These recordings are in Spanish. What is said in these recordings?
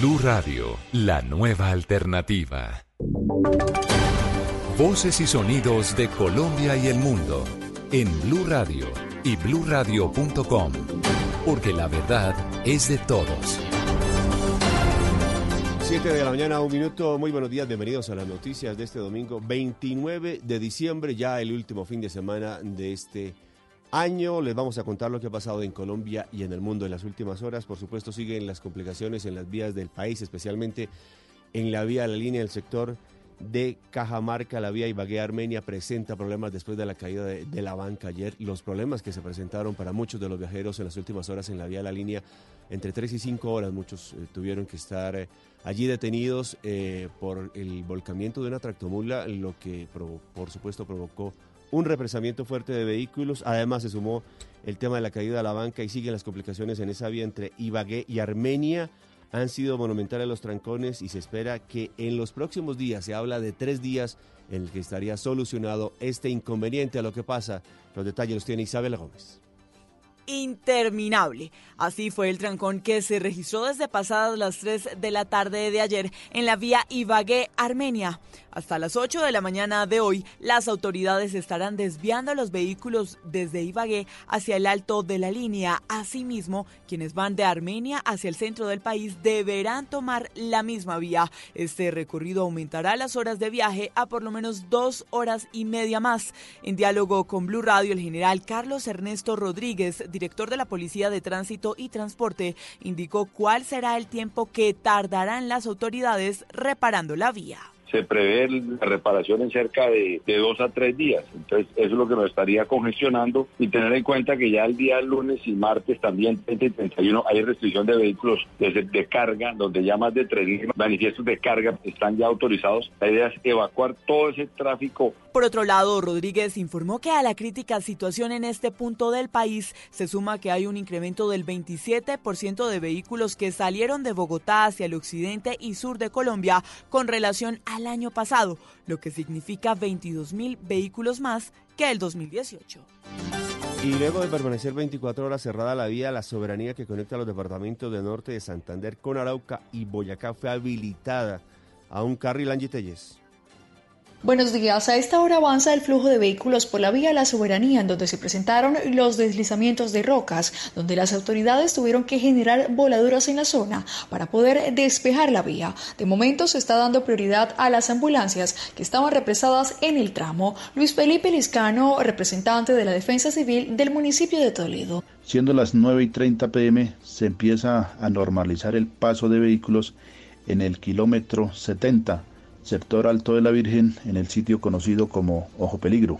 Blue Radio, la nueva alternativa. Voces y sonidos de Colombia y el mundo en Blue Radio y bluradio.com, porque la verdad es de todos. 7 de la mañana, un minuto. Muy buenos días, bienvenidos a las noticias de este domingo 29 de diciembre, ya el último fin de semana de este año. Les vamos a contar lo que ha pasado en Colombia y en el mundo en las últimas horas. Por supuesto, siguen las complicaciones en las vías del país, especialmente en la vía, la línea del sector de Cajamarca, la vía Ibagué-Armenia presenta problemas después de la caída de, la banca ayer. Los problemas que se presentaron para muchos de los viajeros en las últimas horas en la vía, la línea, entre 3 y 5 horas, muchos eh, tuvieron que estar eh, allí detenidos eh, por el volcamiento de una tractomula, lo que por supuesto provocó un represamiento fuerte de vehículos. Además se sumó el tema de la caída de la banca y siguen las complicaciones en esa vía entre Ibagué y Armenia. Han sido monumentales los trancones y se espera que en los próximos días, se habla de tres días en el que estaría solucionado este inconveniente a lo que pasa. Los detalles los tiene Isabel Gómez interminable. Así fue el trancón que se registró desde pasadas las 3 de la tarde de ayer en la vía Ibagué, Armenia. Hasta las 8 de la mañana de hoy, las autoridades estarán desviando los vehículos desde Ibagué hacia el alto de la línea. Asimismo, quienes van de Armenia hacia el centro del país deberán tomar la misma vía. Este recorrido aumentará las horas de viaje a por lo menos dos horas y media más. En diálogo con Blue Radio, el general Carlos Ernesto Rodríguez, director de la Policía de Tránsito y Transporte, indicó cuál será el tiempo que tardarán las autoridades reparando la vía se prevé la reparación en cerca de, dos a tres días. Entonces, eso es lo que nos estaría congestionando y tener en cuenta que ya el día lunes y martes también, 30 y 31, hay restricción de vehículos de, carga, donde ya más de 3.000 manifiestos de carga están ya autorizados. La idea es evacuar todo ese tráfico. Por otro lado, Rodríguez informó que a la crítica situación en este punto del país se suma que hay un incremento del 27% de vehículos que salieron de Bogotá hacia el occidente y sur de Colombia con relación a año pasado, lo que significa 22 mil vehículos más que el 2018. Y luego de permanecer 24 horas cerrada la vía, la soberanía que conecta los departamentos de norte de Santander con Arauca y Boyacá fue habilitada a un carril Angie Buenos días. A esta hora avanza el flujo de vehículos por la vía La Soberanía, en donde se presentaron los deslizamientos de rocas, donde las autoridades tuvieron que generar voladuras en la zona para poder despejar la vía. De momento se está dando prioridad a las ambulancias que estaban represadas en el tramo. Luis Felipe Liscano, representante de la Defensa Civil del municipio de Toledo. Siendo las 9 y 30 pm, se empieza a normalizar el paso de vehículos en el kilómetro 70 sector Alto de la Virgen, en el sitio conocido como Ojo Peligro.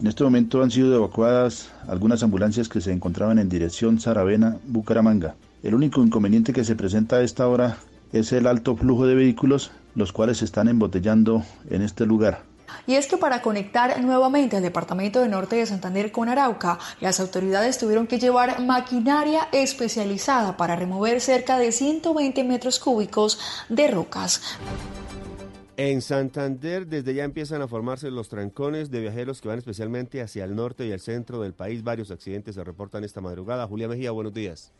En este momento han sido evacuadas algunas ambulancias que se encontraban en dirección Saravena-Bucaramanga. El único inconveniente que se presenta a esta hora es el alto flujo de vehículos, los cuales se están embotellando en este lugar. Y es que para conectar nuevamente al departamento de norte de Santander con Arauca, las autoridades tuvieron que llevar maquinaria especializada para remover cerca de 120 metros cúbicos de rocas. En Santander, desde ya empiezan a formarse los trancones de viajeros que van especialmente hacia el norte y el centro del país. Varios accidentes se reportan esta madrugada. Julia Mejía, buenos días.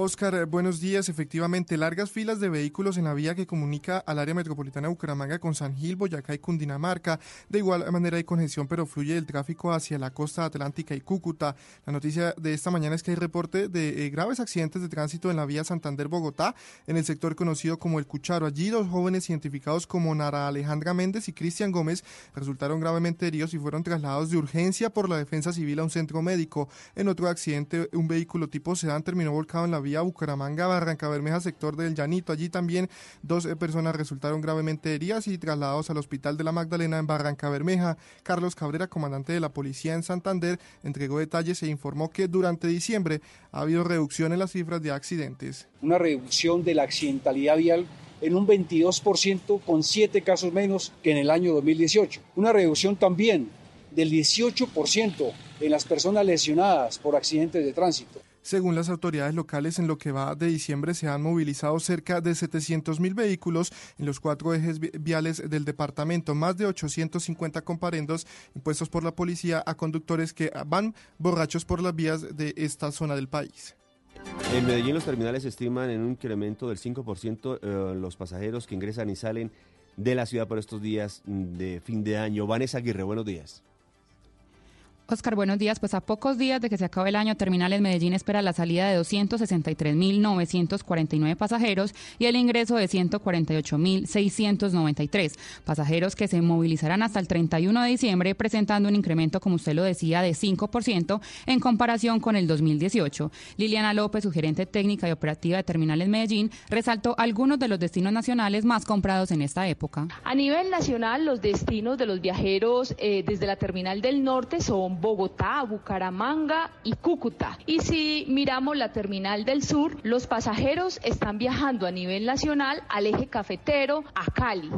Oscar, eh, buenos días. Efectivamente, largas filas de vehículos en la vía que comunica al área metropolitana de Bucaramanga con San Gil, Boyacá y Cundinamarca. De igual manera hay congestión, pero fluye el tráfico hacia la costa atlántica y Cúcuta. La noticia de esta mañana es que hay reporte de eh, graves accidentes de tránsito en la vía Santander-Bogotá, en el sector conocido como El Cucharo. Allí dos jóvenes identificados como Nara Alejandra Méndez y Cristian Gómez resultaron gravemente heridos y fueron trasladados de urgencia por la defensa civil a un centro médico. En otro accidente, un vehículo tipo sedán terminó volcado en la vía vía Bucaramanga-Barranca Bermeja, sector del Llanito. Allí también dos eh, personas resultaron gravemente heridas y trasladados al Hospital de la Magdalena en Barranca Bermeja. Carlos Cabrera, comandante de la policía en Santander, entregó detalles e informó que durante diciembre ha habido reducción en las cifras de accidentes. Una reducción de la accidentalidad vial en un 22% con siete casos menos que en el año 2018. Una reducción también del 18% en las personas lesionadas por accidentes de tránsito. Según las autoridades locales, en lo que va de diciembre se han movilizado cerca de 700 mil vehículos en los cuatro ejes viales del departamento, más de 850 comparendos impuestos por la policía a conductores que van borrachos por las vías de esta zona del país. En Medellín los terminales estiman en un incremento del 5% eh, los pasajeros que ingresan y salen de la ciudad por estos días de fin de año. Vanessa Aguirre, buenos días. Oscar, buenos días. Pues a pocos días de que se acabe el año, Terminales Medellín espera la salida de 263.949 pasajeros y el ingreso de 148.693 pasajeros que se movilizarán hasta el 31 de diciembre, presentando un incremento, como usted lo decía, de 5% en comparación con el 2018. Liliana López, su gerente técnica y operativa de Terminales Medellín, resaltó algunos de los destinos nacionales más comprados en esta época. A nivel nacional, los destinos de los viajeros eh, desde la Terminal del Norte son Bogotá, Bucaramanga y Cúcuta. Y si miramos la terminal del sur, los pasajeros están viajando a nivel nacional al eje cafetero, a Cali.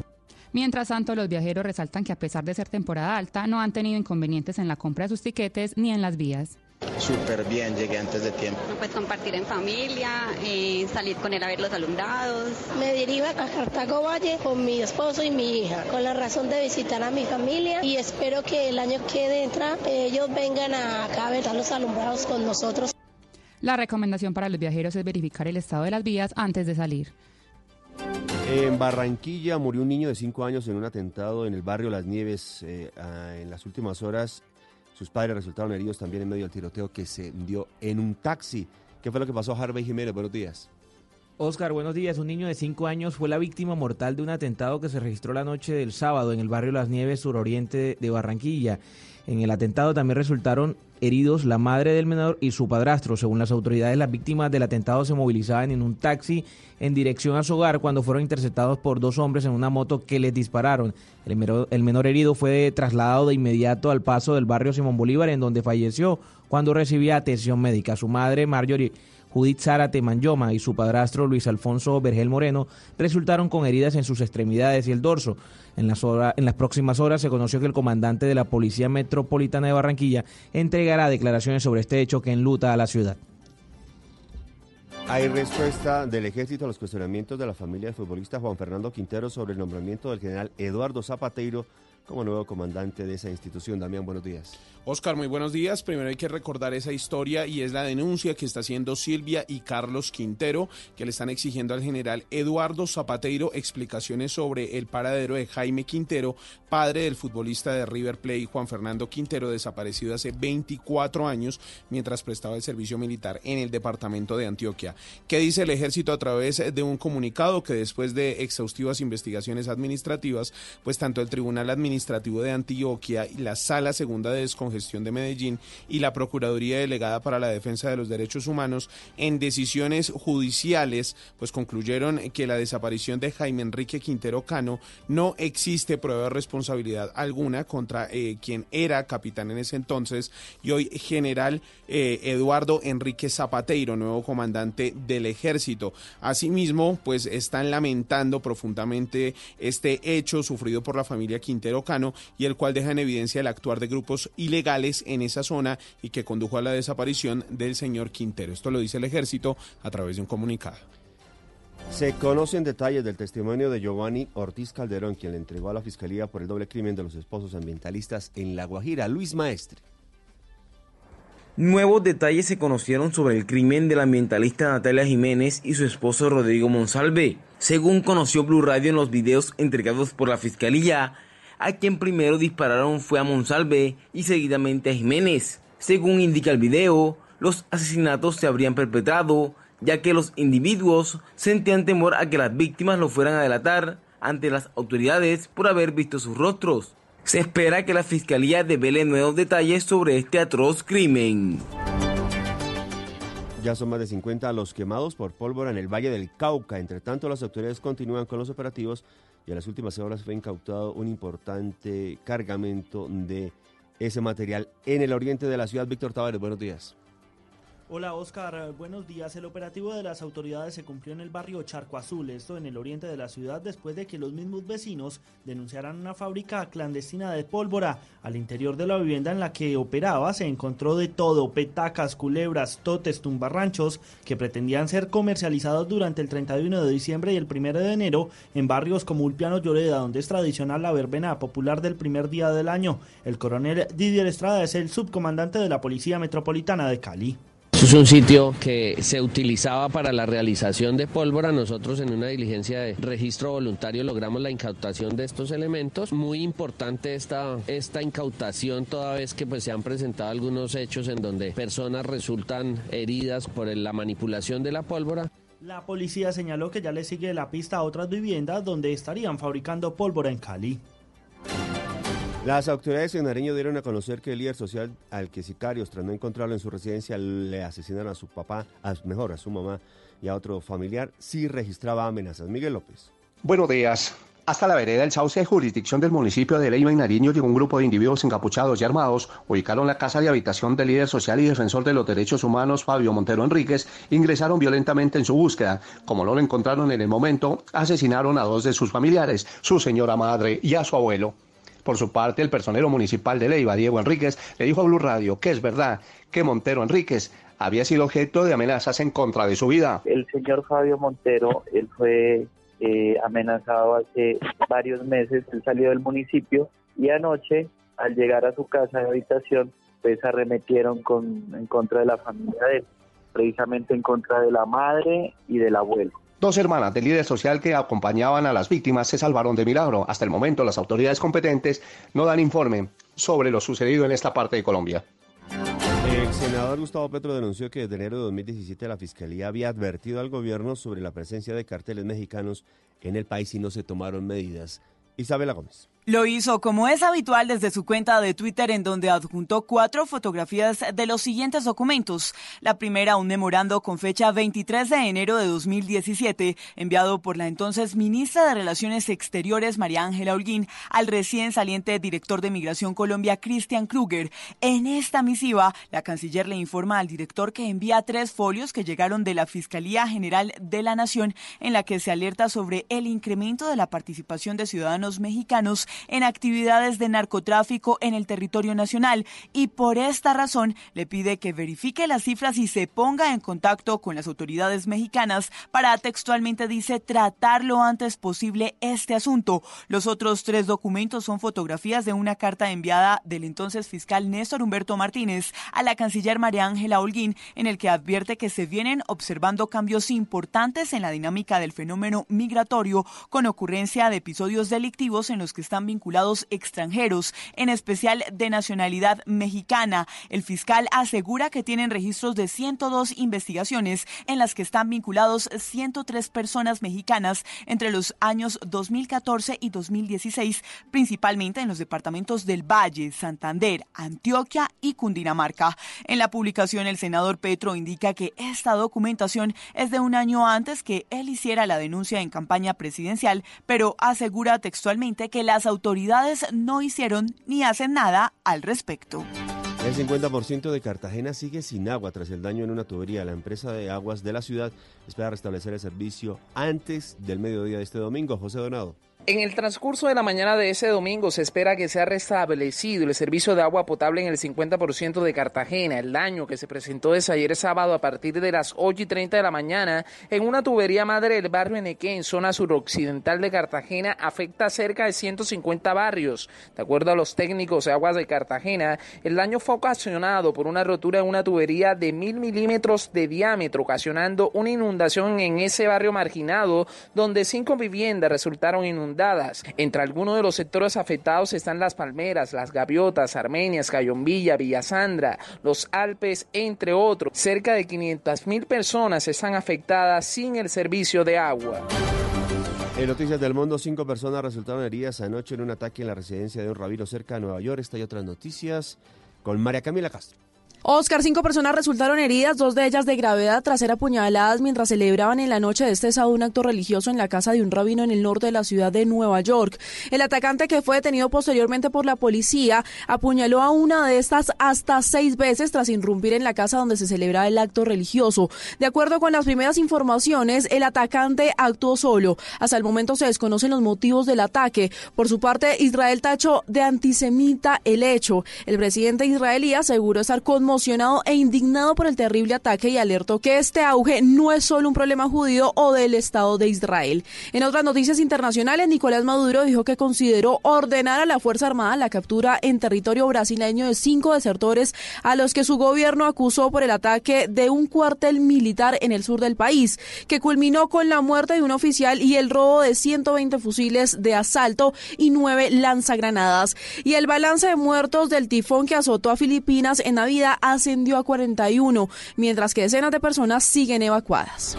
Mientras tanto, los viajeros resaltan que a pesar de ser temporada alta, no han tenido inconvenientes en la compra de sus tiquetes ni en las vías. Súper bien, llegué antes de tiempo. Pues compartir en familia, eh, salir con él a ver los alumbrados. Me dirijo a Cartago Valle con mi esposo y mi hija, con la razón de visitar a mi familia y espero que el año que entra ellos vengan acá a ver a los alumbrados con nosotros. La recomendación para los viajeros es verificar el estado de las vías antes de salir. En Barranquilla murió un niño de 5 años en un atentado en el barrio Las Nieves. Eh, en las últimas horas sus padres resultaron heridos también en medio del tiroteo que se dio en un taxi. ¿Qué fue lo que pasó, Harvey Jiménez? Buenos días. Oscar, buenos días. Un niño de 5 años fue la víctima mortal de un atentado que se registró la noche del sábado en el barrio Las Nieves, suroriente de Barranquilla. En el atentado también resultaron heridos la madre del menor y su padrastro. Según las autoridades, las víctimas del atentado se movilizaban en un taxi en dirección a su hogar cuando fueron interceptados por dos hombres en una moto que les dispararon. El menor, herido fue trasladado de inmediato al paso del barrio Simón Bolívar, en donde falleció cuando recibía atención médica. Su madre, Marjorie Judith Zárate Manyoma y su padrastro Luis Alfonso Vergel Moreno resultaron con heridas en sus extremidades y el dorso. En las, en las próximas horas se conoció que el comandante de la Policía Metropolitana de Barranquilla entregará declaraciones sobre este hecho que enluta a la ciudad. Hay respuesta del ejército a los cuestionamientos de la familia del futbolista Juan Fernando Quintero sobre el nombramiento del general Eduardo Zapateiro como nuevo comandante de esa institución. Damián, buenos días. Oscar, muy buenos días. Primero hay que recordar esa historia y es la denuncia que está haciendo Silvia y Carlos Quintero, que le están exigiendo al general Eduardo Zapateiro explicaciones sobre el paradero de Jaime Quintero, padre del futbolista de River Plate Juan Fernando Quintero, desaparecido hace 24 años mientras prestaba el servicio militar en el departamento de Antioquia. ¿Qué dice el ejército a través de un comunicado que después de exhaustivas investigaciones administrativas, pues tanto el Tribunal Administrativo de Antioquia y la Sala Segunda de Descongestión Gestión de Medellín y la Procuraduría Delegada para la Defensa de los Derechos Humanos en decisiones judiciales, pues concluyeron que la desaparición de Jaime Enrique Quintero Cano no existe prueba de responsabilidad alguna contra eh, quien era capitán en ese entonces y hoy general eh, Eduardo Enrique Zapateiro, nuevo comandante del ejército. Asimismo, pues están lamentando profundamente este hecho sufrido por la familia Quintero Cano y el cual deja en evidencia el actuar de grupos ilegales legales en esa zona y que condujo a la desaparición del señor Quintero. Esto lo dice el ejército a través de un comunicado. Se conocen detalles del testimonio de Giovanni Ortiz Calderón, quien le entregó a la Fiscalía por el doble crimen de los esposos ambientalistas en La Guajira. Luis Maestre. Nuevos detalles se conocieron sobre el crimen de la ambientalista Natalia Jiménez y su esposo Rodrigo Monsalve. Según conoció Blue Radio en los videos entregados por la Fiscalía, a quien primero dispararon fue a Monsalve y seguidamente a Jiménez. Según indica el video, los asesinatos se habrían perpetrado ya que los individuos sentían temor a que las víctimas lo fueran a delatar ante las autoridades por haber visto sus rostros. Se espera que la fiscalía devele nuevos detalles sobre este atroz crimen. Ya son más de 50 los quemados por pólvora en el Valle del Cauca. Entre tanto, las autoridades continúan con los operativos y en las últimas horas fue incautado un importante cargamento de ese material en el oriente de la ciudad. Víctor Tavares, buenos días. Hola Oscar, buenos días. El operativo de las autoridades se cumplió en el barrio Charco Azul, esto en el oriente de la ciudad, después de que los mismos vecinos denunciaran una fábrica clandestina de pólvora. Al interior de la vivienda en la que operaba se encontró de todo, petacas, culebras, totes, tumbarranchos, que pretendían ser comercializados durante el 31 de diciembre y el 1 de enero en barrios como Ulpiano Lloreda, donde es tradicional la verbena popular del primer día del año. El coronel Didier Estrada es el subcomandante de la Policía Metropolitana de Cali. Es un sitio que se utilizaba para la realización de pólvora. Nosotros en una diligencia de registro voluntario logramos la incautación de estos elementos. Muy importante esta, esta incautación toda vez que pues, se han presentado algunos hechos en donde personas resultan heridas por la manipulación de la pólvora. La policía señaló que ya le sigue la pista a otras viviendas donde estarían fabricando pólvora en Cali. Las autoridades en Nariño dieron a conocer que el líder social al que sicarios, tras no encontrarlo en su residencia, le asesinaron a su papá, a, mejor a su mamá y a otro familiar, sí registraba amenazas. Miguel López. Buenos días. Hasta la vereda del Sauce jurisdicción del municipio de Leyva y Nariño llegó un grupo de individuos encapuchados y armados, ubicaron la casa de habitación del líder social y defensor de los derechos humanos Fabio Montero Enríquez, ingresaron violentamente en su búsqueda. Como no lo encontraron en el momento, asesinaron a dos de sus familiares, su señora madre y a su abuelo. Por su parte, el personero municipal de Leiva, Diego Enríquez, le dijo a Blue Radio que es verdad que Montero Enríquez había sido objeto de amenazas en contra de su vida. El señor Fabio Montero, él fue eh, amenazado hace varios meses, él salió del municipio y anoche, al llegar a su casa de habitación, pues arremetieron con, en contra de la familia de él, precisamente en contra de la madre y del abuelo. Dos hermanas del líder social que acompañaban a las víctimas se salvaron de milagro. Hasta el momento las autoridades competentes no dan informe sobre lo sucedido en esta parte de Colombia. El senador Gustavo Petro denunció que desde enero de 2017 la Fiscalía había advertido al gobierno sobre la presencia de carteles mexicanos en el país y no se tomaron medidas. Isabela Gómez. Lo hizo como es habitual desde su cuenta de Twitter en donde adjuntó cuatro fotografías de los siguientes documentos. La primera, un memorando con fecha 23 de enero de 2017, enviado por la entonces ministra de Relaciones Exteriores María Ángela Holguín al recién saliente director de Migración Colombia Christian Kruger. En esta misiva, la canciller le informa al director que envía tres folios que llegaron de la Fiscalía General de la Nación en la que se alerta sobre el incremento de la participación de ciudadanos mexicanos en actividades de narcotráfico en el territorio nacional y por esta razón le pide que verifique las cifras y se ponga en contacto con las autoridades mexicanas para textualmente dice tratar lo antes posible este asunto. Los otros tres documentos son fotografías de una carta enviada del entonces fiscal Néstor Humberto Martínez a la canciller María Ángela Holguín en el que advierte que se vienen observando cambios importantes en la dinámica del fenómeno migratorio con ocurrencia de episodios delictivos en los que están vinculados extranjeros, en especial de nacionalidad mexicana. El fiscal asegura que tienen registros de 102 investigaciones en las que están vinculados 103 personas mexicanas entre los años 2014 y 2016, principalmente en los departamentos del Valle, Santander, Antioquia y Cundinamarca. En la publicación, el senador Petro indica que esta documentación es de un año antes que él hiciera la denuncia en campaña presidencial, pero asegura textualmente que las autoridades no hicieron ni hacen nada al respecto. El 50% de Cartagena sigue sin agua tras el daño en una tubería. La empresa de aguas de la ciudad espera restablecer el servicio antes del mediodía de este domingo. José Donado. En el transcurso de la mañana de ese domingo se espera que sea restablecido el servicio de agua potable en el 50% de Cartagena. El daño que se presentó desde ayer sábado a partir de las 8 y 30 de la mañana en una tubería madre del barrio Enequé en zona suroccidental de Cartagena afecta a cerca de 150 barrios. De acuerdo a los técnicos de aguas de Cartagena, el daño fue ocasionado por una rotura en una tubería de mil milímetros de diámetro, ocasionando una inundación en ese barrio marginado donde cinco viviendas resultaron inundadas entre algunos de los sectores afectados están Las Palmeras, Las Gaviotas, Armenias, Cayombilla, Villasandra, Los Alpes, entre otros. Cerca de 500 mil personas están afectadas sin el servicio de agua. En Noticias del Mundo, cinco personas resultaron heridas anoche en un ataque en la residencia de un rabino cerca de Nueva York. Esta y otras noticias con María Camila Castro. Oscar, cinco personas resultaron heridas, dos de ellas de gravedad tras ser apuñaladas mientras celebraban en la noche de este sábado un acto religioso en la casa de un rabino en el norte de la ciudad de Nueva York. El atacante que fue detenido posteriormente por la policía apuñaló a una de estas hasta seis veces tras irrumpir en la casa donde se celebraba el acto religioso. De acuerdo con las primeras informaciones, el atacante actuó solo. Hasta el momento se desconocen los motivos del ataque. Por su parte, Israel tachó de antisemita el hecho. El presidente israelí aseguró estar conmocionado emocionado e indignado por el terrible ataque y alertó que este auge no es solo un problema judío o del Estado de Israel. En otras noticias internacionales, Nicolás Maduro dijo que consideró ordenar a la Fuerza Armada la captura en territorio brasileño de cinco desertores a los que su gobierno acusó por el ataque de un cuartel militar en el sur del país, que culminó con la muerte de un oficial y el robo de 120 fusiles de asalto y nueve lanzagranadas. Y el balance de muertos del tifón que azotó a Filipinas en Navidad ascendió a 41, mientras que decenas de personas siguen evacuadas.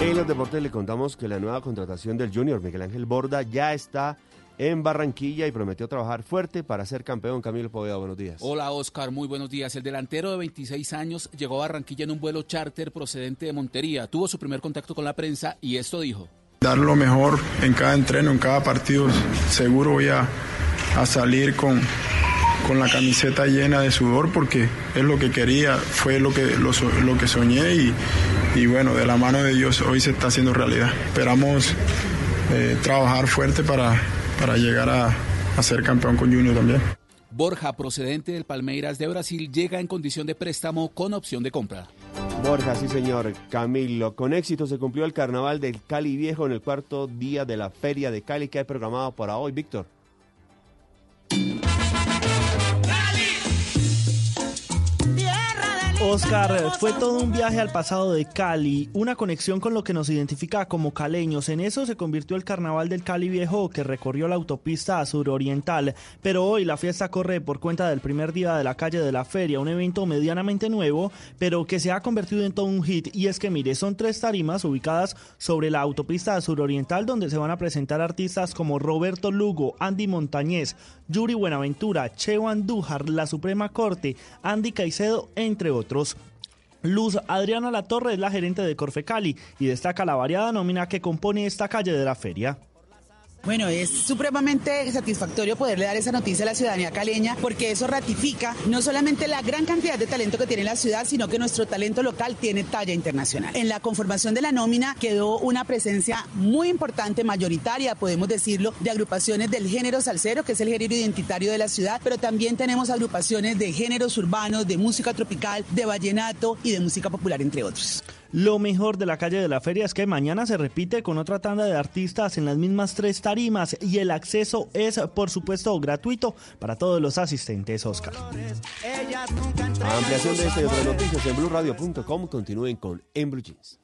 En los deportes le contamos que la nueva contratación del Junior Miguel Ángel Borda ya está en Barranquilla y prometió trabajar fuerte para ser campeón. Camilo Poveda, buenos días. Hola Oscar, muy buenos días. El delantero de 26 años llegó a Barranquilla en un vuelo charter procedente de Montería. Tuvo su primer contacto con la prensa y esto dijo. Dar lo mejor en cada entreno, en cada partido. Seguro voy a, a salir con, con la camiseta llena de sudor porque es lo que quería, fue lo que, lo, lo que soñé y, y, bueno, de la mano de Dios hoy se está haciendo realidad. Esperamos eh, trabajar fuerte para, para llegar a, a ser campeón con Junior también. Borja, procedente del Palmeiras de Brasil, llega en condición de préstamo con opción de compra. Borja, sí señor. Camilo, con éxito se cumplió el carnaval del Cali Viejo en el cuarto día de la Feria de Cali que hay programado para hoy, Víctor. Oscar, fue todo un viaje al pasado de Cali, una conexión con lo que nos identifica como caleños. En eso se convirtió el carnaval del Cali Viejo que recorrió la autopista suroriental. Pero hoy la fiesta corre por cuenta del primer día de la calle de la feria, un evento medianamente nuevo, pero que se ha convertido en todo un hit. Y es que mire, son tres tarimas ubicadas sobre la autopista suroriental donde se van a presentar artistas como Roberto Lugo, Andy Montañez, Yuri Buenaventura, Cheo Andújar, La Suprema Corte, Andy Caicedo, entre otros. Luz Adriana Latorre es la gerente de Corfecali y destaca la variada nómina que compone esta calle de la feria. Bueno, es supremamente satisfactorio poderle dar esa noticia a la ciudadanía caleña porque eso ratifica no solamente la gran cantidad de talento que tiene la ciudad, sino que nuestro talento local tiene talla internacional. En la conformación de la nómina quedó una presencia muy importante, mayoritaria, podemos decirlo, de agrupaciones del género salsero, que es el género identitario de la ciudad, pero también tenemos agrupaciones de géneros urbanos, de música tropical, de vallenato y de música popular, entre otros. Lo mejor de la calle de la feria es que mañana se repite con otra tanda de artistas en las mismas tres tarimas y el acceso es, por supuesto, gratuito para todos los asistentes, Oscar. Ampliación de este y otras noticias en blueradio.com. Continúen con En Blue Jeans.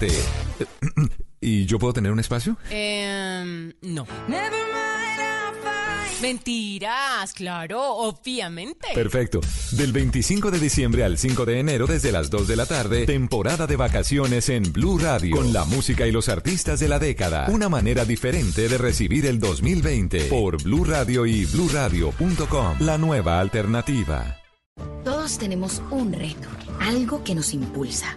¿Y yo puedo tener un espacio? Eh, no. Mentiras, claro, obviamente. Perfecto. Del 25 de diciembre al 5 de enero desde las 2 de la tarde, temporada de vacaciones en Blue Radio, con la música y los artistas de la década. Una manera diferente de recibir el 2020 por Blue Radio y bluradio.com, la nueva alternativa. Todos tenemos un reto, algo que nos impulsa,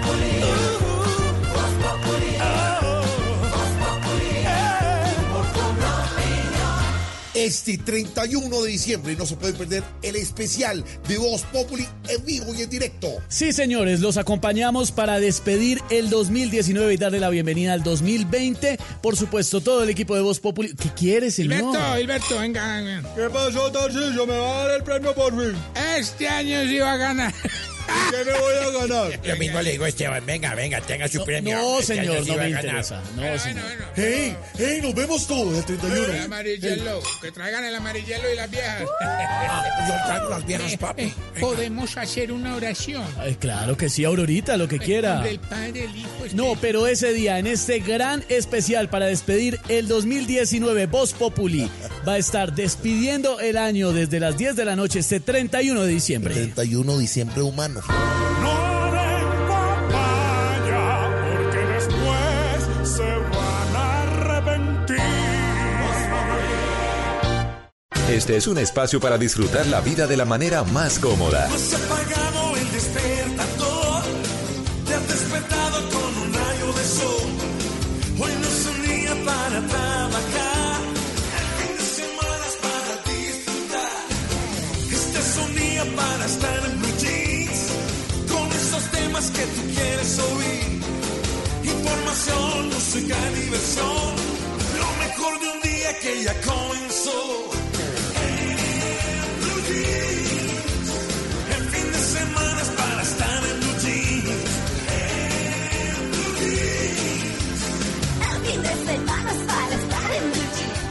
Este 31 de diciembre. No se puede perder el especial de Voz Populi en vivo y en directo. Sí, señores, los acompañamos para despedir el 2019 y darle la bienvenida al 2020. Por supuesto, todo el equipo de Voz Populi. ¿Qué quieres, señor? Hilberto, Hilberto, venga, venga. ¿Qué pasó, Tarcillo? ¿Me va a dar el premio por fin? Este año sí va a ganar. ¿Qué me voy a ganar? Yo mismo le digo a Esteban, venga, venga, tenga su premio. No, Este señor, no me interesa. No, señor. ¡Hey! ¡Hey! Nos vemos todos el 31. El amarillelo, que traigan el amarillelo y las viejas. Yo traigo las viejas, papi. Eh, Podemos hacer una oración. Ay, claro que sí, Aurorita, lo que quiera. Del Padre, el Hijo, No, pero ese día, en este gran especial para despedir el 2019, Voz Populi va a estar despidiendo el año desde las 10 de la noche, este 31 de diciembre. 31 de diciembre humano. Porque después se van a arrepentir. Este es un espacio para disfrutar la vida de la manera más cómoda. No se un día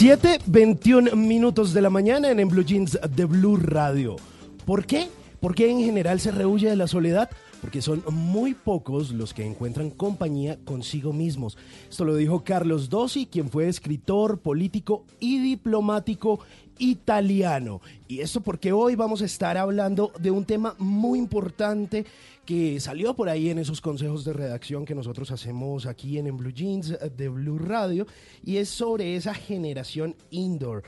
7.21 minutos de la mañana en, Blue Jeans de Blue Radio. ¿Por qué? ¿Por qué en general se rehuye de la soledad? Porque son muy pocos los que encuentran compañía consigo mismos. Esto lo dijo Carlos Dossi, quien fue escritor, político y diplomático italiano. Y esto porque hoy vamos a estar hablando de un tema muy importante que salió por ahí en esos consejos de redacción que nosotros hacemos aquí en, en Blue Jeans eh, de Blue Radio y es sobre esa generación indoor.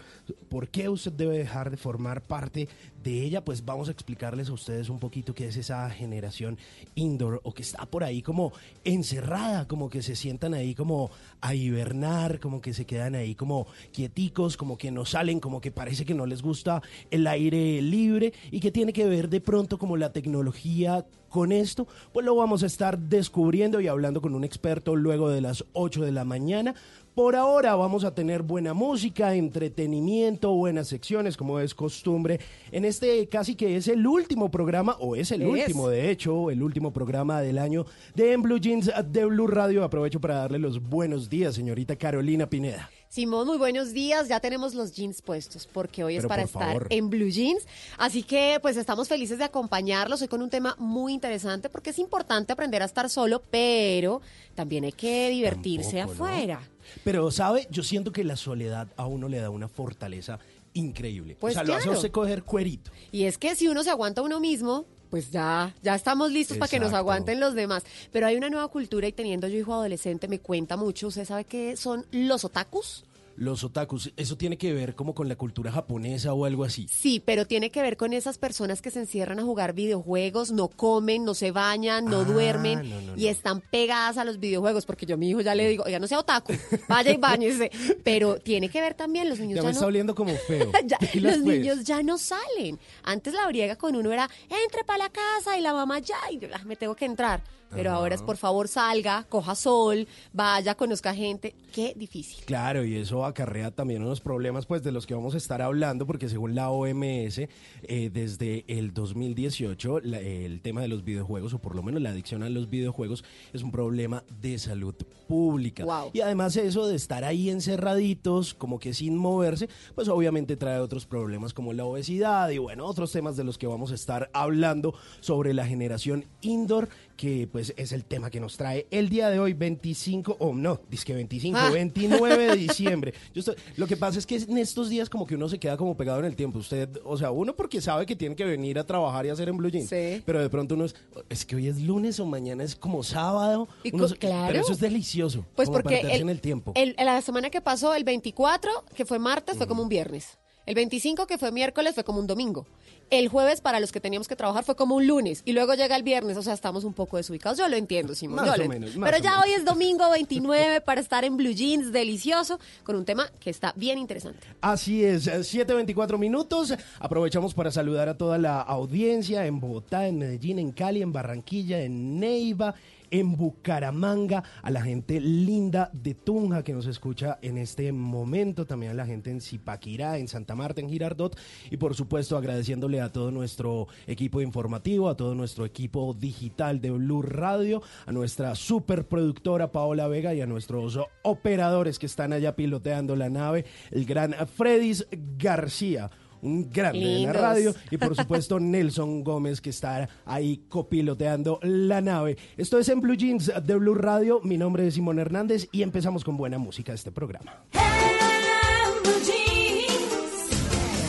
¿Por qué usted debe dejar de formar parte de ella? Pues vamos a explicarles a ustedes un poquito qué es esa generación indoor o que está por ahí como encerrada, como que se sientan ahí como a hibernar, como que se quedan ahí como quieticos, como que no salen, como que parece que no les gusta el aire libre y que tiene que ver de pronto como la tecnología con esto, pues lo vamos a estar descubriendo y hablando con un experto luego de las 8 de la mañana. Por ahora vamos a tener buena música, entretenimiento, buenas secciones, como es costumbre. En este casi que es el último programa, o es el Es. último, de hecho, el último programa del año de En Blue Jeans de Blue Radio. Aprovecho para darle los buenos días, señorita Carolina Pineda. Simón, muy buenos días. Ya tenemos los jeans puestos porque hoy es para estar favor. en Blue Jeans. Así que pues estamos felices de acompañarlos hoy con un tema muy interesante porque es importante aprender a estar solo, pero también hay que divertirse Tampoco, ¿no? afuera. Pero, ¿sabe? Yo siento que la soledad a uno le da una fortaleza increíble. Pues o sea, lo hace a usted coger cuerito. Y es que si uno se aguanta a uno mismo, pues ya, ya estamos listos para que nos aguanten los demás. Pero hay una nueva cultura y teniendo yo hijo adolescente me cuenta mucho. ¿Usted sabe qué son los otakus? Los otakus, ¿eso tiene que ver como con la cultura japonesa o algo así? Sí, pero tiene que ver con esas personas que se encierran a jugar videojuegos, no comen, no se bañan, no Ah, duermen no, no, y están pegadas a los videojuegos. Porque yo a mi hijo ya le digo, oiga, no sea otaku, vaya y bañese. Pero tiene que ver también, los niños Ya ya, me no... está oliendo como feo. Ya, los pues. niños ya no salen. Antes la briega con uno era, entre para la casa y la mamá ya, y yo, "Ah, me tengo que entrar. Pero ahora es, por favor, salga, coja sol, vaya, conozca gente. Qué difícil. Claro, y eso acarrea también unos problemas pues de los que vamos a estar hablando, porque según la OMS, eh, desde el 2018, la- el tema de los videojuegos, o por lo menos la adicción a los videojuegos, es un problema de salud pública. Wow. Y además eso de estar ahí encerraditos, como que sin moverse, pues obviamente trae otros problemas como la obesidad y bueno, otros temas de los que vamos a estar hablando sobre la generación indoor, que pues es el tema que nos trae el día de hoy, 25, o no, dice que 25, Ah. 29 de diciembre. Yo estoy- lo que pasa es que en estos días como que uno se queda como pegado en el tiempo. Usted, o sea, uno porque sabe que tiene que venir a trabajar y hacer en Blue Jeans. Sí. Pero de pronto uno es, es que hoy es lunes o mañana es como sábado. Y Uno claro. Pero eso es delicioso. Pues porque el- en el tiempo. el- la semana que pasó, el 24, que fue martes, fue como un viernes. El 25, que fue miércoles, fue como un domingo. El jueves, para los que teníamos que trabajar, fue como un lunes. Y luego llega el viernes, o sea, estamos un poco desubicados. Yo lo entiendo, Simón. Más yo o lo menos, más Pero o ya menos. hoy es domingo 29 para estar en Blue Jeans, delicioso, con un tema que está bien interesante. Así es, eh, 7.24 minutos. Aprovechamos para saludar a toda la audiencia en Bogotá, en Medellín, en Cali, en Barranquilla, en Neiva, en Bucaramanga, a la gente linda de Tunja que nos escucha en este momento, también a la gente en Zipaquirá, en Santa Marta, en Girardot, y por supuesto agradeciéndole a todo nuestro equipo informativo, a todo nuestro equipo digital de Blue Radio, a nuestra superproductora Paola Vega y a nuestros operadores que están allá piloteando la nave, el gran Fredis García. Un grande de la radio y por supuesto Nelson Gómez que está ahí copiloteando la nave. Esto es en Blue Jeans de Blue Radio. Mi nombre es Simón Hernández y empezamos con buena música de este programa. Blue Jeans.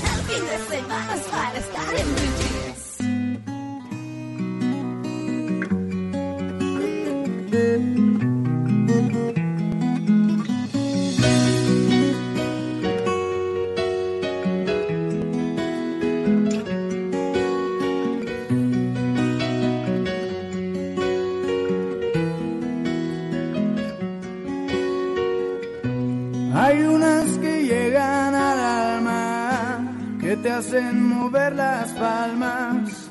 El fin de semana es para estar en Blue Jeans. Hay te hacen mover las palmas,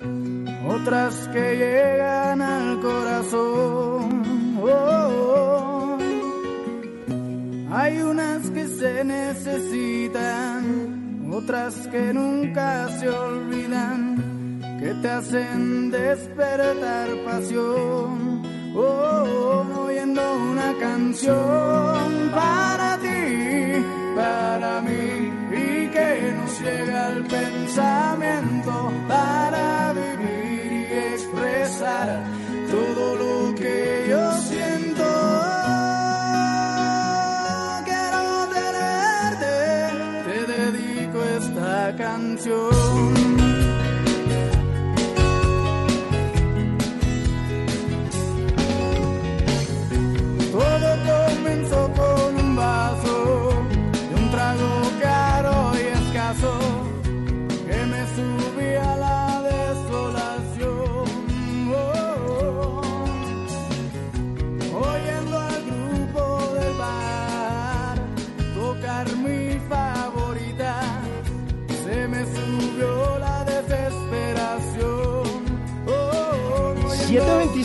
otras que llegan al corazón. Oh, oh. Hay unas que se necesitan, otras que nunca se olvidan, que te hacen despertar pasión. Oh, oh, oyendo una canción para ti, para mí, que nos llega al pensamiento para vivir y expresar todo lo que yo siento. Quiero tenerte, te dedico esta canción.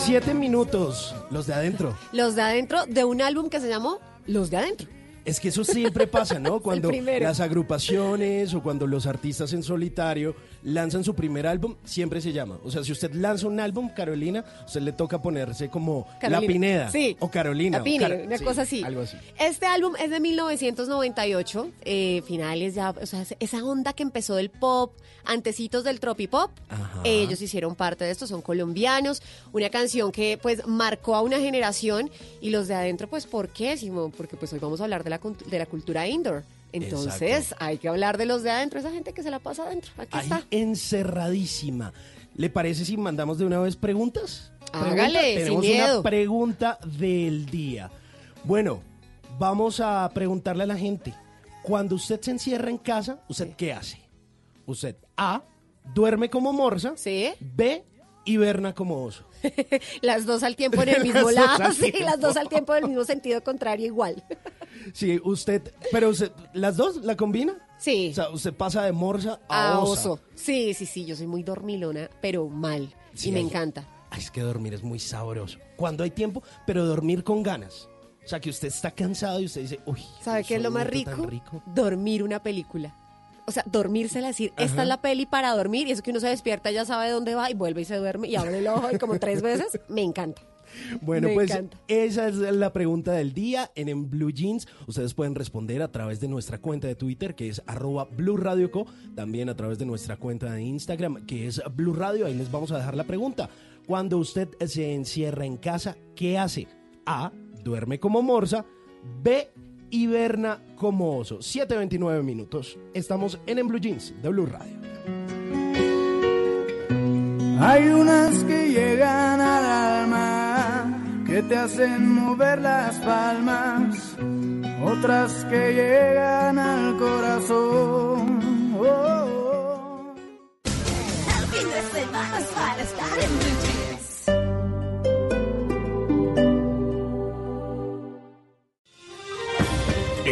17 minutos, los de adentro. Los de adentro de un álbum que se llamó Los de adentro. Es que eso siempre pasa, ¿no? Cuando las agrupaciones o cuando los artistas en solitario lanzan su primer álbum, siempre se llama. O sea, si usted lanza un álbum, Carolina, usted le toca ponerse como La. Pineda. Sí. O Carolina. La o Pine, Car- una sí, cosa así. Algo así. Este álbum es de 1998, eh, finales ya, o sea, esa onda que empezó del pop, antecitos del tropipop. Ellos hicieron parte de esto, son colombianos. Una canción que pues marcó a una generación y los de adentro, pues, ¿por qué, Simón? Porque pues hoy vamos a hablar de la, de la cultura indoor. Entonces, hay que hablar de los de adentro, esa gente que se la pasa adentro. Aquí Ahí está. encerradísima. ¿Le parece si mandamos de una vez preguntas? Hágale, Pregunta. sin Tenemos miedo. una pregunta del día. Bueno, vamos a preguntarle a la gente. Cuando usted se encierra en casa, ¿usted qué hace? Usted A, duerme como morsa. B, hiberna como oso. Las dos al tiempo en el mismo lado, sí, las dos al tiempo en el mismo sentido contrario igual. Sí, usted, pero usted, ¿las dos la combina? Sí. O sea, usted pasa de morsa a, A osa. oso. Sí, sí, sí, yo soy muy dormilona, pero mal. Sí, y me hay- encanta. Es que dormir es muy sabroso. Cuando hay tiempo, pero dormir con ganas. O sea, que usted está cansado y usted dice, uy, ¿Sabe qué es lo más rico? Dormir una película. O sea, dormírsela, decir, esta Ajá. es la peli para dormir, y eso que uno se despierta, ya sabe dónde va y vuelve y se duerme y abre el ojo y como tres veces, me encanta. Bueno, Me pues encanta. esa es la pregunta del día en, en Blue Jeans. Ustedes pueden responder a través de nuestra cuenta de Twitter, que es arroba Blue Radio Co. También a través de nuestra cuenta de Instagram, que es Blue Radio. Ahí les vamos a dejar la pregunta. Cuando usted se encierra en casa, ¿qué hace? A. Duerme como morsa. B. Hiberna como oso. 7.29 minutos. Estamos en, en Blue Jeans de Blue Radio. Hay unas que llegan al alma, que te hacen mover las palmas, otras que llegan al corazón. Oh, oh. El fin de semana es para estar en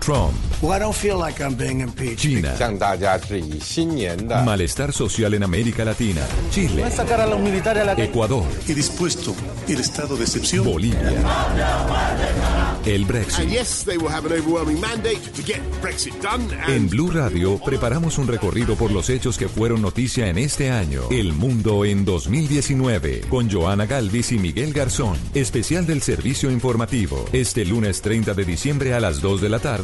Trump, Well, I don't feel like I'm being impeached. China, malestar social en América Latina, Chile, No sacar a los militares a la. Ecuador, Y dispuesto el estado de excepción. Bolivia, el Brexit. And yes, they will have an overwhelming mandate to get Brexit done. En Blue Radio preparamos un recorrido por los hechos que fueron noticia en este año. El mundo en 2019 con Joana Galvis y Miguel Garzón. Especial del servicio informativo. Este lunes 30 de diciembre a las 2 de la tarde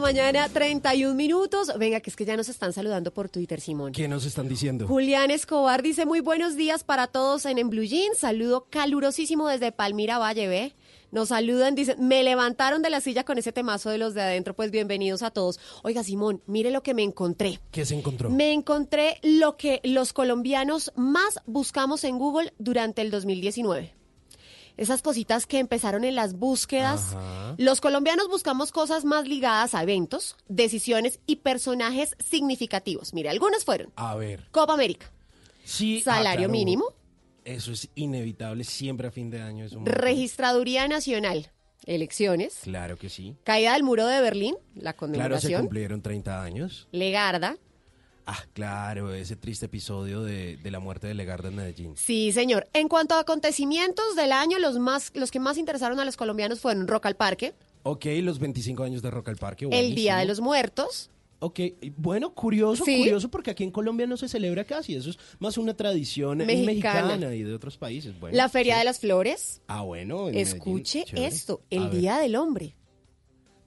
Mañana, 31 minutos. Venga, que es que ya nos están saludando por Twitter, Simón. ¿Qué nos están diciendo? Julián Escobar dice muy buenos días para todos en, en Blue Jeans. Saludo calurosísimo desde Palmira Valle, ¿ve? Nos saludan, dicen, me levantaron de la silla con ese temazo de los de adentro, pues bienvenidos a todos. Oiga, Simón, mire lo que me encontré. ¿Qué se encontró? Me encontré lo que los colombianos más buscamos en Google durante el 2019. Esas cositas que empezaron en las búsquedas. Ajá. Los colombianos buscamos cosas más ligadas a eventos, decisiones y personajes significativos. Mire, algunas fueron A ver. Copa América, Sí. salario ah, claro. mínimo, Eso es inevitable siempre a fin de año. Es un- registraduría nacional, elecciones, Claro que sí. caída del muro de Berlín, la Claro, se conmemoración, cumplieron 30 años. Legarda. Ah, claro, ese triste episodio de, de la muerte de Legarda en Medellín. Sí, señor. En cuanto a acontecimientos del año, los más los que más interesaron a los colombianos fueron Rock al Parque, Ok, los 25 años de Rock al Parque. el Día de los Muertos, Ok, bueno, curioso, Sí. curioso, porque aquí en Colombia no se celebra casi. Eso es más una tradición eh, Mexicana. mexicana, y de otros países. Bueno, la Feria sí. de las Flores. Ah, bueno. en Escuche Medellín, esto, el. Día del Hombre.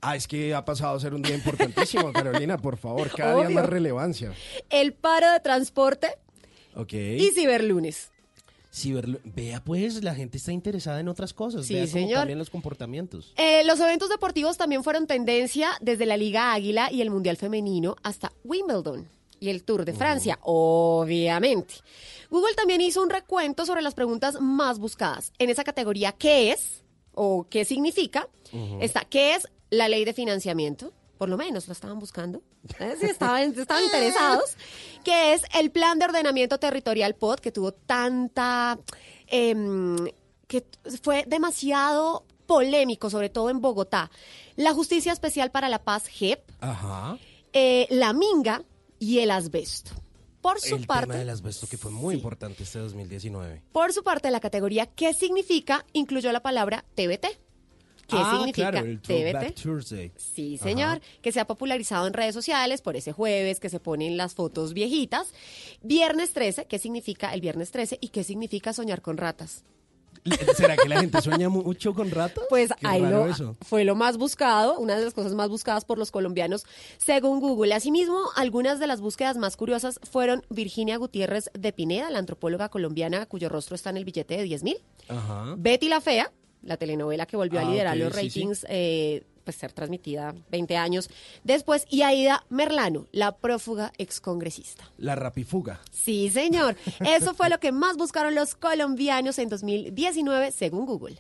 Ah, es que ha pasado a ser un día importantísimo, Carolina, por favor. Cada día más relevancia. El paro de transporte Ok. y Ciberlunes. Ciberlo- Vea, pues, la gente está interesada en otras cosas. Sí, Vea cómo señor. cambian los comportamientos. Eh, los eventos deportivos también fueron tendencia desde la Liga Águila y el Mundial Femenino hasta Wimbledon y el Tour de Francia, obviamente. Google también hizo un recuento sobre las preguntas más buscadas. En esa categoría, ¿qué es o qué significa? Está, ¿qué es la ley de financiamiento? Por lo menos lo estaban buscando. Eh, Sí, estaban, estaban interesados. ¿Qué es el plan de ordenamiento territorial POT que tuvo tanta... em, que fue demasiado polémico, sobre todo en Bogotá. La Justicia Especial para la Paz, JEP, Ajá. eh, la Minga y el asbesto. Por su el parte, tema del asbesto que fue muy importante este 2019. por su parte, la categoría ¿qué significa? incluyó la palabra TBT. ¿Qué ah, significa claro, el TBT? Sí, señor, que se ha popularizado en redes sociales por ese jueves que se ponen las fotos viejitas. Viernes 13, ¿qué significa el viernes 13 y qué significa soñar con ratas? ¿Será que la gente sueña mucho con ratas? Pues Qué ahí lo, eso. fue lo más buscado, una de las cosas más buscadas por los colombianos según Google. Asimismo, algunas de las búsquedas más curiosas fueron Virginia Gutiérrez de Pineda, la antropóloga colombiana cuyo rostro está en el billete de 10 mil. Betty la Fea, la telenovela que volvió a Ah, liderar los sí, sí. ratings eh, pues, ser transmitida 20 años después. Y Aida Merlano, la prófuga excongresista. La rapifuga. Sí, señor. Eso fue lo que más buscaron los colombianos en 2019, según Google.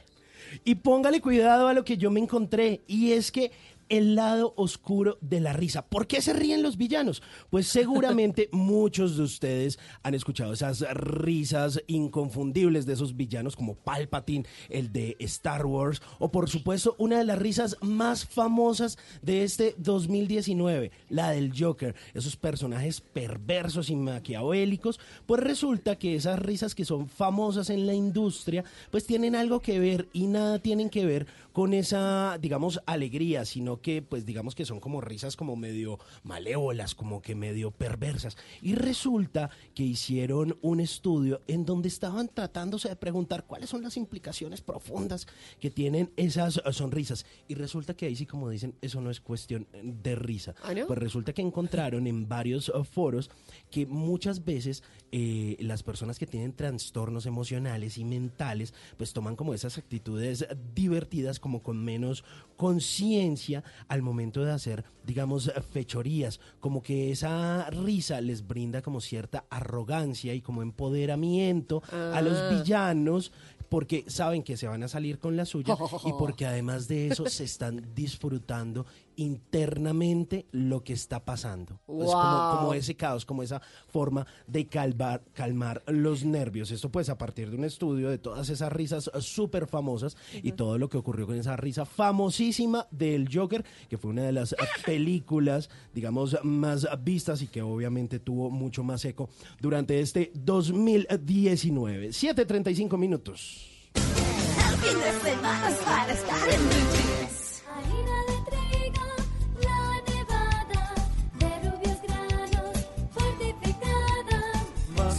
Y póngale cuidado a lo que yo me encontré, y es que el lado oscuro de la risa. ¿Por qué se ríen los villanos? Pues seguramente muchos de ustedes han escuchado esas risas inconfundibles de esos villanos como Palpatine, el de Star Wars, o por supuesto una de las risas más famosas de este 2019, la del Joker, esos personajes perversos y maquiavélicos, pues resulta que esas risas que son famosas en la industria, pues tienen algo que ver y nada tienen que ver con esa, digamos, alegría, sino que, pues digamos que son como risas como medio malévolas, como que medio perversas. Y resulta que hicieron un estudio en donde estaban tratándose de preguntar cuáles son las implicaciones profundas que tienen esas sonrisas. Y resulta que ahí sí, como dicen, eso no es cuestión de risa. ¿Ah, no? Pues resulta que encontraron en varios eh, foros que muchas veces eh, las personas que tienen trastornos emocionales y mentales, pues toman como esas actitudes divertidas, como con menos conciencia al momento de hacer, digamos, fechorías, como que esa risa les brinda como cierta arrogancia y como empoderamiento a los Ah. villanos porque saben que se van a salir con la suya y porque además de eso se están disfrutando internamente lo que está pasando. Es como, ese caos, como esa forma de calmar, calmar los nervios. Esto pues a partir de un estudio de todas esas risas súper famosas y todo lo que ocurrió con esa risa famosísima del Joker, que fue una de las películas, digamos, más vistas y que obviamente tuvo mucho más eco durante este 2019. 7.35 minutos. fin de semana es para estar en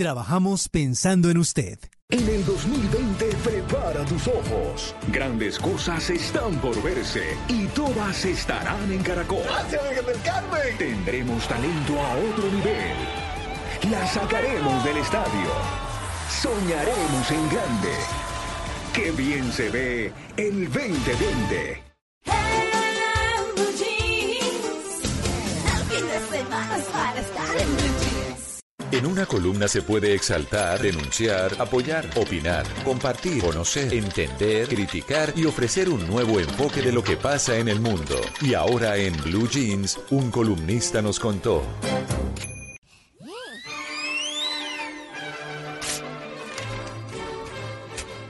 Trabajamos pensando en usted. En el 2020 prepara tus ojos. Grandes cosas están por verse y todas estarán en Caracol. Tendremos talento a otro nivel. La sacaremos del estadio. Soñaremos en grande. Qué bien se ve el 2020. Blue Jeans. El fin de semana es para En una columna se puede exaltar, denunciar, apoyar, opinar, compartir, conocer, entender, criticar y ofrecer un nuevo enfoque de lo que pasa en el mundo. Y ahora en Blue Jeans, un columnista nos contó.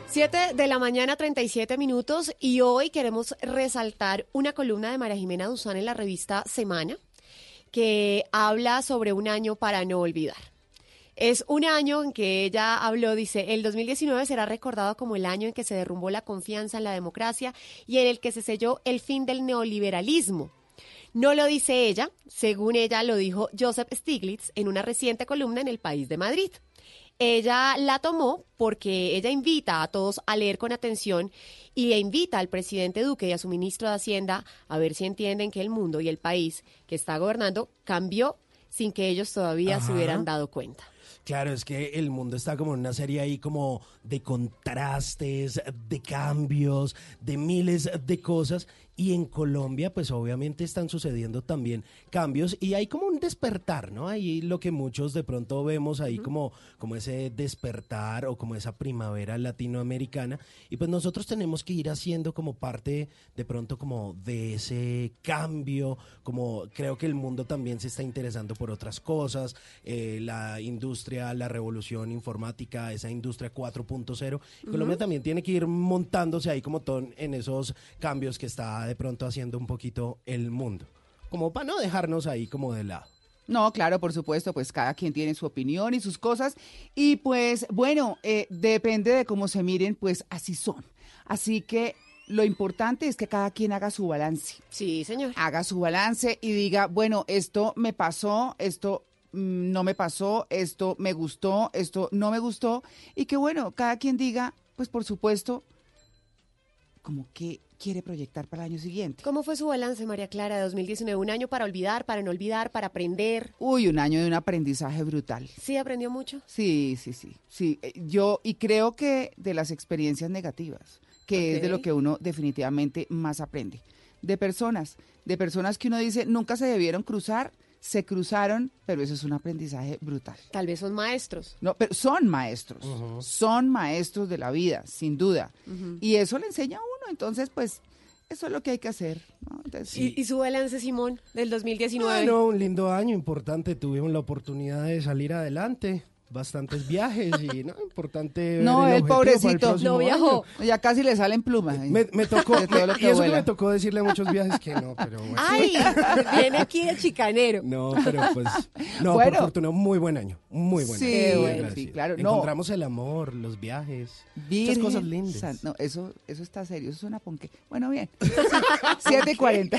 Siete de la mañana, 37 minutos, y hoy queremos resaltar una columna de María Jimena Duzán en la revista Semana, que habla sobre un año para no olvidar. Es un año en que ella habló, dice, el 2019 será recordado como el año en que se derrumbó la confianza en la democracia y en el que se selló el fin del neoliberalismo. No lo dice ella, según ella lo dijo Joseph Stiglitz en una reciente columna en El País de Madrid. Ella la tomó porque ella invita a todos a leer con atención y le invita al presidente Duque y a su ministro de Hacienda a ver si entienden que el mundo y el país que está gobernando cambió sin que ellos todavía se hubieran dado cuenta. Claro, es que el mundo está como en una serie ahí como de contrastes, de cambios, de miles de cosas. Y en Colombia, pues obviamente están sucediendo también cambios y hay como un despertar, ¿no? Ahí lo que muchos de pronto vemos ahí como, como ese despertar o como esa primavera latinoamericana. Y pues nosotros tenemos que ir haciendo como parte de pronto como de ese cambio, como creo que el mundo también se está interesando por otras cosas, eh, la industria, la revolución informática, esa industria 4.0. Ujú. Colombia también tiene que ir montándose ahí como ton en esos cambios que está de pronto haciendo un poquito el mundo. Como para no dejarnos ahí como de lado. No, claro, por supuesto, pues cada quien tiene su opinión y sus cosas. Y pues bueno, eh, depende de cómo se miren, pues así son. Así que lo importante es que cada quien haga su balance. Sí, señor. Haga su balance y diga, bueno, esto me pasó, esto mm, no me pasó, esto me gustó, esto no me gustó, y que bueno, cada quien diga, pues por supuesto, como que quiere proyectar para el año siguiente. ¿Cómo fue su balance, María Clara, de 2019? Un año para olvidar, para no olvidar, para aprender. Uy, un año de un aprendizaje brutal. ¿Sí aprendió mucho? Sí, sí, sí, sí. eh, Yo, y creo que de las experiencias negativas, que es de lo que uno definitivamente más aprende. De personas, de personas que uno dice nunca se debieron cruzar, se cruzaron, pero eso es un aprendizaje brutal. Tal vez son maestros. No, pero son maestros, son maestros de la vida, sin duda. Y eso le enseña a uno, entonces pues eso es lo que hay que hacer. ¿no? Entonces, ¿Y, y su balance, Simón, del 2019? Bueno, un lindo año importante. Tuvimos la oportunidad de salir adelante. Bastantes viajes y no, importante. ver No, el el pobrecito. No viajó. año. Ya casi le salen plumas. Me, me tocó, que y eso que me tocó decirle muchos viajes que no, pero bueno. ¡Ay! Viene aquí de chicanero. No, pero pues, no, Bueno. por fortuna, un muy buen año, muy buen Sí, año. bueno, sí, claro, no. Encontramos el amor, los viajes, muchas Virgen cosas lindas. No, eso, eso está serio, eso suena ponque. Bueno, bien. 7 y 40.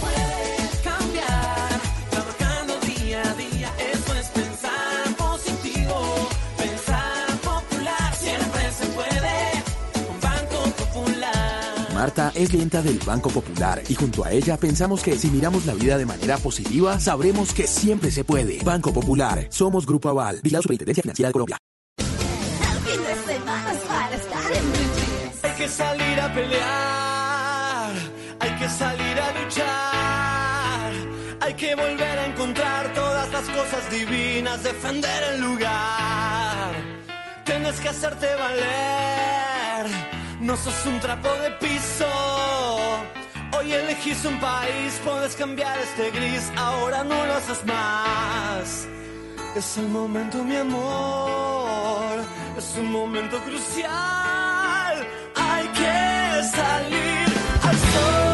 Marta es clienta del Banco Popular y junto a ella pensamos que si miramos la vida de manera positiva, sabremos que siempre se puede. Banco Popular, somos Grupo Aval, Vigilado Superintendencia Financiera de Colombia. Hay que salir a pelear, hay que salir a luchar, hay que volver a encontrar todas las cosas divinas, defender el lugar. Tienes que hacerte valer, no sos un trapo de piso. Hoy elegís un país, puedes cambiar este gris, ahora no lo haces más. Es el momento, mi amor, es un momento crucial. Hay que salir al sol.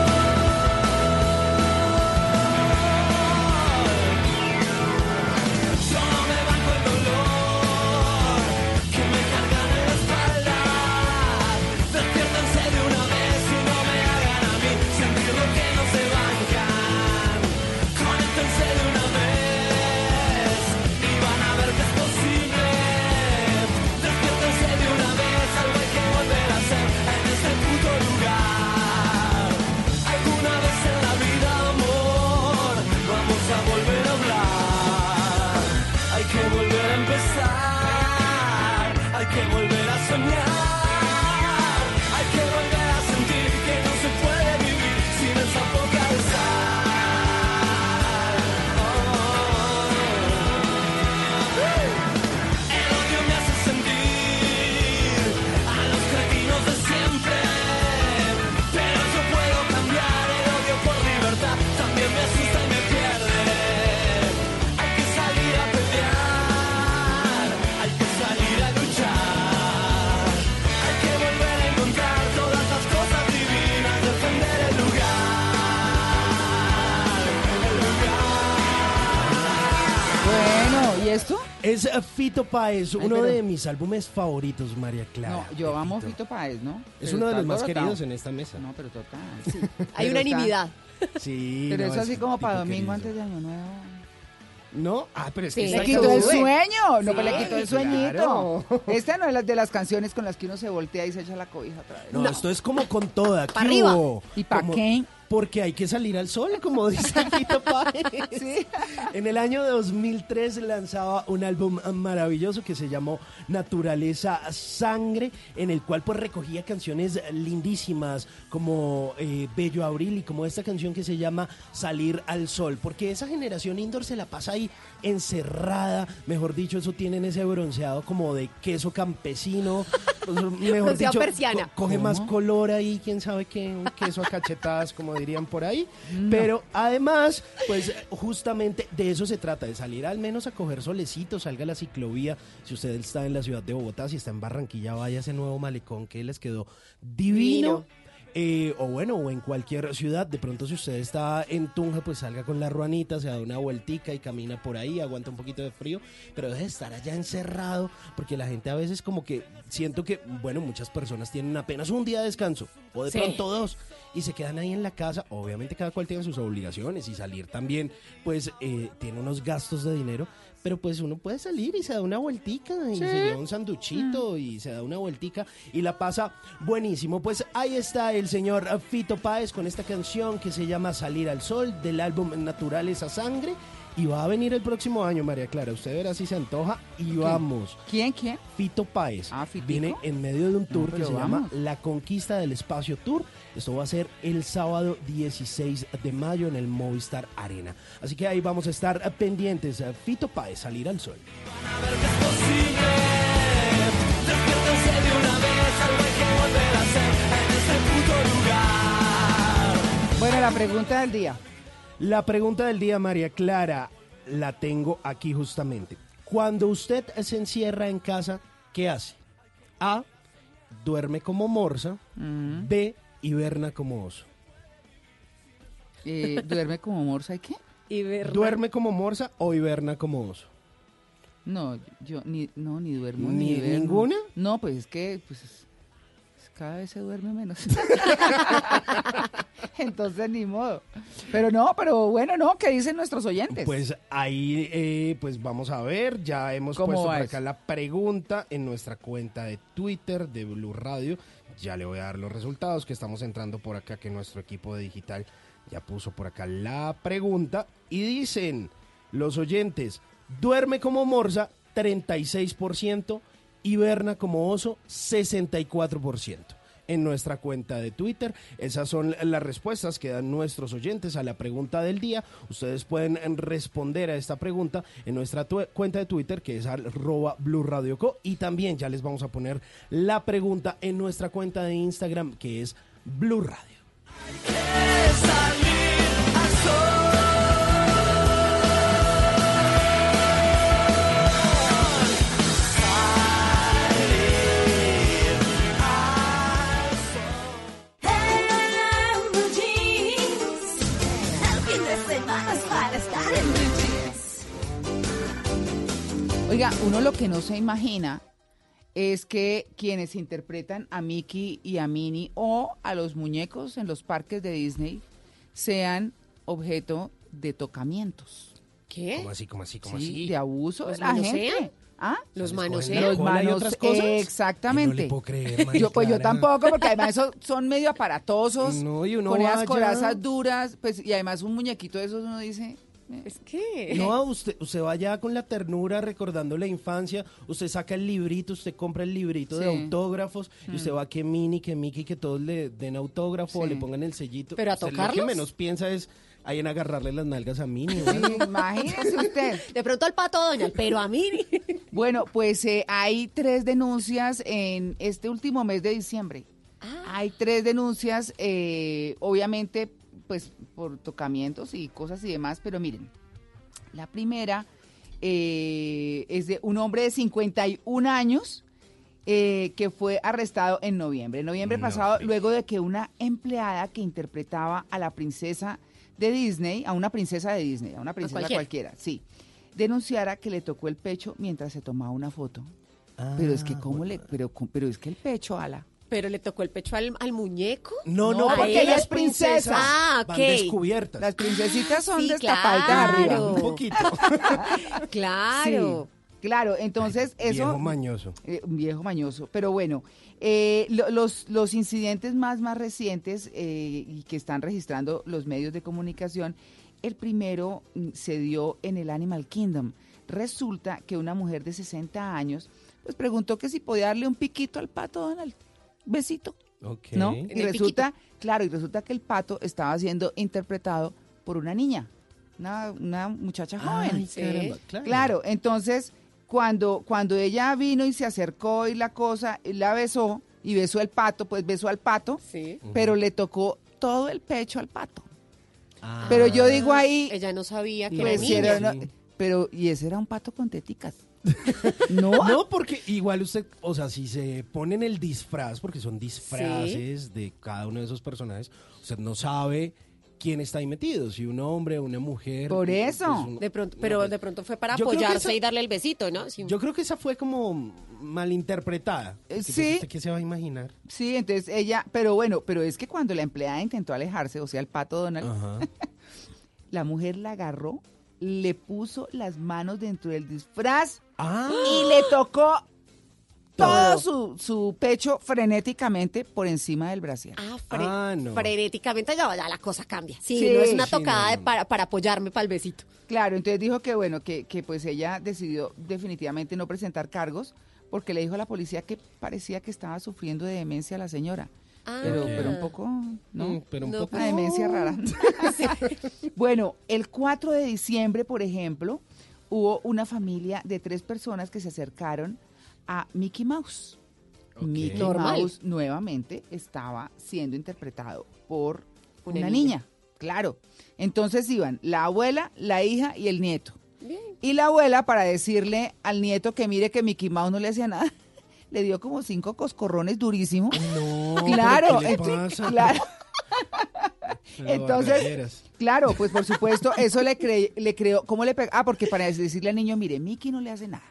¿Y esto? Es eh, Fito Páez, Ay, uno pero- de mis álbumes favoritos, María Clara. No, yo amo Fito Páez, ¿no? Es Pero uno de está los más alborotado. queridos en esta mesa. No, pero total. Hay Pero unanimidad. Sí, Pero no, es así como para domingo querido. antes de Año Nuevo. ¿No? Ah, pero es que Sí. esta Le quitó el canción- sueño, no, pues le quitó el claro. sueñito. Esta no es la de las canciones con las que uno se voltea y se echa la cobija otra vez. No, esto es como con toda. ¿qué arriba. hubo? ¿Y pa' Como- qué? Porque hay que salir al sol, como dice Fito Páez. En el año 2003 lanzaba un álbum maravilloso que se llamó Naturaleza Sangre, en el cual pues recogía canciones lindísimas como eh, Bello Abril y como esta canción que se llama Salir al Sol, porque esa generación indoor se la pasa ahí encerrada, mejor dicho, eso tienen ese bronceado como de queso campesino, mejor dicho, persiana. co- coge más color ahí, quién sabe qué, un queso a cachetadas, como dirían por ahí. No. Pero además, pues justamente de eso se trata, de salir al menos a coger solecito, salga a la ciclovía. Si usted está en la ciudad de Bogotá, si está en Barranquilla, vaya a ese nuevo malecón que les quedó divino. Divino. Eh, o bueno, o en cualquier ciudad, de pronto si usted está en Tunja, pues salga con la ruanita, se da una vueltica y camina por ahí, aguanta un poquito de frío, pero deje de estar allá encerrado, porque la gente a veces como que siento que, bueno, muchas personas tienen apenas un día de descanso, o de Sí. pronto dos, y se quedan ahí en la casa, obviamente cada cual tiene sus obligaciones y salir también, pues eh, tiene unos gastos de dinero, pero pues uno puede salir y se da una vueltica y Sí. se lleva un sanduchito y se da una vueltica y la pasa buenísimo. Pues ahí está el señor Fito Páez con esta canción que se llama Salir al Sol del álbum Naturales a Sangre y va a venir el próximo año, María Clara. Usted verá si se antoja y vamos. ¿Quién, quién? Fito Páez. Ah, ¿Fitico? Viene en medio de un tour que se vamos. llama La Conquista del Espacio Tour. Esto va a ser el sábado 16 de mayo en el Movistar Arena. Así que ahí vamos a estar pendientes. Fito Páez, Salir al Sol. Despiértense de una vez, algo hay que volver a hacer en este puto lugar. Bueno, la pregunta del día. La pregunta del día, María Clara, la tengo aquí justamente. Cuando usted se encierra en casa, ¿qué hace? A. Duerme como morsa. B. Hiberna como oso. Eh, ¿Duerme como morsa y qué? ¿Duerme como morsa o hiberna como oso? No, yo ni, no, ni duermo ¿Ni hiberno. ninguna? No, pues es que pues, cada vez se duerme menos. Entonces ni modo. Pero no, pero bueno, no, ¿qué dicen nuestros oyentes? Pues ahí, eh, pues vamos a ver. Ya hemos ¿Cómo puesto por acá la pregunta en nuestra cuenta de Twitter de Blue Radio. Ya le voy a dar los resultados que estamos entrando por acá, que nuestro equipo de digital ya puso por acá la pregunta. Y dicen los oyentes, duerme como morsa 36%, hiberna como oso 64%. En nuestra cuenta de Twitter, esas son las respuestas que dan nuestros oyentes a la pregunta del día. Ustedes pueden responder a esta pregunta en nuestra cuenta de Twitter, que es arroba Co. Y también ya les vamos a poner la pregunta en nuestra cuenta de Instagram, que es Blue Radio. En Oiga, uno lo que no se imagina es que quienes interpretan a Mickey y a Minnie o a los muñecos en los parques de Disney sean objeto de tocamientos. ¿Qué? ¿Cómo así, cómo así, cómo Sí, así? de abuso de ¿Los la manosean? gente. ¿Ah? ¿Los la Los manos, otras cosas? exactamente. No le puedo creer, María yo, pues yo tampoco, porque además esos son medio aparatosos, No, y uno con esas vaya. corazas duras, pues y además un muñequito de esos uno dice, Es que... No, usted, usted vaya con la ternura recordando la infancia, usted saca el librito, usted compra el librito de autógrafos y usted va que Mini, que Mickey, que todos le den autógrafo, Sí. le pongan el sellito. ¿Pero a Usted Lo que tocarlos? menos piensa es ahí en agarrarle las nalgas a Mini. ¿no? imagínese usted. De pronto al pato doña, pero a mí... Bueno, pues eh, hay tres denuncias en este último mes de diciembre. Hay tres denuncias, eh, obviamente, pues por tocamientos y cosas y demás, pero miren, la primera eh, es de un hombre de 51 años eh, que fue arrestado en noviembre. En noviembre No, pasado, luego de que una empleada que interpretaba a la princesa de Disney, a una princesa de Disney, a una princesa cualquiera. cualquiera, sí, denunciara que le tocó el pecho mientras se tomaba una foto. pero es que Ah, cómo le, pero, pero es que el pecho, ala. Pero le tocó el pecho al, al muñeco. No, No, no, porque a ella es princesa. Ah, Van descubiertas. Las princesitas son Sí, destapaditas claro. arriba. Un poquito. Claro. Sí, claro, entonces eso... Viejo mañoso. Eh, viejo mañoso. Pero bueno, eh, lo- los, los incidentes más, más recientes eh, y que están registrando los medios de comunicación, el primero mm, se dio en el Animal Kingdom. Resulta que una mujer de 60 años pues preguntó que si podía darle un piquito al pato Donald. Besito. Ok. ¿No? Y resulta, claro, y resulta que el pato estaba siendo interpretado por una niña, una, una muchacha joven. Ay, Sí. caramba, claro. Claro, entonces cuando, cuando ella vino y se acercó y la cosa, y la besó y besó el pato, pues besó al pato, Sí. pero le tocó todo el pecho al pato. Ah. Pero yo digo ahí, Ella no sabía que pues, era niña. era una- pero y ese era un pato con teticas. No. No, porque igual usted, o sea, si se ponen el disfraz, porque son disfraces de cada uno de esos personajes, usted no sabe quién está ahí metido, si un hombre o una mujer. Por pues, eso. un- De pronto, pero de pronto fue para Yo apoyarse esa- y darle el besito, ¿no? Yo creo que esa fue como malinterpretada. pues, sí. ¿usted ¿Qué se va a imaginar? Sí, entonces ella, pero bueno, pero es que cuando la empleada intentó alejarse, o sea, el pato Donald, la mujer la agarró, le puso las manos dentro del disfraz Ah. y le tocó todo Todo. su, su pecho frenéticamente por encima del brasier. Ah, fre- Ah, no. frenéticamente ya, ya la cosa cambia. Sí, Sí, no es una sí, tocada no, para, para apoyarme para el besito. Claro, entonces dijo que bueno, que, que pues ella decidió definitivamente no presentar cargos porque le dijo a la policía que parecía que estaba sufriendo de demencia la señora. Ah. Pero, un poco, ¿no? Mm, pero un No, poco. Una demencia rara. bueno, el 4 de diciembre, por ejemplo, hubo una familia de tres personas que se acercaron a Mickey Mouse. Mickey Normal. Mouse nuevamente estaba siendo interpretado por Una una, niña. niña. claro. Entonces iban la abuela, la hija y el nieto. Bien. Y la abuela, para decirle al nieto que mire que Mickey Mouse no le hacía nada, le dio como cinco coscorrones durísimos. No, claro, ¿pero ¿qué le pasa? claro. Entonces, claro, pues por supuesto, eso le, cre- le creó, ¿cómo le pega? Ah, porque para decirle al niño, mire, Mickey no le hace nada.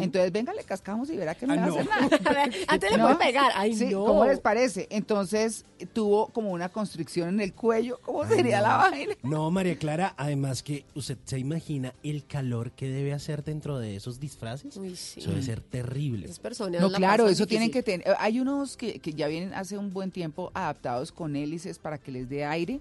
Entonces, venga, le cascamos y verá que no Ah, le no. hace nada. Antes le ¿No? puede pegar. Ay, Sí, no. ¿Cómo les parece? Entonces, tuvo como una constricción en el cuello. ¿Cómo Ay, sería no. la vaina? No, María Clara, además que usted se imagina el calor que debe hacer dentro de esos disfraces. Uy, sí. Eso debe ser terrible. Esas personas No, la claro, eso tienen que tener. Hay unos que, que ya vienen hace un buen tiempo adaptados con hélices para que les dé aire.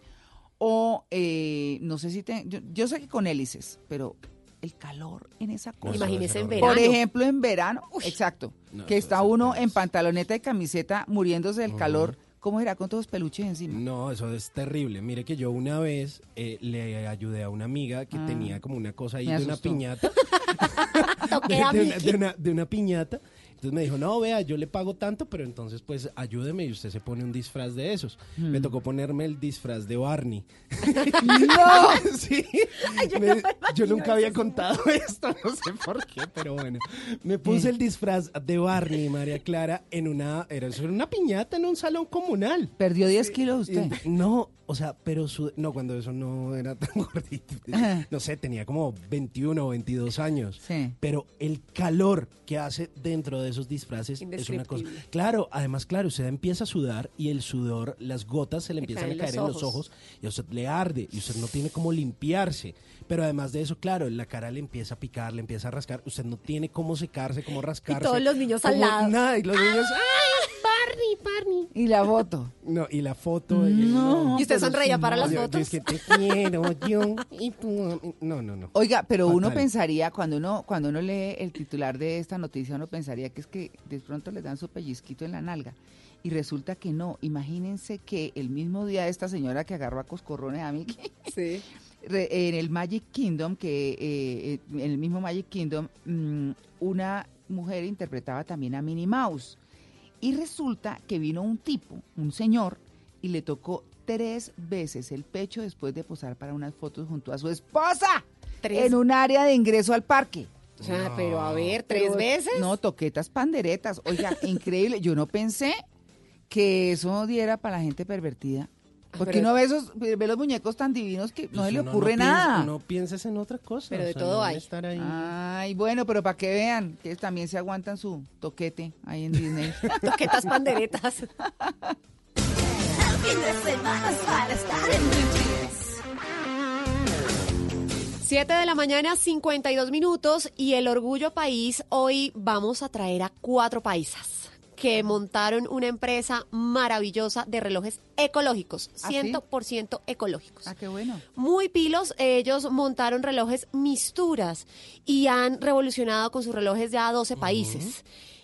O eh, no sé si te, yo, yo sé que con hélices, pero el calor en esa cosa. Imagínese en Por verano. ejemplo, en verano, exacto, No, que está uno en pantaloneta y camiseta muriéndose del calor. ¿Cómo será con todos los peluches encima? No, eso es terrible. Mire que yo una vez eh, le ayudé a una amiga que Ah. tenía como una cosa ahí de una piñata. Toqué de, a de una, Mickey. de una- de una piñata. Entonces me dijo, no, vea, yo le pago tanto, pero entonces pues ayúdeme y usted se pone un disfraz de esos. Me Mm. tocó ponerme el disfraz de Barney. ¡No! sí. yo Me- no me yo imagino nunca había contado esto, no sé por qué, pero bueno. Me puse el disfraz de Barney, María Clara, en una, era una piñata en un salón comunal. Perdió 10 kilos usted. No, o sea, pero su, no, cuando eso no era tan gordito. Ajá. No sé, tenía como 21 o 22 años. Sí. Pero el calor que hace dentro de esos disfraces es una cosa. Claro, además, claro, usted empieza a sudar y el sudor, las gotas se le Le empiezan a caer los en los ojos. ojos y a usted le arde y usted no tiene cómo limpiarse. Pero además de eso, claro, la cara le empieza a picar, le empieza a rascar. Usted no tiene cómo secarse, cómo rascarse. todos los niños al lado. Nada, y los niños. Barney, Barney. Y la foto. No, y la foto. y- No, Y usted sonreía para no, las yo- yo fotos. es que te quiero, yo, y tú. No, no, no. Oiga, pero uno pensaría, cuando uno, cuando uno lee el titular de esta noticia, uno pensaría que es que de pronto les dan su pellizquito en la nalga. Y resulta que no. Imagínense que el mismo día de esta señora que agarró a coscorrones a Mickey, Sí. En el Magic Kingdom, que eh, eh, en el mismo Magic Kingdom, mm, una mujer interpretaba también a Minnie Mouse. Y resulta que vino un tipo, un señor, y le tocó tres veces el pecho después de posar para unas fotos junto a su esposa Tres. en un área de ingreso al parque. O sea, pero a ver, tres Pero- veces. No, toquetas panderetas. Oiga, increíble. Yo no pensé que eso diera para la gente pervertida. Porque pero- uno ve, esos, ve los muñecos tan divinos que no se le ocurre nada. No pienses en otra cosa. Pero o de sea, todo no hay. Estar ahí. Ay, bueno, pero para que vean que también se aguantan su toquete ahí en Disney. Toquetas panderetas. 7 de la mañana, 52 minutos. Y el Orgullo País, hoy vamos a traer a cuatro paisas que montaron una empresa maravillosa de relojes ecológicos, ¿Ah, sí? 100% ecológicos. ah, qué bueno. Muy pilos, ellos montaron relojes misturas y han revolucionado con sus relojes ya a 12 países.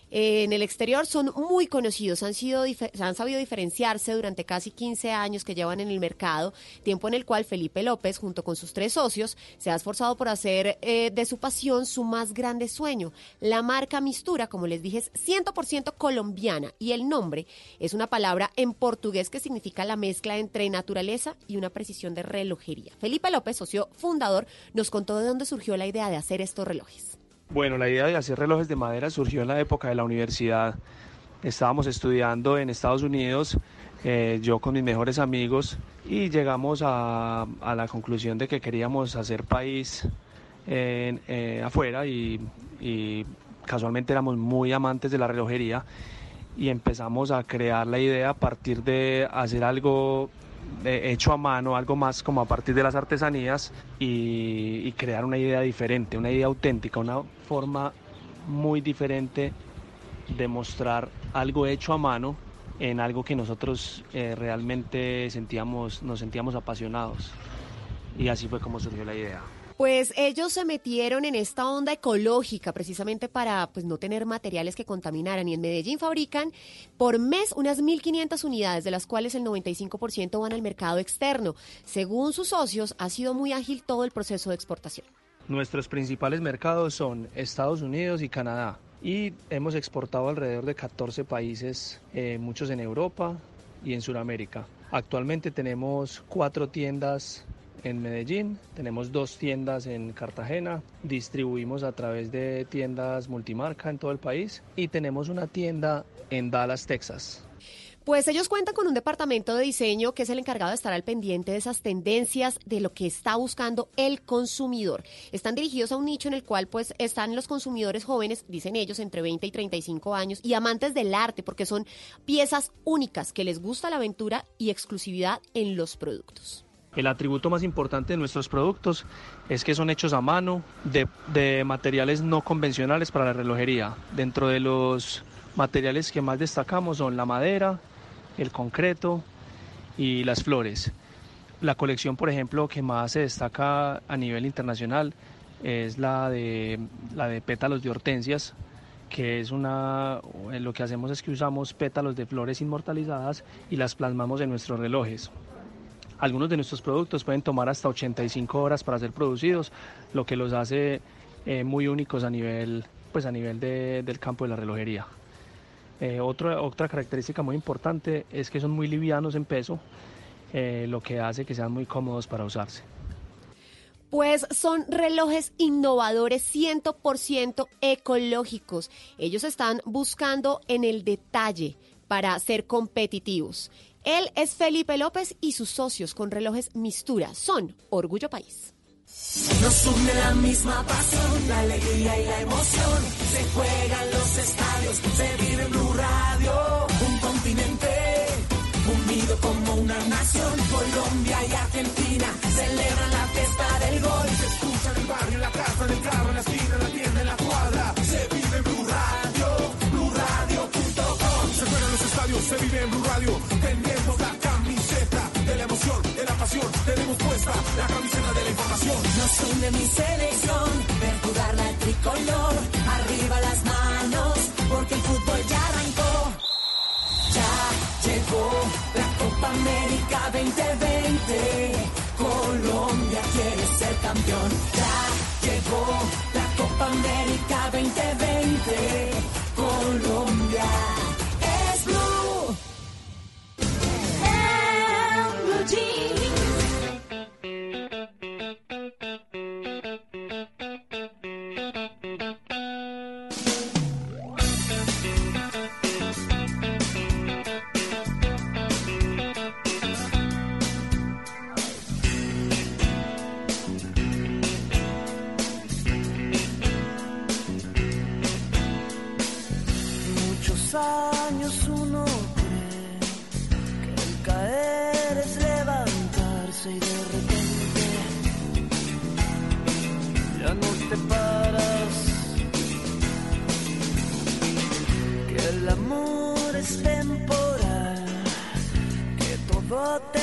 Eh, en el exterior son muy conocidos, han, sido han sabido diferenciarse durante casi 15 años que llevan en el mercado, tiempo en el cual Felipe López, junto con sus tres socios, se ha esforzado por hacer eh, de su pasión su más grande sueño. La marca Mistura, como les dije, es 100% colombiana y el nombre es una palabra en portugués que significa la mezcla entre naturaleza y una precisión de relojería. Felipe López, socio fundador, nos contó de dónde surgió la idea de hacer estos relojes. Bueno, la idea de hacer relojes de madera surgió en la época de la universidad. Estábamos estudiando en Estados Unidos, eh, yo con mis mejores amigos, y llegamos a, la conclusión de que queríamos hacer país eh, afuera y, y casualmente éramos muy amantes de la relojería y empezamos a crear la idea a partir de hacer algo hecho a mano, algo más como a partir de las artesanías y, y crear una idea diferente, una idea auténtica, una forma muy diferente de mostrar algo hecho a mano en algo que nosotros eh, realmente sentíamos, nos sentíamos apasionados. Y así fue como surgió la idea. Pues ellos se metieron en esta onda ecológica precisamente para pues no tener materiales que contaminaran y en Medellín fabrican por mes unas 1.500 unidades, de las cuales el 95% van al mercado externo. Según sus socios, ha sido muy ágil todo el proceso de exportación. Nuestros principales mercados son Estados Unidos y Canadá y hemos exportado alrededor de 14 países, eh, muchos en Europa y en Sudamérica. Actualmente tenemos cuatro tiendas en Medellín, tenemos dos tiendas en Cartagena, distribuimos a través de tiendas multimarca en todo el país y tenemos una tienda en Dallas, Texas. Pues ellos cuentan con un departamento de diseño que es el encargado de estar al pendiente de esas tendencias, de lo que está buscando el consumidor. Están dirigidos a un nicho en el cual pues están los consumidores jóvenes, dicen ellos, entre 20 y 35 años y amantes del arte porque son piezas únicas que les gusta la aventura y exclusividad en los productos. El atributo más importante de nuestros productos es que son hechos a mano de, materiales no convencionales para la relojería. Dentro de los materiales que más destacamos son la madera, el concreto y las flores. La colección, por ejemplo, que más se destaca a nivel internacional es la de, la de pétalos de hortensias, que es una, lo que hacemos es que usamos pétalos de flores inmortalizadas y las plasmamos en nuestros relojes. Algunos de nuestros productos pueden tomar hasta 85 horas para ser producidos, lo que los hace eh, muy únicos a nivel, pues a nivel de- del campo de la relojería. Eh, otra, otra característica muy importante es que son muy livianos en peso, eh, lo que hace que sean muy cómodos para usarse. Pues son relojes innovadores 100% ecológicos. Ellos están buscando en el detalle para ser competitivos. Él es Felipe López y sus socios con relojes Mistura son Orgullo País. Nos une la misma pasión, la alegría y la emoción. Se juegan los estadios, se vive en Blue Radio. Un continente unido como una nación. Colombia y Argentina celebran la fiesta del gol. Se escucha en el barrio, en la casa, en el carro, en la esquina, en la tienda, se vive en Blue Radio. Tenemos la camiseta de la emoción, de la pasión. Tenemos puesta la camiseta de la información. Nos une mi selección, ver jugarla el tricolor. Arriba las manos, porque el fútbol ya arrancó. Ya llegó la Copa América 2020. Colombia quiere ser campeón. Ya llegó la Copa América 2020. Colombia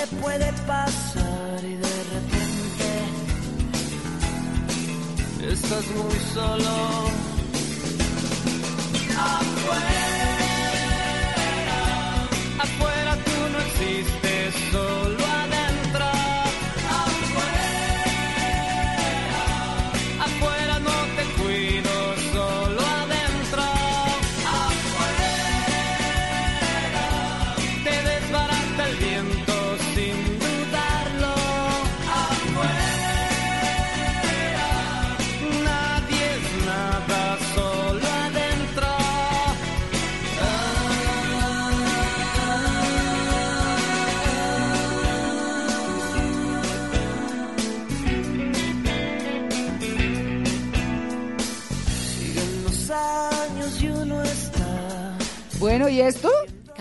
puede pasar y de repente estás muy solo. Afuera, afuera tú no existes,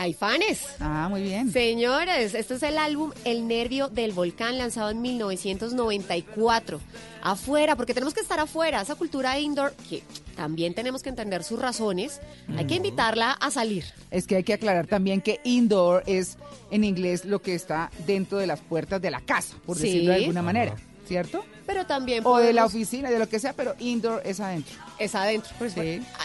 Caifanes. Ah, muy bien. Señores, este es el álbum El Nervio del Volcán, lanzado en 1994. Afuera, porque tenemos que estar afuera, esa cultura indoor, que también tenemos que entender sus razones, hay que invitarla a salir. Es que hay que aclarar también que indoor es en inglés lo que está dentro de las puertas de la casa, por Sí. decirlo de alguna manera, ¿cierto? Pero también O de la oficina, de lo que sea, pero indoor es adentro. Es adentro. Pues,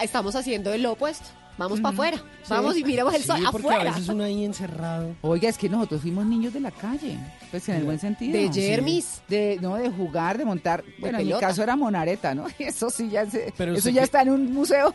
Estamos haciendo el opuesto. Vamos para afuera. Sí. Vamos y miramos el Sí, sol porque afuera. a veces uno ahí encerrado. Oiga, es que nosotros fuimos niños de la calle, pues en el buen sentido. De Sí. yermis. De, no, de jugar, de montar. Bueno, en mi pelota. caso era monareta, ¿no? Eso sí ya, se- Pero eso usted ya está en un museo.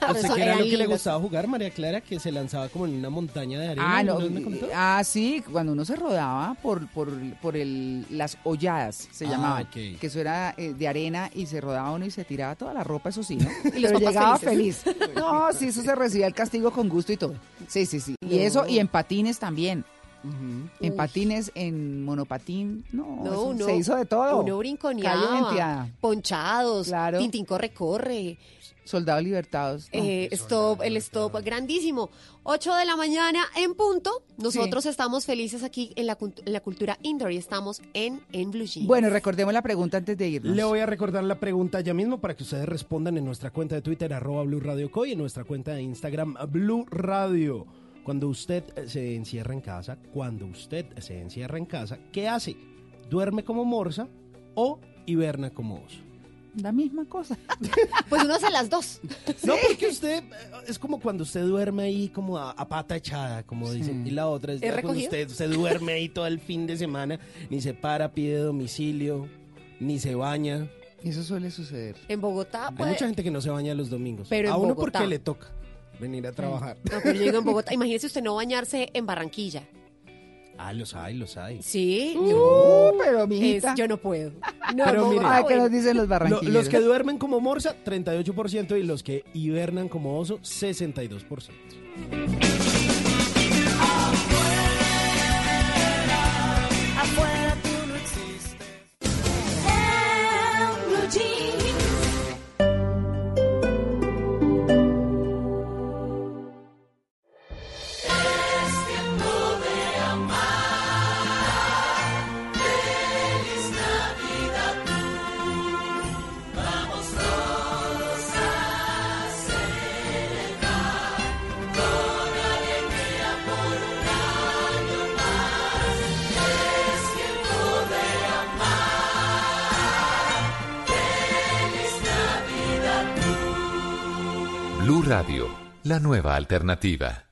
¿A usted Eso qué era lo que le gustaba jugar, María Clara? Que se lanzaba como en una montaña de arena. Ah, no, ¿no me contó? ah, sí, cuando uno se rodaba por, por, por el, las holladas, se Ah, llamaban, ok. que eso era eh, de arena y se rodaba uno y se tiraba toda la ropa, eso sí, ¿no? Y los Pero papás llegaba felices. feliz. No, sí, eso se recibía el castigo con gusto y todo. Sí, sí, sí. Y No. eso, y en patines también. En patines, en monopatín, no, No, uno, se hizo de todo. Uno brinconeaba, ponchados, Claro. Tintín corre, corre. Soldados libertados. no. Eh, stop, el stop grandísimo. 8 de la mañana en punto. Nosotros estamos felices aquí en la, cult- en la cultura indoor y estamos en, en Blue Jeans. Bueno, recordemos la pregunta antes de irnos. Le voy a recordar la pregunta ya mismo para que ustedes respondan en nuestra cuenta de Twitter, arroba Blue Radio Co, y en nuestra cuenta de Instagram, Blue Radio. Cuando usted eh, se encierra en casa, cuando usted se encierra en casa, ¿qué hace? ¿Duerme como morsa o hiberna como oso? La misma cosa. Pues uno hace las dos. No, porque usted eh, es como cuando usted duerme ahí como a, a pata echada, como dicen. Y la otra es ¿Es ya cuando usted se duerme ahí todo el fin de semana, ni se para, pide domicilio, ni se baña. Eso suele suceder. En Bogotá, Hay pues, mucha gente que no se baña los domingos. Pero en a uno Bogotá. porque le toca venir a trabajar. No, pero yo digo en Bogotá. Imagínese usted no bañarse en Barranquilla. Ah, los hay, los hay. Sí. Uh, pero mijita. Es- yo no puedo. No, Pero mire, Ay, que nos dicen los Lo- barranquilleros. los que duermen como morsa, 38%, y los que hibernan como oso, 62%. Blue Radio, la nueva alternativa.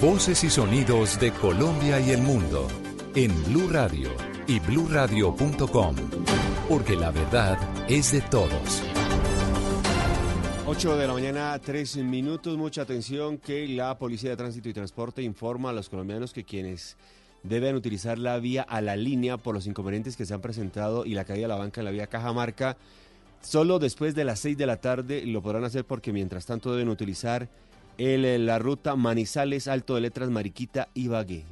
Voces y sonidos de Colombia y el mundo en Blue Radio y bluradio.com, porque la verdad es de todos. 8 de la mañana, 3 minutos. Mucha atención que la Policía de Tránsito y Transporte informa a los colombianos que quienes deben utilizar la vía a la línea por los inconvenientes que se han presentado y la caída de la banca en la vía Cajamarca, solo después de las 6 de la tarde lo podrán hacer porque mientras tanto deben utilizar la ruta Manizales, Alto de Letras, Mariquita y.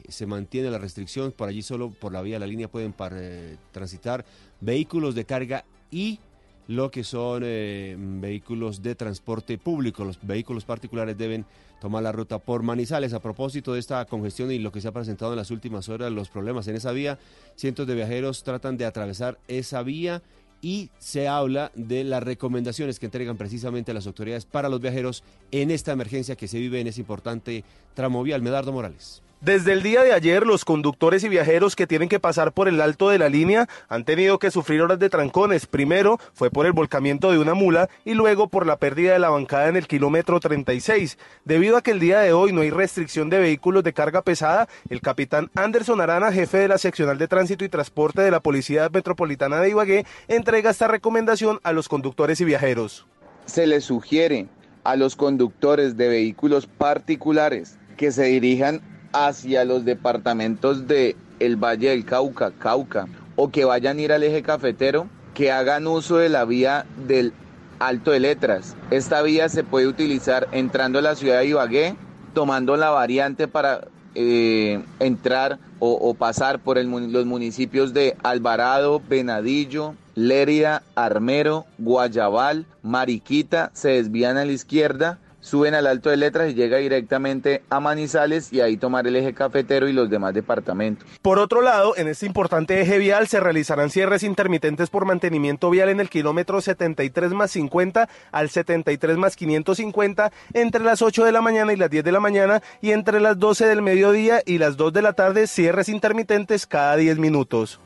Se mantiene la restricción, por allí solo por la vía a la línea pueden eh, transitar vehículos de carga y lo que son eh, vehículos de transporte público. Los vehículos particulares deben tomar la ruta por Manizales. A propósito de esta congestión y lo que se ha presentado en las últimas horas, los problemas en esa vía, cientos de viajeros tratan de atravesar esa vía y se habla de las recomendaciones que entregan precisamente las autoridades para los viajeros en esta emergencia que se vive en ese importante tramo vial. Medardo Morales. Desde el día de ayer, los conductores y viajeros que tienen que pasar por el alto de la línea han tenido que sufrir horas de trancones. Primero fue por el volcamiento de una mula y luego por la pérdida de la bancada en el kilómetro 36. Debido a que el día de hoy no hay restricción de vehículos de carga pesada, el capitán Anderson Arana, jefe de la seccional de tránsito y transporte de la Policía Metropolitana de Ibagué, entrega esta recomendación a los conductores y viajeros. Se les sugiere a los conductores de vehículos particulares que se dirijan hacia los departamentos de el Valle del Cauca, Cauca, o que vayan a ir al eje cafetero, que hagan uso de la vía del Alto de Letras. Esta vía se puede utilizar entrando a la ciudad de Ibagué, tomando la variante para eh, entrar o, pasar por los municipios de Alvarado, Venadillo, Lérida, Armero, Guayabal, Mariquita, se desvían a la izquierda, suben al Alto de Letras y llega directamente a Manizales y ahí tomar el eje cafetero y los demás departamentos. Por otro lado, en este importante eje vial se realizarán cierres intermitentes por mantenimiento vial en el kilómetro 73 más 50 al 73 más 550 entre las 8 de la mañana y las 10 de la mañana y entre las 12 del mediodía y las 2 de la tarde cierres intermitentes cada 10 minutos.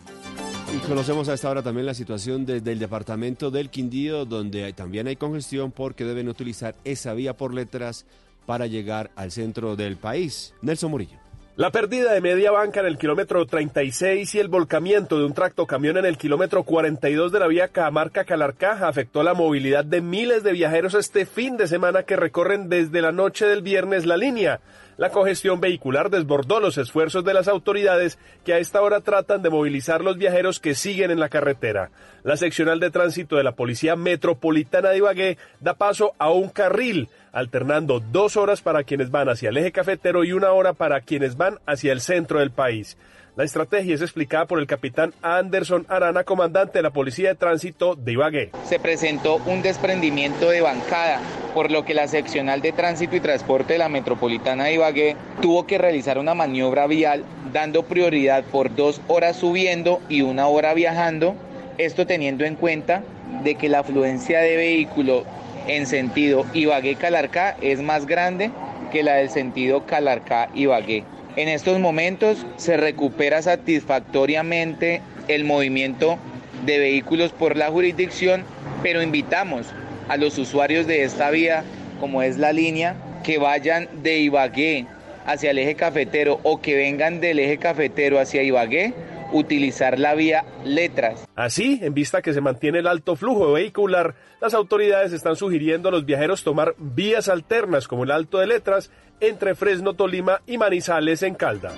Y conocemos a esta hora también la situación desde el departamento del Quindío, donde también hay congestión porque deben utilizar esa vía por letras para llegar al centro del país. Nelson Murillo. La pérdida de media banca en el kilómetro 36 y el volcamiento de un tractocamión en el kilómetro 42 de la vía Cajamarca-Calarcaja afectó la movilidad de miles de viajeros este fin de semana que recorren desde la noche del viernes la línea. La congestión vehicular desbordó los esfuerzos de las autoridades que a esta hora tratan de movilizar los viajeros que siguen en la carretera. La seccional de tránsito de la Policía Metropolitana de Ibagué da paso a un carril, alternando dos horas para quienes van hacia el eje cafetero y una hora para quienes van hacia el centro del país. La estrategia es explicada por el capitán Anderson Arana, comandante de la Policía de Tránsito de Ibagué. se presentó un desprendimiento de bancada, por lo que la seccional de tránsito y transporte de la metropolitana de Ibagué tuvo que realizar una maniobra vial dando prioridad por dos horas subiendo y una hora viajando, esto teniendo en cuenta de que la afluencia de vehículo en sentido Ibagué-Calarcá es más grande que la del sentido Calarcá-Ibagué. En estos momentos se recupera satisfactoriamente el movimiento de vehículos por la jurisdicción, pero invitamos a los usuarios de esta vía, como es la línea, que vayan de Ibagué hacia el eje cafetero o que vengan del eje cafetero hacia Ibagué, utilizar la vía letras. Así, en vista que se mantiene el alto flujo vehicular, las autoridades están sugiriendo a los viajeros tomar vías alternas como el Alto de Letras entre Fresno, Tolima y Manizales en Caldas.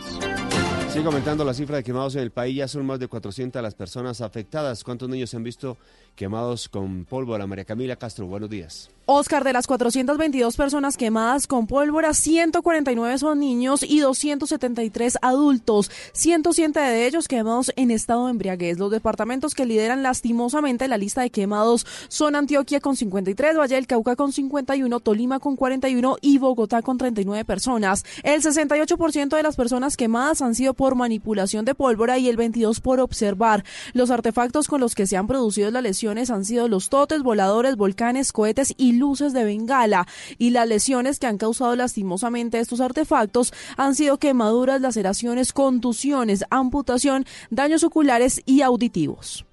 Sigue aumentando la cifra de quemados en el país, ya son más de 400 las personas afectadas. ¿Cuántos niños se han visto quemados con pólvora? María Camila Castro, buenos días. Oscar, de las 422 personas quemadas con pólvora, 149 son niños y 273 adultos, 107 de ellos quemados en estado de embriaguez. Los departamentos que lideran lastimosamente la lista de quemados son Antioquia con 53, Valle del Cauca con 51, Tolima con 41 y Bogotá con 39 personas. El 68% de las personas quemadas han sido por manipulación de pólvora y el 22 por observar. Los artefactos con los que se han producido las lesiones han sido los totes, voladores, volcanes, cohetes y luces de bengala. Y las lesiones que han causado lastimosamente estos artefactos han sido quemaduras, laceraciones, contusiones, amputación, daños oculares y auditivos.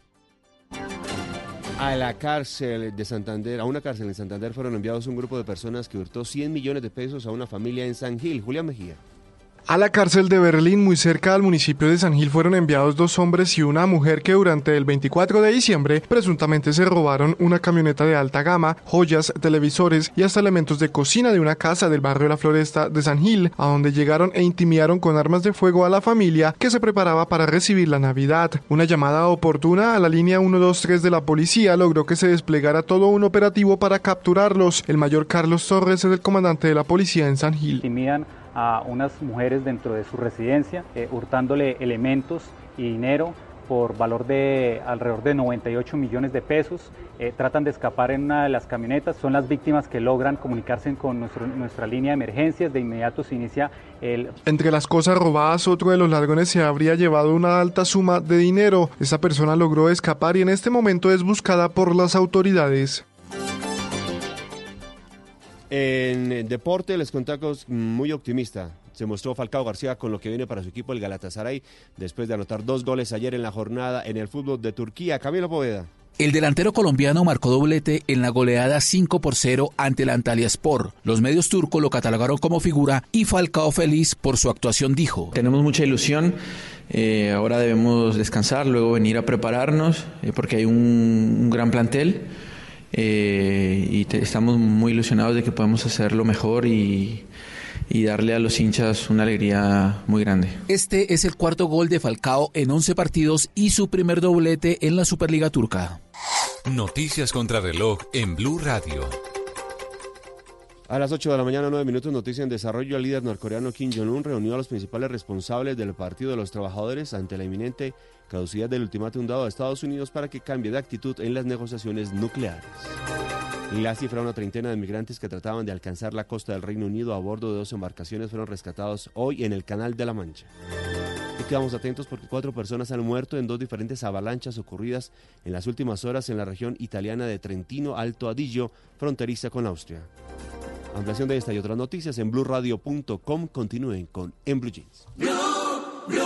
A la cárcel de Santander, a una cárcel en Santander fueron enviados un grupo de personas que hurtó 100 millones de pesos a una familia en San Gil. Julián Mejía. A la cárcel de Berlín, muy cerca del municipio de San Gil, fueron enviados dos hombres y una mujer que durante el 24 de diciembre presuntamente se robaron una camioneta de alta gama, joyas, televisores y hasta elementos de cocina de una casa del barrio La Floresta de San Gil, a donde llegaron e intimidaron con armas de fuego a la familia que se preparaba para recibir la Navidad. Una llamada oportuna a la línea 123 de la policía logró que se desplegara todo un operativo para capturarlos. El mayor Carlos Torres es el comandante de la policía en San Gil. A unas mujeres dentro de su residencia, eh, hurtándole elementos y dinero por valor de alrededor de 98 millones de pesos. Eh, tratan de escapar en una de las camionetas. Son las víctimas que logran comunicarse con nuestra línea de emergencias. De inmediato se inicia el Entre las cosas robadas, otro de los ladrones se habría llevado una alta suma de dinero. Esta persona logró escapar y en este momento es buscada por las autoridades. En deporte les contamos muy optimista. se mostró Falcao García con lo que viene para su equipo el Galatasaray después de anotar dos goles ayer en la jornada en el fútbol de Turquía. Camilo Poveda. El delantero colombiano marcó doblete en la goleada 5 por 0 ante el Antalya Sport. Los medios turcos lo catalogaron como figura y Falcao feliz por su actuación dijo. Tenemos mucha ilusión. eh, ahora debemos descansar, luego venir a prepararnos, eh, porque hay un, un gran plantel eh, y te- estamos muy ilusionados de que podemos hacerlo mejor y, y darle a los hinchas una alegría muy grande. Este es el cuarto gol de Falcao en 11 partidos y su primer doblete en la Superliga Turca. Noticias contra reloj en Blue Radio. A las 8 de la mañana, 9 minutos, noticia en desarrollo. El líder norcoreano Kim Jong-un reunió a los principales responsables del Partido de los Trabajadores ante la inminente caducidad del ultimátum dado a Estados Unidos para que cambie de actitud en las negociaciones nucleares. La cifra, una treintena de migrantes que trataban de alcanzar la costa del Reino Unido a bordo de dos embarcaciones fueron rescatados hoy en el Canal de la Mancha. Y quedamos atentos porque cuatro personas han muerto en dos diferentes avalanchas ocurridas en las últimas horas en la región italiana de Trentino Alto Adigio, fronteriza con Austria. Ampliación de esta y otras noticias en blueradio.com. Continúen con En Blue Jeans. Blue, Blue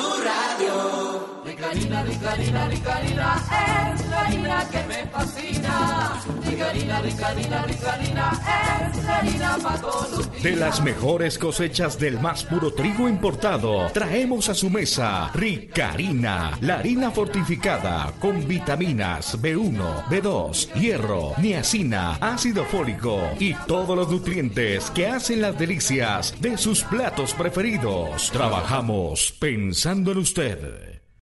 Es la harina que me fascina. Es la harina De las mejores cosechas del más puro trigo importado, traemos a su mesa Ricarina, la harina fortificada con vitaminas B1, B2, hierro, niacina, ácido fólico y todos los nutrientes que hacen las delicias de sus platos preferidos. Trabajamos pensando en usted. Ever.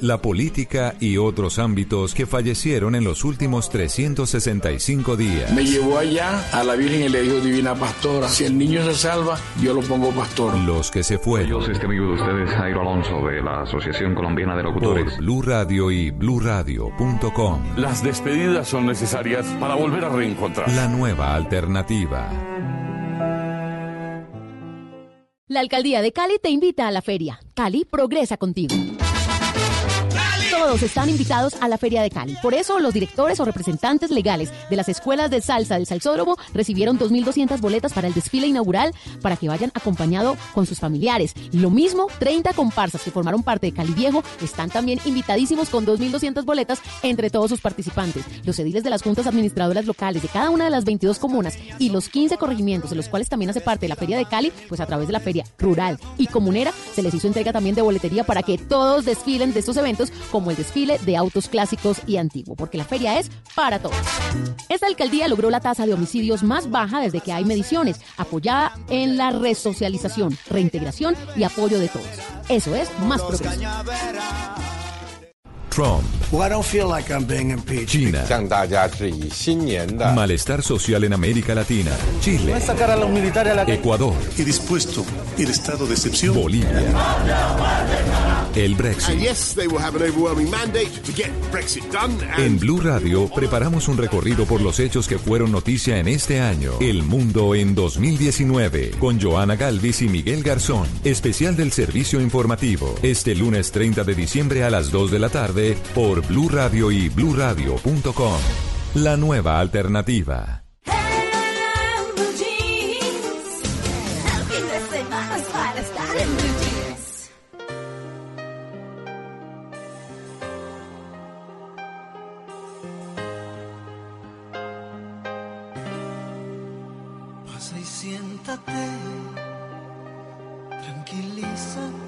la política y otros ámbitos que fallecieron en los últimos 365 días. Me llevó allá a la Virgen y le dijo, Divina Pastora, si el niño se salva, yo lo pongo pastor. Los que se fueron. Yo soy este amigo de ustedes, Jairo Alonso, de la Asociación Colombiana de Locutores. Por Blue Radio y bluradio.com. Las despedidas son necesarias para volver a reencontrar. La nueva alternativa. La alcaldía de Cali te invita a la feria. Cali progresa contigo. Todos están invitados a la Feria de Cali. Por eso, los directores o representantes legales de las escuelas de salsa del Salsódromo recibieron 2.200 boletas para el desfile inaugural para que vayan acompañado con sus familiares. Lo mismo, 30 comparsas que formaron parte de Cali Viejo están también invitadísimos con 2.200 boletas entre todos sus participantes. Los ediles de las juntas administradoras locales de cada una de las 22 comunas y los 15 corregimientos de los cuales también hace parte la Feria de Cali, pues a través de la Feria Rural y Comunera se les hizo entrega también de boletería para que todos desfilen de estos eventos como el desfile de autos clásicos y antiguo, porque la feria es para todos. Esta alcaldía logró la tasa de homicidios más baja desde que hay mediciones, apoyada en la resocialización, reintegración y apoyo de todos. Eso es más progreso. Trump. China. Malestar social en América Latina. Chile. Ecuador. El. Bolivia. El Brexit. En Blue Radio preparamos un recorrido por los hechos que fueron noticia en este año. El mundo en 2019 con Joana Galvis y Miguel Garzón. Especial del servicio informativo. Este lunes 30 de diciembre a las 2 de la tarde por Blue Radio y bluradio.com. La nueva alternativa. Pasa y siéntate, tranquilízate.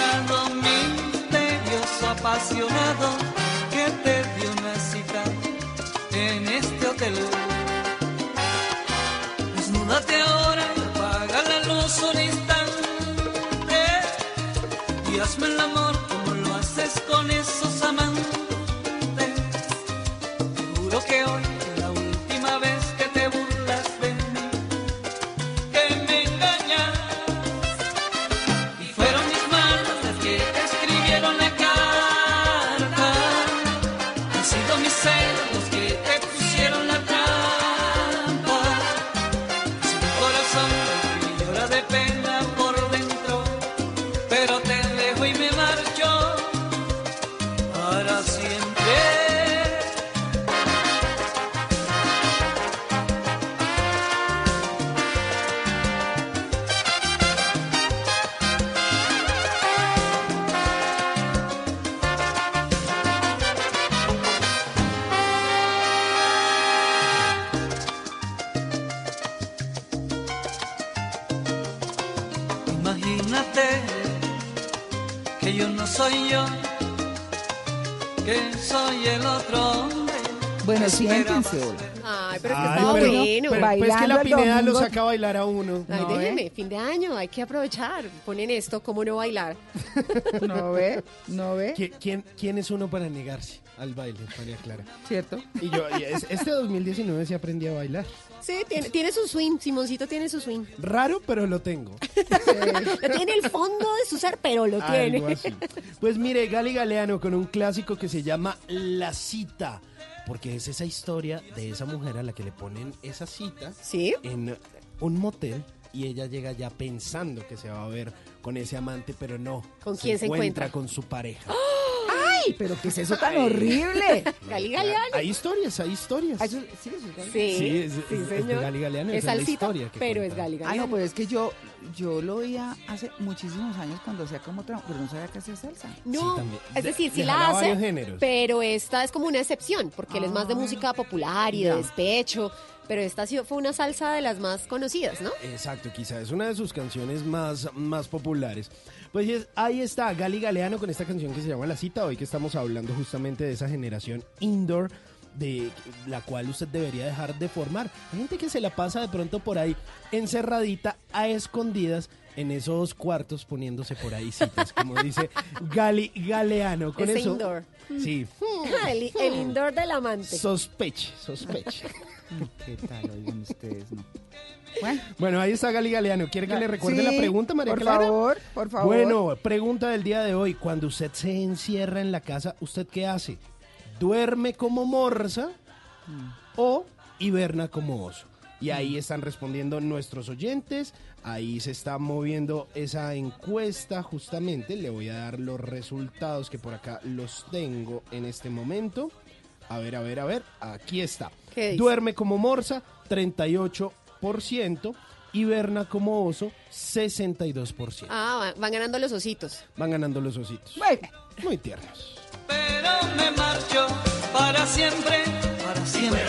apasionado, que te lo saca a bailar a uno. Ay, No, déjeme, fin de año, hay que aprovechar. Ponen esto, ¿cómo no bailar? No ve, no ve. ¿Qui- ¿Quién, ¿Quién es uno para negarse al baile, María Clara? ¿Cierto? Y yo, y es- este 2019 sí aprendí a bailar. Sí, tiene, tiene su swing, Simoncito tiene su swing. Raro, pero lo tengo. Lo tiene el fondo de su ser, pero lo tiene. Así. Pues mire, Gali Galeano con un clásico que se llama La Cita. Porque es esa historia de esa mujer a la que le ponen esa cita en un motel y ella llega ya pensando que se va a ver con ese amante, pero no. ¿Con quién se encuentra? con su pareja. ¡Ay! ¿Pero qué es eso tan horrible? Gali Galeano. Hay historias, hay historias. Ah, eso- sí, eso es Gali. Sí, Sí, es- sí, es- es de señor. Gali Galeano, Es esa es la salsita, historia que pero cuenta. es Gali Ah, Galeano. no, pero es que yo, yo lo oía hace muchísimos años cuando hacía como otra, pero no sabía que hacía salsa. No, también. es De- decir, sí de la hace, varios géneros. pero esta es como una excepción, porque él es más de Ah, música popular y ya. de despecho, pero esta sí fue una salsa de las más conocidas, ¿no? Exacto, quizá es una de sus canciones más, más populares. Pues es- ahí está Gali Galeano con esta canción que se llama La Cita, hoy que estamos hablando justamente de esa generación indoor de la cual usted debería dejar de formar. Hay gente que se la pasa de pronto por ahí encerradita a escondidas en esos cuartos poniéndose por ahí citas, como dice Gali Galeano. Con Ese eso, indoor. Sí, el, el indoor del amante. sospeche, sospeche. ¿Qué tal oigan ustedes? No. Bueno, ahí está Gali Galeano. ¿Quiere que le recuerde Sí, la pregunta, María por Clara? favor, por favor. Bueno, pregunta del día de hoy. Cuando usted se encierra en la casa, ¿usted qué hace? ¿Duerme como morsa o hiberna como oso? Y ahí están respondiendo nuestros oyentes. Ahí se está moviendo esa encuesta justamente. Le voy a dar los resultados que por acá los tengo en este momento. A ver, a ver, a ver. Aquí está. Duerme como morsa, 38%. Hiberna como oso, 62%. Ah, van- van ganando los ositos. Van ganando los ositos. Muy tiernos. Pero me marcho para siempre, para siempre.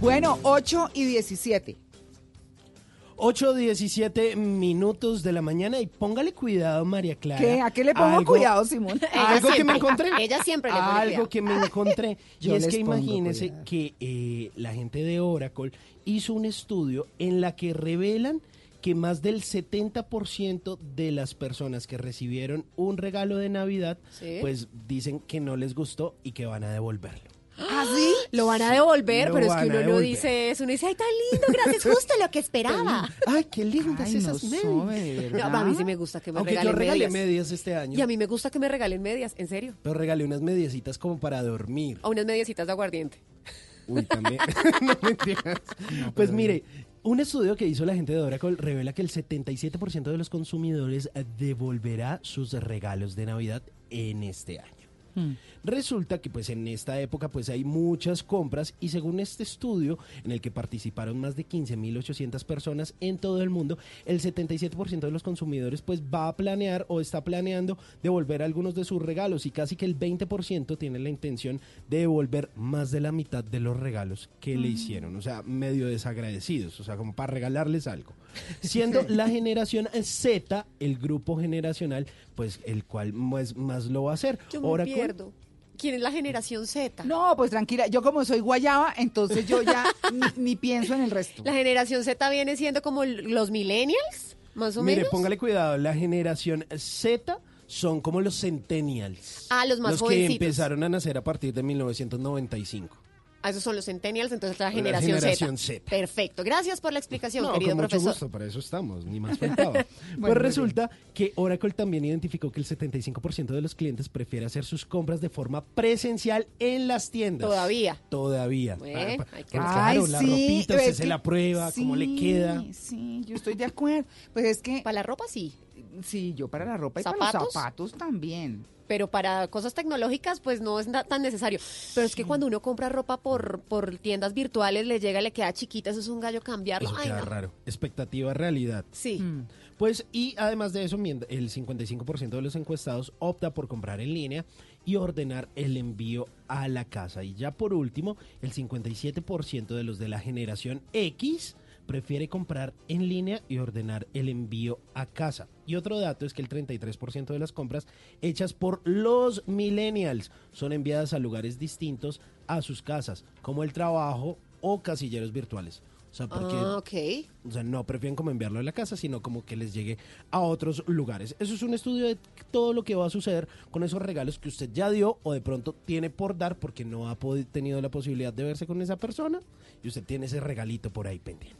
Bueno, 8 y 17. 8, 17 minutos de la mañana y póngale cuidado, María Clara. ¿Qué? ¿A qué le pongo Algo- cuidado, Simón? Ella Algo que me encontré. ella siempre le pone Algo cuidado. que me encontré. y Yo es que imagínense cuidado. que eh, la gente de Oracle hizo un estudio en la que revelan que más del 70% de las personas que recibieron un regalo de Navidad, Sí. pues dicen que no les gustó y que van a devolverlo. ¿Ah, sí? Lo van a devolver, Lo pero es que uno no dice eso. Uno dice, ay, tan lindo, gracias, justo lo que esperaba. Ay, qué lindas Ay, no esas medias. sabe, de No, a mí sí me gusta que me Aunque yo regalen regalé medias. medias este año. Y a mí me gusta que me regalen medias, en serio. Pero regalé unas mediecitas como para dormir. O unas mediecitas de aguardiente. Uy, también. no mentiras. pues mire, un estudio que hizo la gente de Oracle revela que el 77% de los consumidores devolverá sus regalos de Navidad en este año. Resulta que pues en esta época pues hay muchas compras y según este estudio en el que participaron más de 15.800 personas en todo el mundo, el 77% de los consumidores pues va a planear o está planeando devolver algunos de sus regalos y casi que el 20% tiene la intención de devolver más de la mitad de los regalos que le hicieron, o sea, medio desagradecidos, o sea, como para regalarles algo. Siendo la generación Z el grupo generacional pues el cual más, más lo va a hacer. Yo me pierdo. ¿Quién es la generación Z? No, pues tranquila, yo como soy guayaba, entonces yo ya ni, ni pienso en el resto. La generación Z viene siendo como los millennials, más o Mire, menos. póngale cuidado, la generación Z son como los centennials. Ah, los más los que empezaron a nacer a partir de 1995. Ah, esos son los centennials, entonces la La generación, generación Z. Z. Perfecto. Gracias por la explicación, No, querido con mucho profesor. gusto, para eso estamos, ni más faltaba. Bueno, pues resulta que Oracle también identificó que el 75% de los clientes prefiere hacer sus compras de forma presencial en las tiendas. Todavía. Todavía. Hay que pues ver. claro, Ay, la sí, ropita, usted se la prueba, cómo le queda. Sí, yo estoy de acuerdo. Pues es que... Para la ropa sí. Sí, yo para la ropa y para ¿Zapatos? los zapatos también. Pero para cosas tecnológicas, pues no es tan necesario. Pero es que cuando uno compra ropa por, por tiendas virtuales, le llega, le queda chiquita, eso es un gallo cambiarlo. Eso Ay, queda no. raro. Expectativa, realidad. Sí. Pues, y además de eso, el 55% de los encuestados opta por comprar en línea y ordenar el envío a la casa. Y ya por último, el 57% de los de la generación X prefiere comprar en línea y ordenar el envío a casa. Y otro dato es que el 33% de las compras hechas por los millennials son enviadas a lugares distintos a sus casas, como el trabajo o casilleros virtuales. O sea, porque Ah, o sea, no prefieren como enviarlo a la casa, sino como que les llegue a otros lugares. Eso es un estudio de todo lo que va a suceder con esos regalos que usted ya dio o de pronto tiene por dar porque no ha tenido la posibilidad de verse con esa persona y usted tiene ese regalito por ahí pendiente.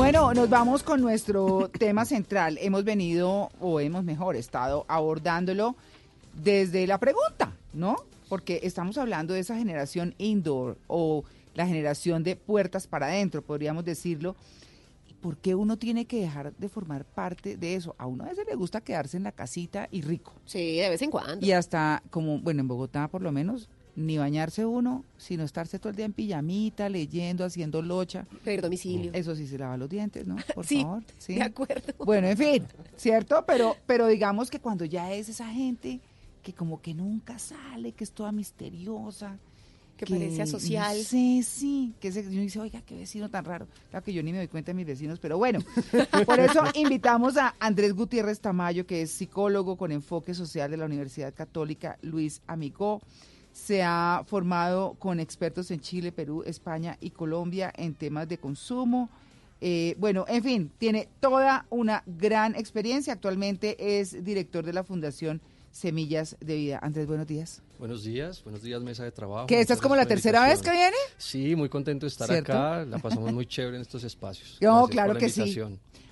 Bueno, nos vamos con nuestro tema central. Hemos venido, o hemos mejor estado abordándolo desde la pregunta, ¿no? Porque estamos hablando de esa generación indoor o la generación de puertas para adentro, podríamos decirlo. ¿Y ¿Por qué uno tiene que dejar de formar parte de eso? A uno a veces le gusta quedarse en la casita y rico. Sí, de vez en cuando. Y hasta, como, bueno, en Bogotá por lo menos, ni bañarse uno, sino estarse todo el día en pijamita, leyendo, haciendo locha. Pedir domicilio. Eso sí se lava los dientes, ¿no? Por Sí, favor. Sí, de acuerdo. Bueno, en fin, ¿cierto? Pero, pero digamos que cuando ya es esa gente que como que nunca sale, que es toda misteriosa. Que parece asocial. No sé, sí. Que se, uno dice, oiga, qué vecino tan raro. Claro que yo ni me doy cuenta de mis vecinos, pero bueno. Por eso invitamos a Andrés Gutiérrez Tamayo, que es psicólogo con enfoque social de la Universidad Católica Luis Amigó. Se ha formado con expertos en Chile, Perú, España y Colombia en temas de consumo. Eh, bueno, en fin, tiene toda una gran experiencia. Actualmente es director de la Fundación Semillas de Vida. Andrés, buenos días. Buenos días, buenos días, mesa de trabajo. ¿Que esta es como la tercera vez que viene? Sí, muy contento de estar ¿Cierto? acá. La pasamos muy chévere en estos espacios. No, Gracias claro por la que sí.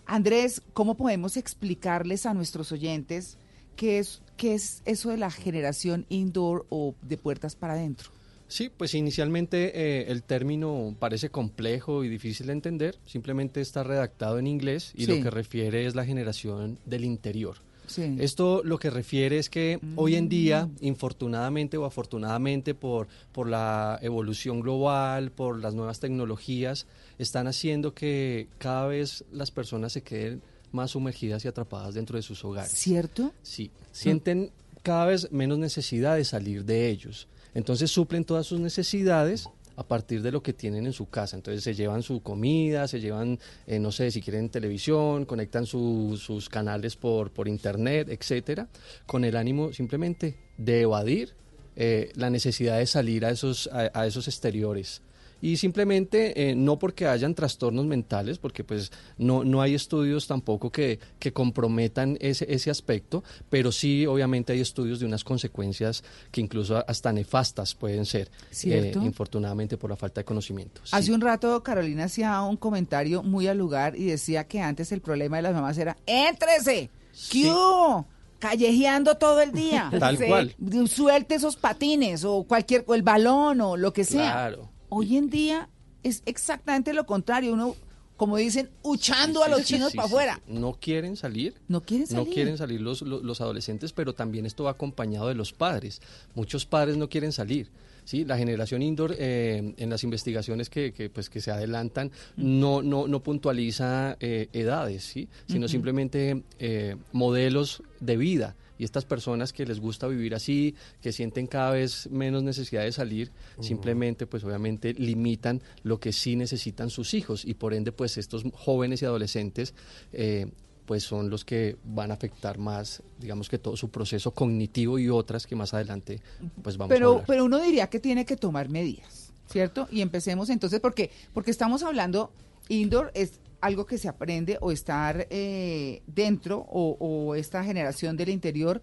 Andrés, ¿cómo podemos explicarles a nuestros oyentes qué es, qué es eso de la generación indoor o de puertas para adentro? Sí, pues inicialmente eh, el término parece complejo y difícil de entender. Simplemente está redactado en inglés y Sí. lo que refiere es la generación del interior. Sí. Esto lo que refiere es que hoy en día, Mm. infortunadamente o afortunadamente por, por la evolución global, por las nuevas tecnologías, están haciendo que cada vez las personas se queden más sumergidas y atrapadas dentro de sus hogares. ¿Cierto? Sí, sienten cada vez menos necesidad de salir de ellos. Entonces suplen todas sus necesidades a partir de lo que tienen en su casa. Entonces se llevan su comida, se llevan, eh, no sé, si quieren televisión, conectan su- sus canales por, por internet, etcétera, con el ánimo simplemente de evadir eh, la necesidad de salir a esos, a, a esos exteriores. Y simplemente, eh, no porque hayan trastornos mentales, porque pues no, no hay estudios tampoco que, que comprometan ese, ese aspecto, pero sí obviamente hay estudios de unas consecuencias que incluso hasta nefastas pueden ser, eh, ¿Cierto? infortunadamente por la falta de conocimiento. Sí. Hace un rato Carolina hacía un comentario muy al lugar y decía que antes el problema de las mamás era ¡Éntrese! ¿Qué hubo? Callejeando todo el día. Tal cual. Suelte esos patines o cualquier, o el balón o lo que sea. Claro. Hoy en día es exactamente lo contrario. Uno, como dicen, huchando a Sí, los sí, chinos sí, para sí, afuera. sí. No quieren salir. No quieren No salir. quieren salir los, los, los adolescentes, pero también esto va acompañado de los padres. Muchos padres no quieren salir. ¿sí? La generación indoor, eh, en las investigaciones que, que, pues, que se adelantan, no, no, no puntualiza eh, edades, ¿sí? sino simplemente eh, modelos de vida. Y estas personas que les gusta vivir así, que sienten cada vez menos necesidad de salir, simplemente, pues obviamente limitan lo que sí necesitan sus hijos y por ende, pues estos jóvenes y adolescentes, eh, pues son los que van a afectar más, digamos que todo su proceso cognitivo y otras que más adelante, pues vamos a Pero, hablar. pero uno diría que tiene que tomar medidas, ¿cierto? Y empecemos entonces, porque porque estamos hablando, indoor es algo que se aprende o estar eh, dentro o, o esta generación del interior,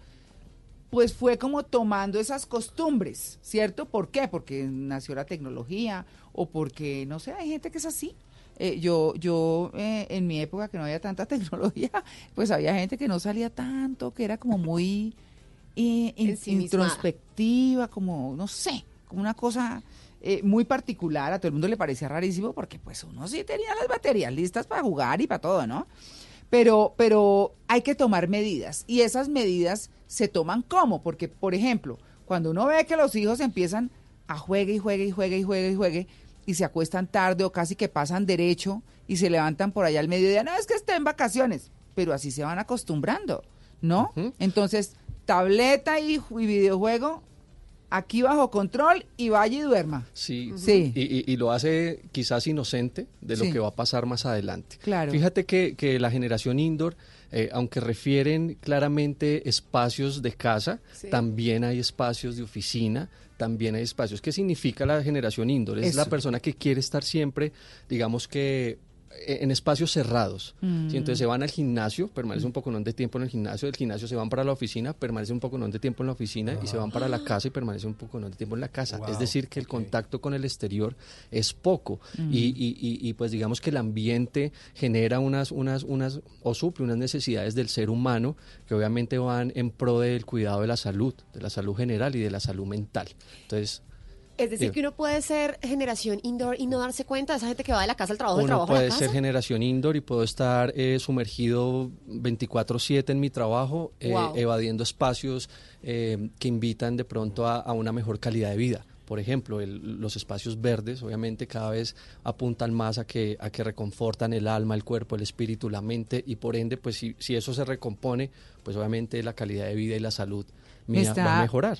pues fue como tomando esas costumbres, ¿cierto? ¿Por qué? Porque nació la tecnología o porque, no sé, hay gente que es así. Eh, yo, yo eh, en mi época que no había tanta tecnología, pues había gente que no salía tanto, que era como muy eh, in- introspectiva, como, no sé, como una cosa eh, muy particular. A todo el mundo le parecía rarísimo porque pues uno sí tenía las baterías listas para jugar y para todo, ¿no? Pero, pero hay que tomar medidas y esas medidas se toman como, porque por ejemplo, cuando uno ve que los hijos empiezan a juegue y juegue y juegue y juegue y juegue y se acuestan tarde o casi que pasan derecho y se levantan por allá al mediodía, no es que estén en vacaciones, pero así se van acostumbrando, ¿no? Entonces, tableta y videojuego, aquí bajo control y vaya y duerma. Sí, Sí. Y, y- y lo hace quizás inocente de lo Sí. que va a pasar más adelante. Claro. Fíjate que, que la generación indoor, eh, aunque refieren claramente espacios de casa, Sí. también hay espacios de oficina, también hay espacios. ¿Qué significa la generación indoor? Es la persona que quiere estar siempre, digamos que en espacios cerrados. Mm. ¿sí? Entonces se van al gimnasio, permanecen un poco de tiempo en el gimnasio, del gimnasio se van para la oficina, permanecen un poco de tiempo en la oficina y se van para la casa y permanecen un poco de tiempo en la casa. es decir, que el contacto con el exterior es poco Mm. y, y- y- y, pues digamos que el ambiente genera unas, unas, unas o suple unas necesidades del ser humano que obviamente van en pro del cuidado de la salud, de la salud general y de la salud mental. Entonces, Es decir, que uno puede ser generación indoor y no darse cuenta de esa gente que va de la casa al trabajo, del trabajo a la puede casa. ser generación indoor y puedo estar eh, sumergido 24/7 en mi trabajo, eh, Wow. evadiendo espacios eh, que invitan de pronto a, a una mejor calidad de vida. Por ejemplo, el- los espacios verdes obviamente cada vez apuntan más a que, a que reconfortan el alma, el cuerpo, el espíritu, la mente y por ende, pues si, si eso se recompone, pues obviamente la calidad de vida y la salud mía va a mejorar.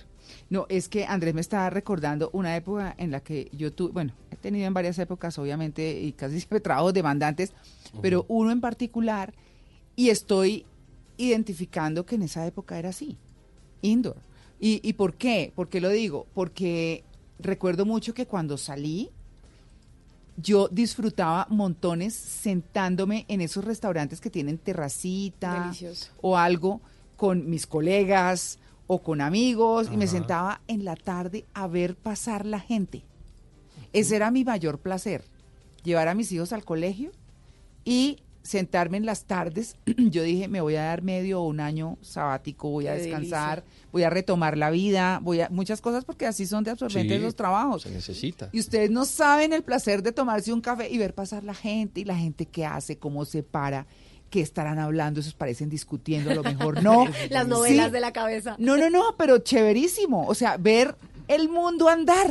No, es que Andrés me estaba recordando una época en la que yo tuve, bueno, he tenido en varias épocas, obviamente, y casi siempre trabajos demandantes, pero uno en particular, y estoy identificando que en esa época era así, indoor. ¿Y, y por qué? ¿Por qué lo digo? Porque recuerdo mucho que cuando salí, yo disfrutaba montones sentándome en esos restaurantes que tienen terracita Delicioso. o algo con mis colegas o con amigos y me sentaba en la tarde a ver pasar la gente. Ese era mi mayor placer, llevar a mis hijos al colegio y sentarme en las tardes. Yo dije, me voy a dar medio o un año sabático, voy a Qué descansar, voy a retomar la vida, voy a muchas cosas porque así son de absorbentes Sí, los trabajos. Se necesita. Y ustedes no saben el placer de tomarse un café y ver pasar la gente y la gente que hace, cómo se para, qué estarán hablando, esos parecen discutiendo, a lo mejor no. Las novelas Sí. de la cabeza. No, no, no, pero chéverísimo. O sea, ver el mundo andar.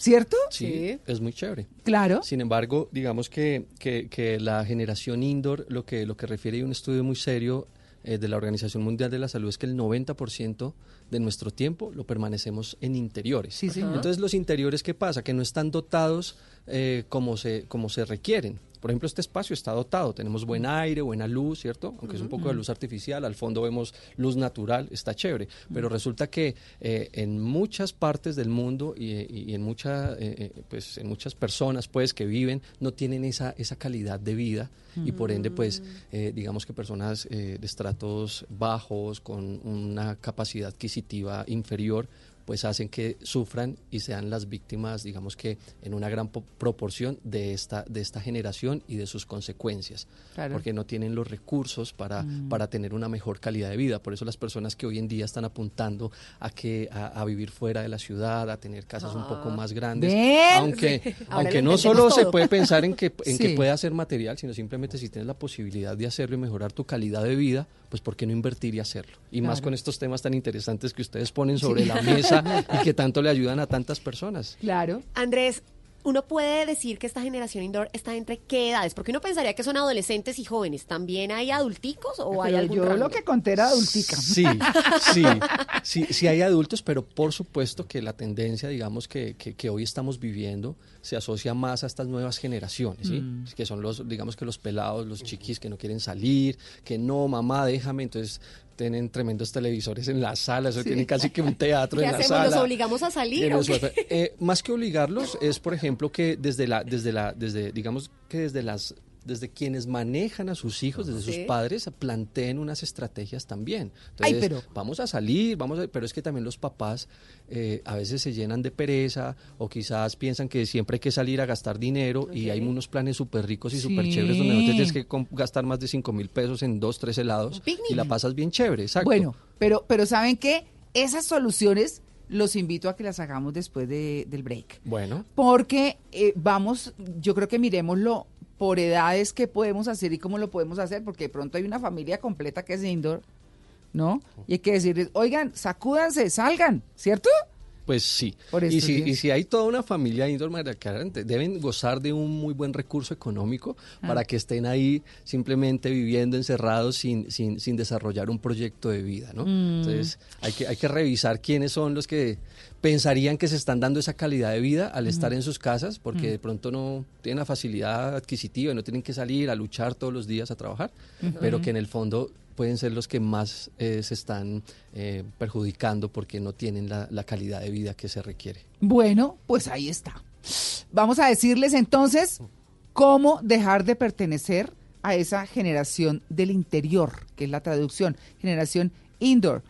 ¿Cierto? Sí, es muy chévere. Claro. Sin embargo, digamos que, que, que la generación indoor, lo que, lo que refiere a un estudio muy serio eh, de la Organización Mundial de la Salud es que el 90% de nuestro tiempo lo permanecemos en interiores. Sí, señor. Entonces, los interiores, ¿qué pasa? Que no están dotados eh, como, se, como se requieren. Por ejemplo, este espacio está dotado, tenemos buen aire, buena luz, ¿cierto? Aunque es un poco de luz artificial, al fondo vemos luz natural, está chévere. Pero resulta que eh, en muchas partes del mundo y, y- y en, mucha, eh, eh, pues, en muchas personas pues, que viven no tienen esa, esa calidad de vida. Y por ende, pues, eh, digamos que personas eh, de estratos bajos, con una capacidad adquisitiva inferior, pues hacen que sufran y sean las víctimas, digamos que en una gran po- proporción de esta, de esta generación y de sus consecuencias, Claro. porque no tienen los recursos para, Mm. para tener una mejor calidad de vida. Por eso las personas que hoy en día están apuntando a, que, a, a vivir fuera de la ciudad, a tener casas un poco más grandes, aunque, Sí. Aunque no solo se puede pensar en que, en Sí. que pueda ser material, sino simplemente si tienes la posibilidad de hacerlo y mejorar tu calidad de vida, pues ¿por qué no invertir y hacerlo? Y más con estos temas tan interesantes que ustedes ponen sobre Sí. la mesa y que tanto le ayudan a tantas personas. Claro. Andrés, uno puede decir que esta generación indoor está entre qué edades, porque uno pensaría que son adolescentes y jóvenes. ¿También hay adulticos o hay Pero algún yo rango? lo que conté era adultica. Sí, sí, sí, sí hay adultos, pero por supuesto que la tendencia, digamos, que, que, que hoy estamos viviendo se asocia más a estas nuevas generaciones, ¿sí? Mm. Que son los, digamos que los pelados, los chiquis que no quieren salir, que no, mamá, déjame, entonces tienen tremendos televisores en la sala, eso Sí. tienen casi que un teatro ¿Qué en la hacemos? sala. ¿Los obligamos a salir? O qué? Eh, más que obligarlos es, por ejemplo, que desde la, desde la, desde, digamos que desde las desde quienes manejan a sus hijos, desde Sí. sus padres, planteen unas estrategias también. Ay, Entonces, pero- vamos a salir, vamos a, pero es que también los papás eh, a veces se llenan de pereza o quizás piensan que siempre hay que salir a gastar dinero y hay unos planes súper ricos y súper Sí. chéveres donde no te tienes que gastar más de 5 mil pesos en dos, tres helados y la pasas bien chévere, exacto. Bueno, pero, pero ¿saben qué? Esas soluciones los invito a que las hagamos después de- del break. Bueno. Porque eh, vamos, yo creo que miremoslo por edades que podemos hacer y cómo lo podemos hacer, porque de pronto hay una familia completa que es indoor, ¿no? Y hay que decirles, oigan, sacúdanse, salgan, ¿cierto? Pues sí. Por y, si, y si hay toda una familia indoor, María ente- deben gozar de un muy buen recurso económico Ah. para que estén ahí simplemente viviendo encerrados sin, sin, sin desarrollar un proyecto de vida, ¿no? Mm. Entonces hay que, hay que revisar quiénes son los que pensarían que se están dando esa calidad de vida al estar en sus casas porque de pronto no tienen la facilidad adquisitiva y no tienen que salir a luchar todos los días a trabajar, pero que en el fondo pueden ser los que más eh, se están eh, perjudicando porque no tienen la, la calidad de vida que se requiere. Bueno, pues ahí está. Vamos a decirles entonces cómo dejar de pertenecer a esa generación del interior, que es la traducción, generación indoor.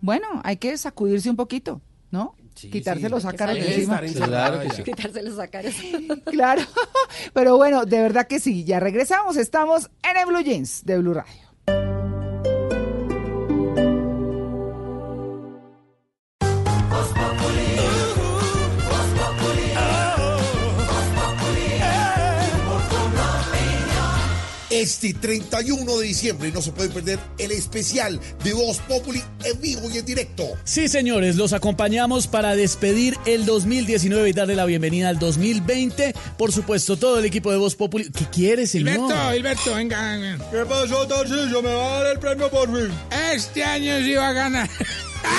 Bueno, hay que sacudirse un poquito, ¿no? Quitarse los ácaros de encima. Claro que sí. Quitarse los ácaros. Claro, pero bueno, de verdad que sí, ya regresamos, estamos en el Blue Jeans de Blue Radio. Este 31 de diciembre no se puede perder el especial de Voz Populi en vivo y en directo. Sí, señores, los acompañamos para despedir el 2019 y darle la bienvenida al 2020. Por supuesto, todo el equipo de Voz Populi. ¿Qué quiere, señor? Hilberto, Hilberto, venga, venga. ¿Qué pasó, Tarcillo? ¿Me va a dar el premio por fin? Este año sí va a ganar.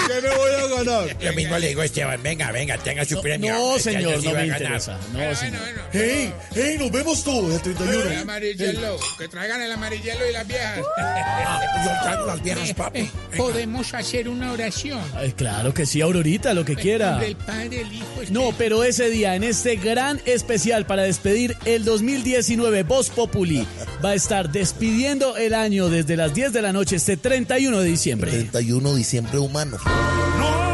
¿Qué me voy a ganar? Lo mismo le digo a Esteban, venga, venga, tenga su premio. no, Este señor, sí no me interesa. No, señor. ¡Hey! ¡Hey! Nos vemos todos el 31. El amarillelo. Que traigan el amarillelo y las viejas. Yo traigo las viejas, papi. Podemos hacer una oración. Ay, claro que sí, Aurorita, lo que quiera. Del Padre, el Hijo, No, pero ese día, en este gran especial para despedir el 2019, Voz Populi va a estar despidiendo el año desde las 10 de la noche, este 31 de diciembre. 31 de diciembre humano. Porque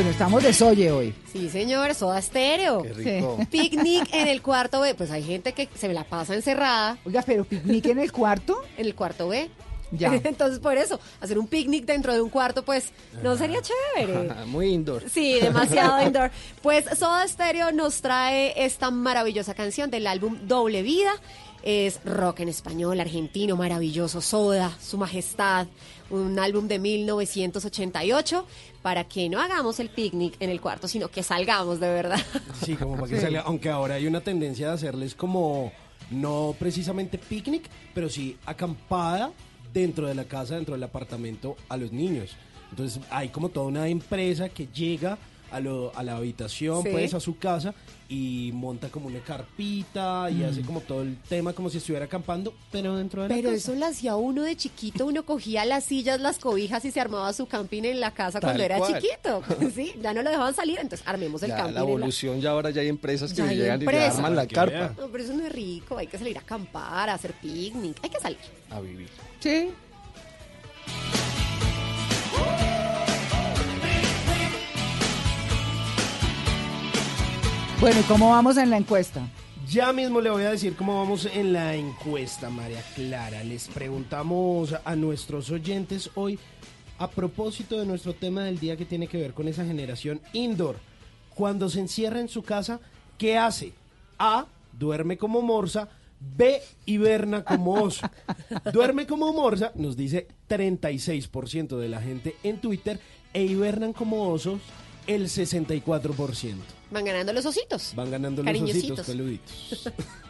Bueno, estamos de soye hoy. Sí, señor, soda estéreo. Qué rico. Sí. Picnic en el cuarto B. Pues hay gente que se la pasa encerrada. Oiga, pero picnic en el cuarto. En el cuarto B. Ya. Entonces, por eso, hacer un picnic dentro de un cuarto, pues, no sería chévere. Muy indoor. Sí, demasiado indoor. Pues Soda Stereo nos trae esta maravillosa canción del álbum Doble Vida. Es rock en español, argentino, maravilloso. Soda, Su Majestad, un álbum de 1988 para que no hagamos el picnic en el cuarto, sino que salgamos de verdad. Sí, como para que Sí. salga. Aunque ahora hay una tendencia de hacerles como, no precisamente picnic, pero sí acampada dentro de la casa, dentro del apartamento a los niños. Entonces hay como toda una empresa que llega a, lo- a la habitación, Sí. pues a su casa y monta como una carpita y Mm. hace como todo el tema como si estuviera acampando, pero dentro de la Pero casa. eso lo hacía uno de chiquito, uno cogía las sillas, las cobijas y se armaba su camping en la casa Tal cuando era cual. chiquito. Sí, ya no lo dejaban salir, entonces armemos el Ya, camping. la evolución ya ahora ya hay empresas que llegan y le arman la carpa. No, pero eso no es rico, hay que salir a acampar, a hacer picnic, hay que salir. a vivir. Sí. Bueno, ¿y cómo vamos en la encuesta? Ya mismo le voy a decir cómo vamos en la encuesta, María Clara. Les preguntamos a nuestros oyentes hoy, a propósito de nuestro tema del día que tiene que ver con esa generación indoor. Cuando se encierra en su casa, ¿qué hace? A, duerme como morsa. B, hiberna como oso. Duerme como morsa, nos dice 36% de la gente en Twitter, e hibernan como osos el 64%. Van ganando los ositos. Van ganando los ositos peluditos.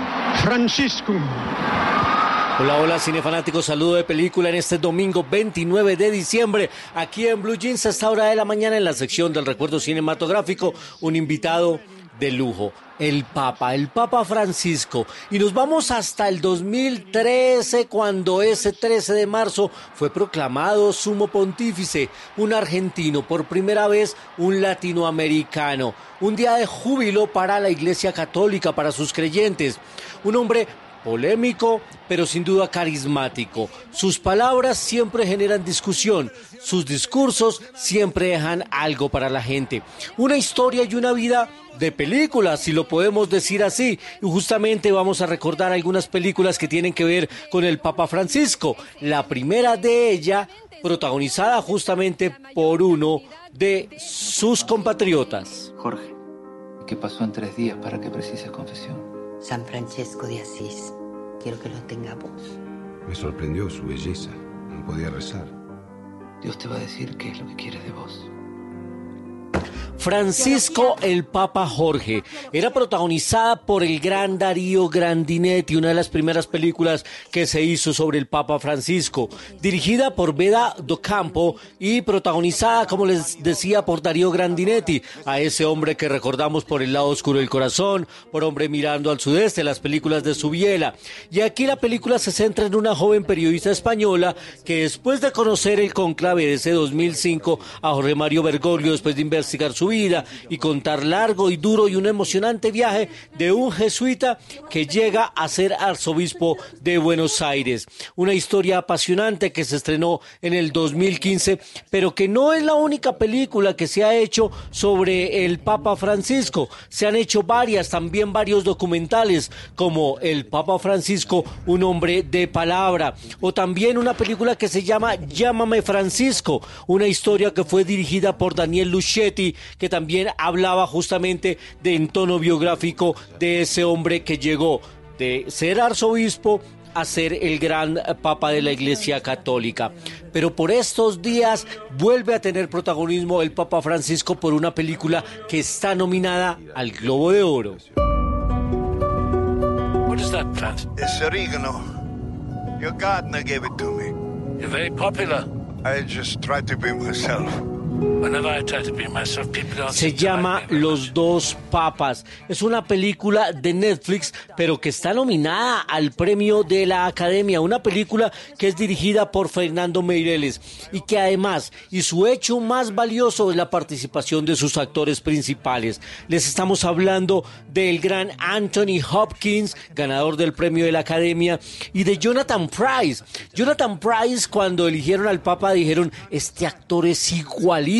Franciscum. Hola, hola, cinefanáticos, saludo de película en este domingo 29 de diciembre, aquí en Blue Jeans a esta hora de la mañana en la sección del recuerdo cinematográfico, un invitado de lujo, el Papa, el Papa Francisco. Y nos vamos hasta el 2013, cuando ese 13 de marzo fue proclamado sumo pontífice, un argentino, por primera vez un latinoamericano, un día de júbilo para la Iglesia Católica, para sus creyentes, un hombre polémico, pero sin duda carismático. Sus palabras siempre generan discusión, sus discursos siempre dejan algo para la gente. Una historia y una vida de películas, si lo podemos decir así. Y justamente vamos a recordar algunas películas que tienen que ver con el Papa Francisco. La primera de ella, protagonizada justamente por uno de sus compatriotas. Jorge, ¿qué pasó en tres días para que precises confesión? San Francesco de Asís. Quiero que lo tengamos. Me sorprendió su belleza. No podía rezar. Dios te va a decir qué es lo que quiere de vos. Francisco el Papa Jorge era protagonizada por el gran Darío Grandinetti, una de las primeras películas que se hizo sobre el Papa Francisco, dirigida por Beda Docampo y protagonizada, como les decía, por Darío Grandinetti, a ese hombre que recordamos por El lado oscuro del corazón, por Hombre mirando al sudeste, las películas de Subiela. Y aquí la película se centra en una joven periodista española que después de conocer el conclave de ese 2005 a Jorge Mario Bergoglio, después de investigar su vida y contar largo y duro y un emocionante viaje de un jesuita que llega a ser arzobispo de Buenos Aires. Una historia apasionante que se estrenó en el 2015, pero que no es la única película que se ha hecho sobre el Papa Francisco. Se han hecho varias, también varios documentales, como El Papa Francisco, un hombre de palabra, o también una película que se llama Llámame Francisco, una historia que fue dirigida por Daniel Que también hablaba justamente de en tono biográfico de ese hombre que llegó de ser arzobispo a ser el gran papa de la Iglesia Católica. Pero por estos días vuelve a tener protagonismo el Papa Francisco por una película que está nominada al Globo de Oro. What is that plant? It's oregano. Your gardener gave it to me. You're very popular. I just try to be myself. Se llama. Los dos papas. Es una película de Netflix, pero que está nominada al premio de la Academia. Una película que es dirigida por Fernando Meireles y que además, y su hecho más valioso es la participación de sus actores principales. Les estamos hablando del gran Anthony Hopkins, ganador del premio de la Academia, y de Jonathan Price. Jonathan Price, cuando eligieron al Papa, dijeron: Este actor es igualito,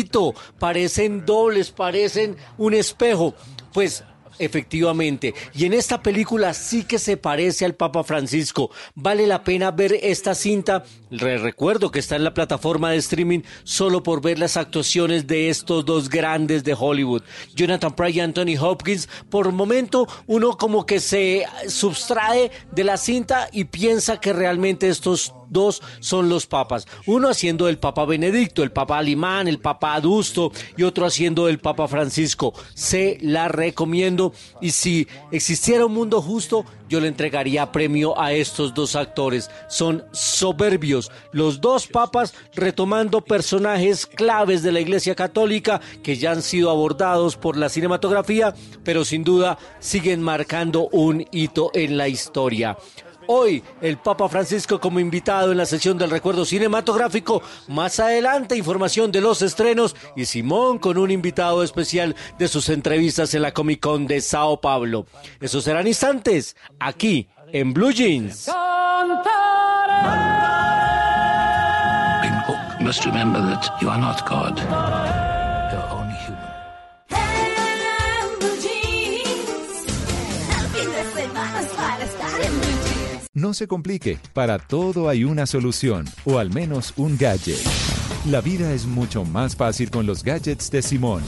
parecen dobles, parecen un espejo. Pues efectivamente, y en esta película sí que se parece al Papa Francisco. Vale la pena ver esta cinta. Les recuerdo que está en la plataforma de streaming solo por ver las actuaciones de estos dos grandes de Hollywood, Jonathan Pryce y Anthony Hopkins. Por el momento, uno como que se subtrae de la cinta y piensa que realmente estos dos son los papas. Uno haciendo el Papa Benedicto, el Papa Alimán, el Papa Adusto y otro haciendo el Papa Francisco. Se la recomiendo y si existiera un mundo justo, yo le entregaría premio a estos dos actores. Son soberbios. Los dos papas retomando personajes claves de la Iglesia Católica que ya han sido abordados por la cinematografía, pero sin duda siguen marcando un hito en la historia. Hoy el Papa Francisco como invitado en la sesión del recuerdo cinematográfico. Más adelante información de los estrenos y Simón con un invitado especial de sus entrevistas en la Comic Con de Sao Paulo. Esos serán instantes aquí en Blue Jeans. People must remember that you are not God. No se complique, para todo hay una solución, o al menos un gadget. La vida es mucho más fácil con los gadgets de Simón.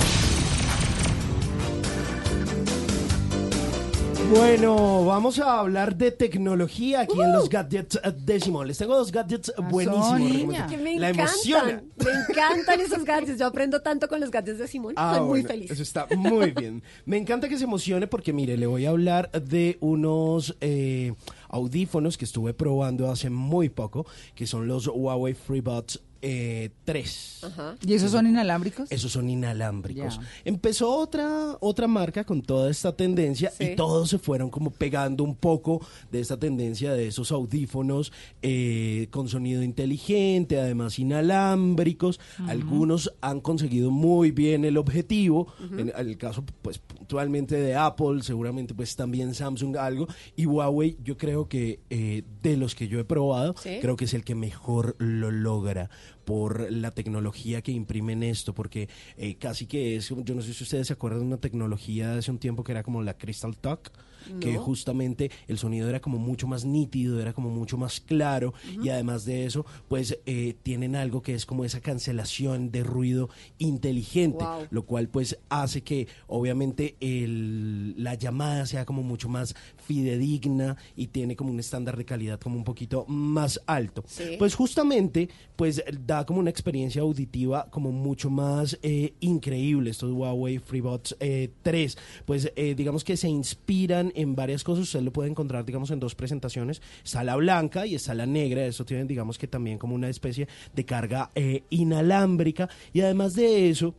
Bueno, vamos a hablar de tecnología aquí en los gadgets eh, de Simón. Les tengo dos gadgets buenísimos. niña. Que me La emociona. Me encantan esos gadgets. Yo aprendo tanto con los gadgets de Simón. Ah, Soy muy bueno, feliz. Eso está muy bien. Me encanta que se emocione porque, mire, le voy a hablar de unos eh, audífonos que estuve probando hace muy poco, que son los Huawei FreeBuds eh, 3. ¿Y esos son inalámbricos? Esos son inalámbricos. Empezó otra, otra marca con toda esta tendencia Sí. y todos se fueron como pegando un poco de esta tendencia de esos audífonos eh, con sonido inteligente, además inalámbricos. Algunos han conseguido muy bien el objetivo. En el caso, pues puntualmente de Apple, seguramente pues también Samsung algo. Y Huawei, yo creo que eh, de los que yo he probado, Sí. creo que es el que mejor lo logra por la tecnología que imprimen esto, porque eh, casi que es, yo no sé si ustedes se acuerdan de una tecnología de hace un tiempo que era como la Crystal Talk, que justamente el sonido era como mucho más nítido, era como mucho más claro, y además de eso, pues eh, tienen algo que es como esa cancelación de ruido inteligente, Wow. lo cual pues hace que obviamente el, la llamada sea como mucho más fidedigna y tiene como un estándar de calidad como un poquito más alto. Sí. Pues justamente pues da como una experiencia auditiva como mucho más eh, increíble estos Huawei FreeBuds eh, 3. Pues eh, digamos que se inspiran en varias cosas, usted lo puede encontrar digamos en dos presentaciones, está la blanca y está la negra, eso tienen digamos que también como una especie de carga eh, inalámbrica y además de eso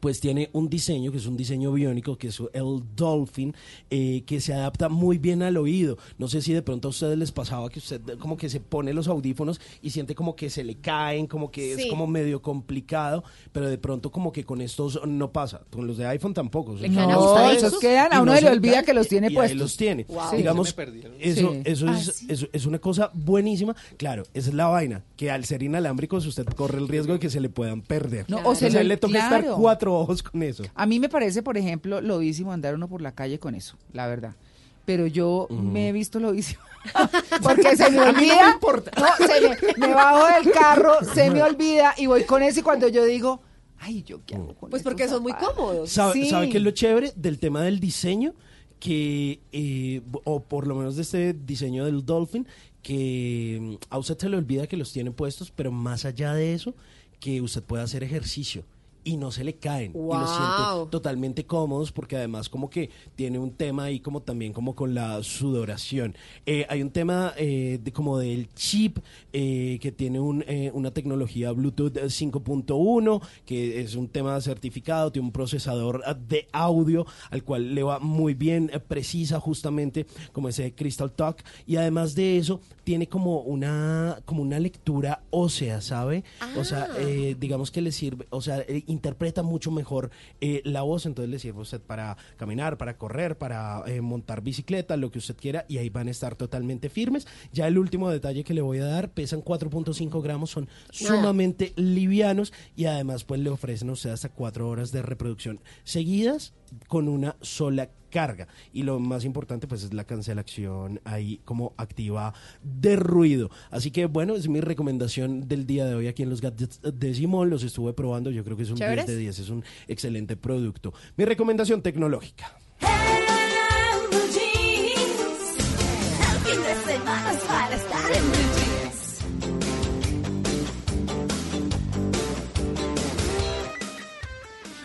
pues tiene un diseño que es un diseño biónico, que es el Dolphin, eh, que se adapta muy bien al oído. No sé si de pronto a ustedes les pasaba que usted como que se pone los audífonos y siente como que se le caen, como que es como medio complicado, pero de pronto como que con estos no pasa. Con los de iPhone tampoco. Le quedan ajustaditos. Esos quedan, a uno no se le olvida caen, que los tiene y ahí puestos. los tiene. Wow. Sí. Digamos, eso, Sí. eso, Ah, es, sí. eso es una cosa buenísima. Claro, esa es la vaina, que al ser inalámbricos usted corre el riesgo de que se le puedan perder. No, o se Entonces, a él le- le toca claro. estar cuatro ojos con eso. A mí me parece, por ejemplo, lodísimo andar uno por la calle con eso, la verdad. Pero yo me he visto lodísimo. Porque se me A mí no me olvida. importa. No, se me, me bajo del carro, se me olvida y voy con eso y cuando yo digo, ay, ¿yo qué hago con Pues porque son muy cómodos. ¿Sabe, Sí. ¿Sabe qué es lo chévere del tema del diseño? Que, eh, o por lo menos de este diseño del Dolphin, que mm, a usted se le olvida que los tiene puestos, pero más allá de eso, que usted pueda hacer ejercicio y no se le caen y los siente Wow. totalmente cómodos porque además como que tiene un tema ahí como también como con la sudoración. Eh, hay un tema eh, de, como del chip eh, que tiene un, eh, una tecnología Bluetooth 5.1 que es un tema certificado, tiene un procesador ah, de audio al cual le va muy bien, precisa justamente como ese Crystal Talk y además de eso tiene como una como una lectura ósea, ¿sabe? O sea, eh, digamos que le sirve, o sea, interpreta mucho mejor eh, la voz, entonces le sirve a usted para caminar, para correr, para eh, montar bicicleta, lo que usted quiera, y ahí van a estar totalmente firmes. Ya el último detalle que le voy a dar, pesan 4.5 gramos, son sumamente livianos y además pues le ofrecen a usted hasta 4 horas de reproducción seguidas con una sola carga. Y lo más importante pues es la cancelación ahí como activa de ruido. Así que bueno es mi recomendación del día de hoy aquí en los gadgets de Simón los estuve probando yo creo que es un 10 Chéveres. de 10 es un excelente producto. Mi recomendación tecnológica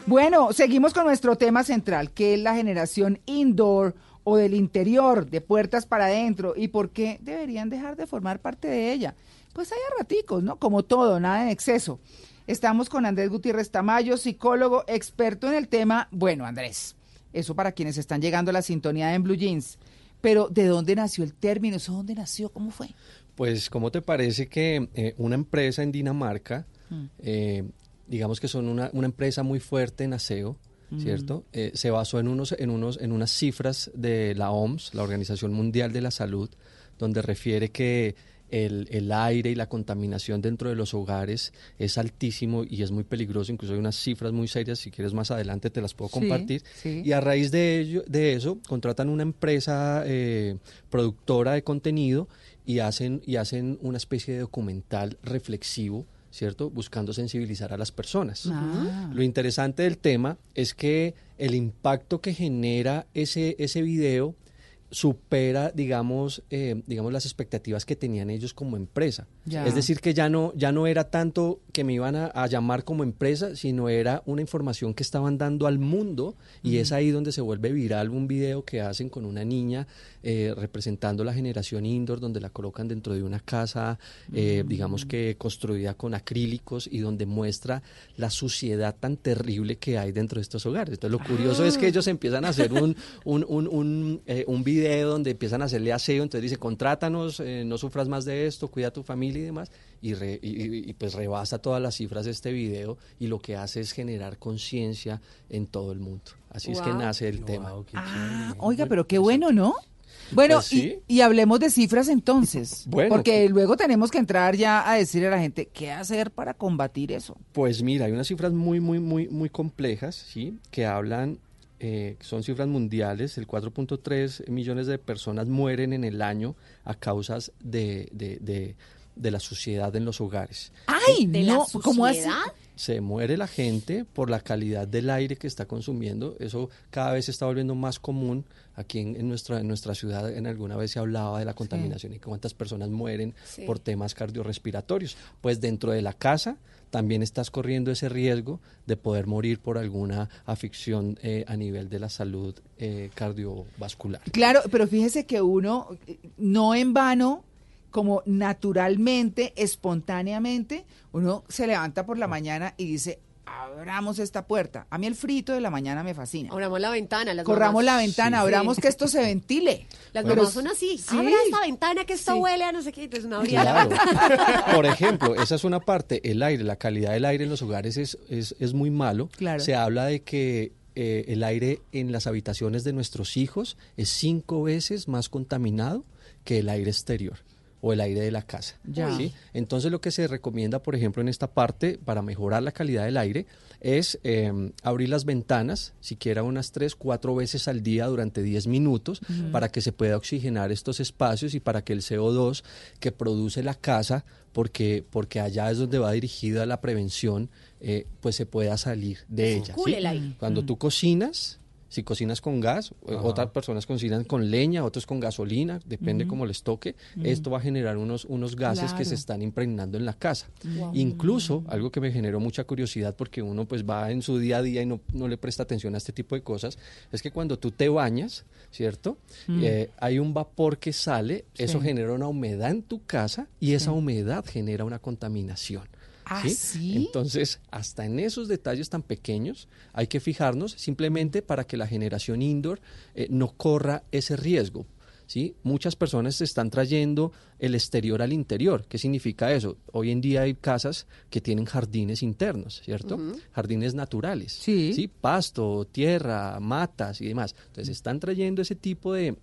Bueno, seguimos con nuestro tema central, que es la generación indoor o del interior, de puertas para adentro, y por qué deberían dejar de formar parte de ella. Pues hay a raticos, ¿no? Como todo, nada en exceso. Estamos con Andrés Gutiérrez Tamayo, psicólogo, experto en el tema. Bueno, Andrés, eso para quienes están llegando a la sintonía en Blue Jeans. Pero, ¿de dónde nació el término? ¿Eso dónde nació? ¿Cómo fue? Pues, ¿cómo te parece que eh, una empresa en Dinamarca, Mm. eh, digamos que son una, una empresa muy fuerte en aseo, Mm. ¿cierto? Eh, se basó en, unos, en, unos, en unas cifras de la OMS, la Organización Mundial de la Salud, donde refiere que el, el aire y la contaminación dentro de los hogares es altísimo y es muy peligroso. Incluso hay unas cifras muy serias, si quieres más adelante te las puedo Sí, compartir. sí. Y a raíz de, ello, de eso, contratan una empresa eh, productora de contenido y hacen, y hacen una especie de documental reflexivo, ¿cierto? Buscando sensibilizar a las personas. Ah. Lo interesante del tema es que el impacto que genera ese, ese video supera, digamos, eh, digamos, las expectativas que tenían ellos como empresa. Ya. Es decir, que ya no, ya no era tanto que me iban a, a llamar como empresa, sino era una información que estaban dando al mundo y es ahí donde se vuelve viral un video que hacen con una niña eh, representando la generación indoor, donde la colocan dentro de una casa, eh, digamos que construida con acrílicos y donde muestra la suciedad tan terrible que hay dentro de estos hogares. Entonces, lo curioso es que ellos empiezan a hacer un, un, un, un, eh, un video donde empiezan a hacerle aseo, entonces dice, contrátanos, no sufras más de esto, cuida a tu familia y demás, y, re- y- pues rebasa todas las cifras de este video y lo que hace es generar conciencia en todo el mundo. Así es que nace el tema. Ah, oiga, pero qué bueno, ¿no? Bueno, Pues sí. y, y hablemos de cifras entonces, Bueno, porque que- luego tenemos que entrar ya a decirle a la gente qué hacer para combatir eso. Pues mira, hay unas cifras muy, muy, muy, muy complejas, ¿sí? Que hablan, eh, son cifras mundiales, el 4.3 millones de personas mueren en el año a causas de, de, de, de la suciedad en los hogares. ¡Ay, ¿De la no! ¿Cómo así? Se muere la gente por la calidad del aire que está consumiendo. Eso cada vez se está volviendo más común. Aquí en, en nuestra, en nuestra ciudad en alguna vez se hablaba de la contaminación y cuántas personas mueren Sí. por temas cardiorrespiratorios. Pues dentro de la casa también estás corriendo ese riesgo de poder morir por alguna afección eh, a nivel de la salud eh, cardiovascular. Claro, pero fíjese que uno, eh, no en vano, como naturalmente, espontáneamente, uno se levanta por la mañana y dice, abramos esta puerta. A mí el frito de la mañana me fascina. Abramos la ventana. Las Corramos mamás. la ventana, Sí. abramos que esto se ventile. Las Pero mamás son así. sí. Abra esta ventana que esto Sí. huele a no sé qué. Entonces una abría la Claro. ventana. Por ejemplo, esa es una parte, el aire, la calidad del aire en los hogares es, es, es muy malo. Claro. Se habla de que eh, el aire en las habitaciones de nuestros hijos es cinco veces más contaminado que el aire exterior o el aire de la casa. Ya. ¿sí? Entonces lo que se recomienda, por ejemplo, en esta parte, para mejorar la calidad del aire, es eh, abrir las ventanas, siquiera unas tres, cuatro veces al día durante 10 minutos, para que se pueda oxigenar estos espacios y para que el CO2 que produce la casa, porque, porque allá es donde va dirigida la prevención, eh, pues se pueda salir de ella. El aire. Cuando tú cocinas, Si cocinas con gas, eh, Ajá. otras personas cocinan con leña, otros con gasolina, depende cómo les toque. Esto va a generar unos, unos gases que se están impregnando en la casa. Wow. Incluso, algo que me generó mucha curiosidad porque uno pues va en su día a día y no, no le presta atención a este tipo de cosas, es que cuando tú te bañas, ¿cierto? Mm. Eh, hay un vapor que sale, eso genera una humedad en tu casa y esa humedad genera una contaminación. ¿Ah, ¿sí? sí? Entonces, hasta en esos detalles tan pequeños hay que fijarnos simplemente para que la generación indoor eh, no corra ese riesgo. ¿sí? Muchas personas se están trayendo el exterior al interior. ¿Qué significa eso? Hoy en día hay casas que tienen jardines internos, ¿cierto? Jardines naturales. Sí. Pasto, tierra, matas y demás. Entonces, están trayendo ese tipo de,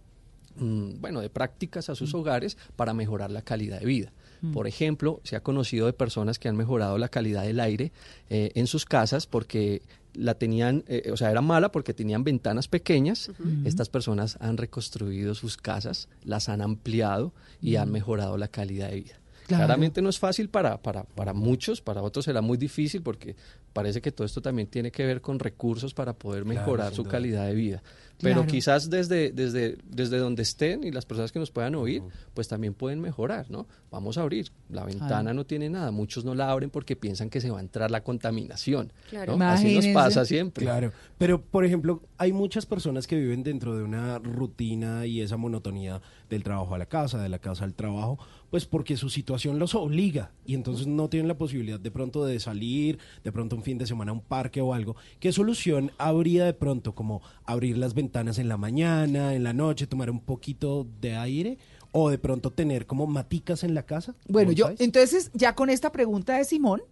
mm, bueno, de prácticas a sus hogares para mejorar la calidad de vida. Mm. Por ejemplo, se ha conocido de personas que han mejorado la calidad del aire eh, en sus casas porque la tenían, eh, o sea, era mala porque tenían ventanas pequeñas. Estas personas han reconstruido sus casas, las han ampliado y han mejorado la calidad de vida. Claro. Claramente no es fácil para, para, para muchos, para otros será muy difícil porque parece que todo esto también tiene que ver con recursos para poder Claro, mejorar su duda. calidad de vida. Pero Claro. quizás desde, desde, desde donde estén y las personas que nos puedan oír, pues también pueden mejorar, ¿no? Vamos a abrir. La ventana Claro. no tiene nada. Muchos no la abren porque piensan que se va a entrar la contaminación. Claro. ¿no? Así nos pasa siempre. Claro, pero por ejemplo, hay muchas personas que viven dentro de una rutina y esa monotonía del trabajo a la casa, de la casa al trabajo, pues porque su situación los obliga y entonces no tienen la posibilidad de pronto de salir, de pronto un fin de semana a un parque o algo. ¿Qué solución habría de pronto como abrir las ventanas en la mañana, en la noche, tomar un poquito de aire o de pronto tener como maticas en la casa? Bueno, yo, entonces, ya con esta pregunta de Simón,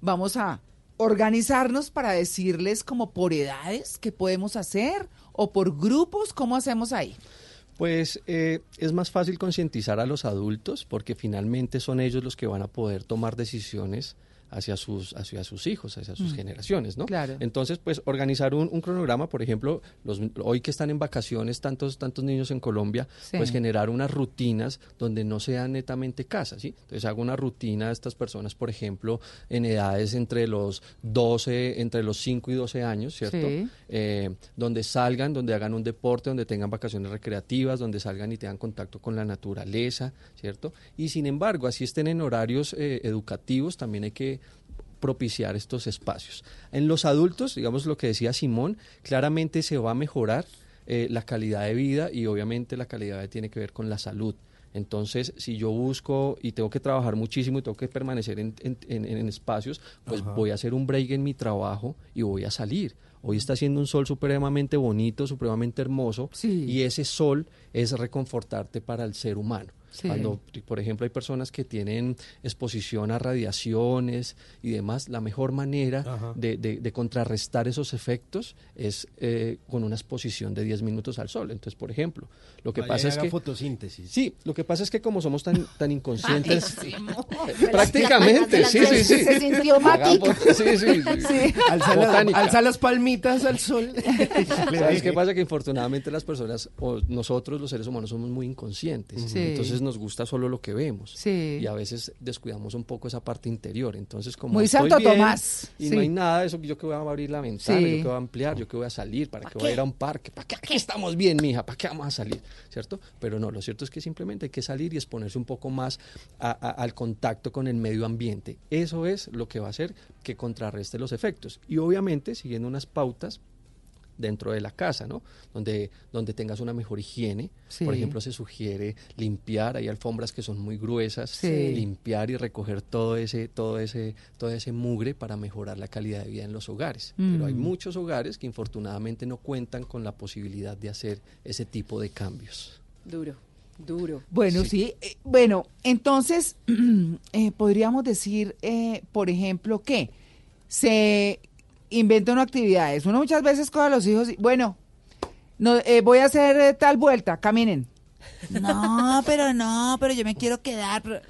vamos a organizarnos para decirles como por edades qué podemos hacer o por grupos, ¿cómo hacemos ahí? Pues eh, es más fácil concientizar a los adultos porque finalmente son ellos los que van a poder tomar decisiones hacia sus, hacia sus hijos, hacia sus Mm. generaciones, ¿no? Claro. Entonces, pues organizar un, un cronograma, por ejemplo, los, hoy que están en vacaciones tantos, tantos niños en Colombia, Sí. pues generar unas rutinas donde no sean netamente casa, ¿sí? Entonces hago una rutina de estas personas, por ejemplo, en edades entre los 12, entre los 5 y 12 años, ¿cierto? Sí. eh, donde salgan, donde hagan un deporte, donde tengan vacaciones recreativas, donde salgan y tengan contacto con la naturaleza, ¿cierto? Y sin embargo, así estén en horarios eh, educativos, también hay que propiciar estos espacios. En los adultos, digamos lo que decía Simón, claramente se va a mejorar eh, la calidad de vida y obviamente la calidad de vida tiene que ver con la salud. Entonces, si yo busco y tengo que trabajar muchísimo y tengo que permanecer en, en- en- en espacios, pues Ajá. voy a hacer un break en mi trabajo y voy a salir. Hoy está haciendo un sol supremamente bonito, supremamente hermoso, y ese sol es reconfortarte para el ser humano. Sí. Cuando, por ejemplo, hay personas que tienen exposición a radiaciones y demás, la mejor manera de, de- de contrarrestar esos efectos es eh, con una exposición de 10 minutos al sol. Entonces, por ejemplo, lo que Vaya, pasa es que... fotosíntesis. Sí, lo que pasa es que como somos tan, tan inconscientes... Prácticamente, sí, sí, sí. Se sintió. Sí, sí, sí. Sí. Alza, las- Botánica. alza las palmitas al sol. ¿Sabes qué pasa? Que infortunadamente las personas, o nosotros los seres humanos, somos muy inconscientes. Sí. Nos gusta solo lo que vemos. Sí. Y a veces descuidamos un poco esa parte interior. Entonces, como Muy estoy Santo bien Tomás. Y Sí. no hay nada de eso, yo que voy a abrir la ventana, Sí. yo que voy a ampliar, yo que voy a salir, para que voy a ir a un parque. ¿Para qué aquí estamos bien, mija? ¿Para qué vamos a salir? ¿Cierto? Pero no, lo cierto es que simplemente hay que salir y exponerse un poco más a- a- al contacto con el medio ambiente. Eso es lo que va a hacer que contrarreste los efectos. Y obviamente, siguiendo unas pautas, dentro de la casa, ¿no? Donde, donde tengas una mejor higiene. Sí. Por ejemplo, se sugiere limpiar, hay alfombras que son muy gruesas, Sí. limpiar y recoger todo ese, todo ese, todo ese mugre para mejorar la calidad de vida en los hogares. Mm. Pero hay muchos hogares que infortunadamente no cuentan con la posibilidad de hacer ese tipo de cambios. Duro, duro. Bueno, sí. eh, bueno, entonces eh, podríamos decir, eh, por ejemplo, que se inventan actividades. Uno muchas veces coge a los hijos y, bueno, no, eh, voy a hacer eh, tal vuelta, caminen. No, pero no, pero yo me quiero quedar.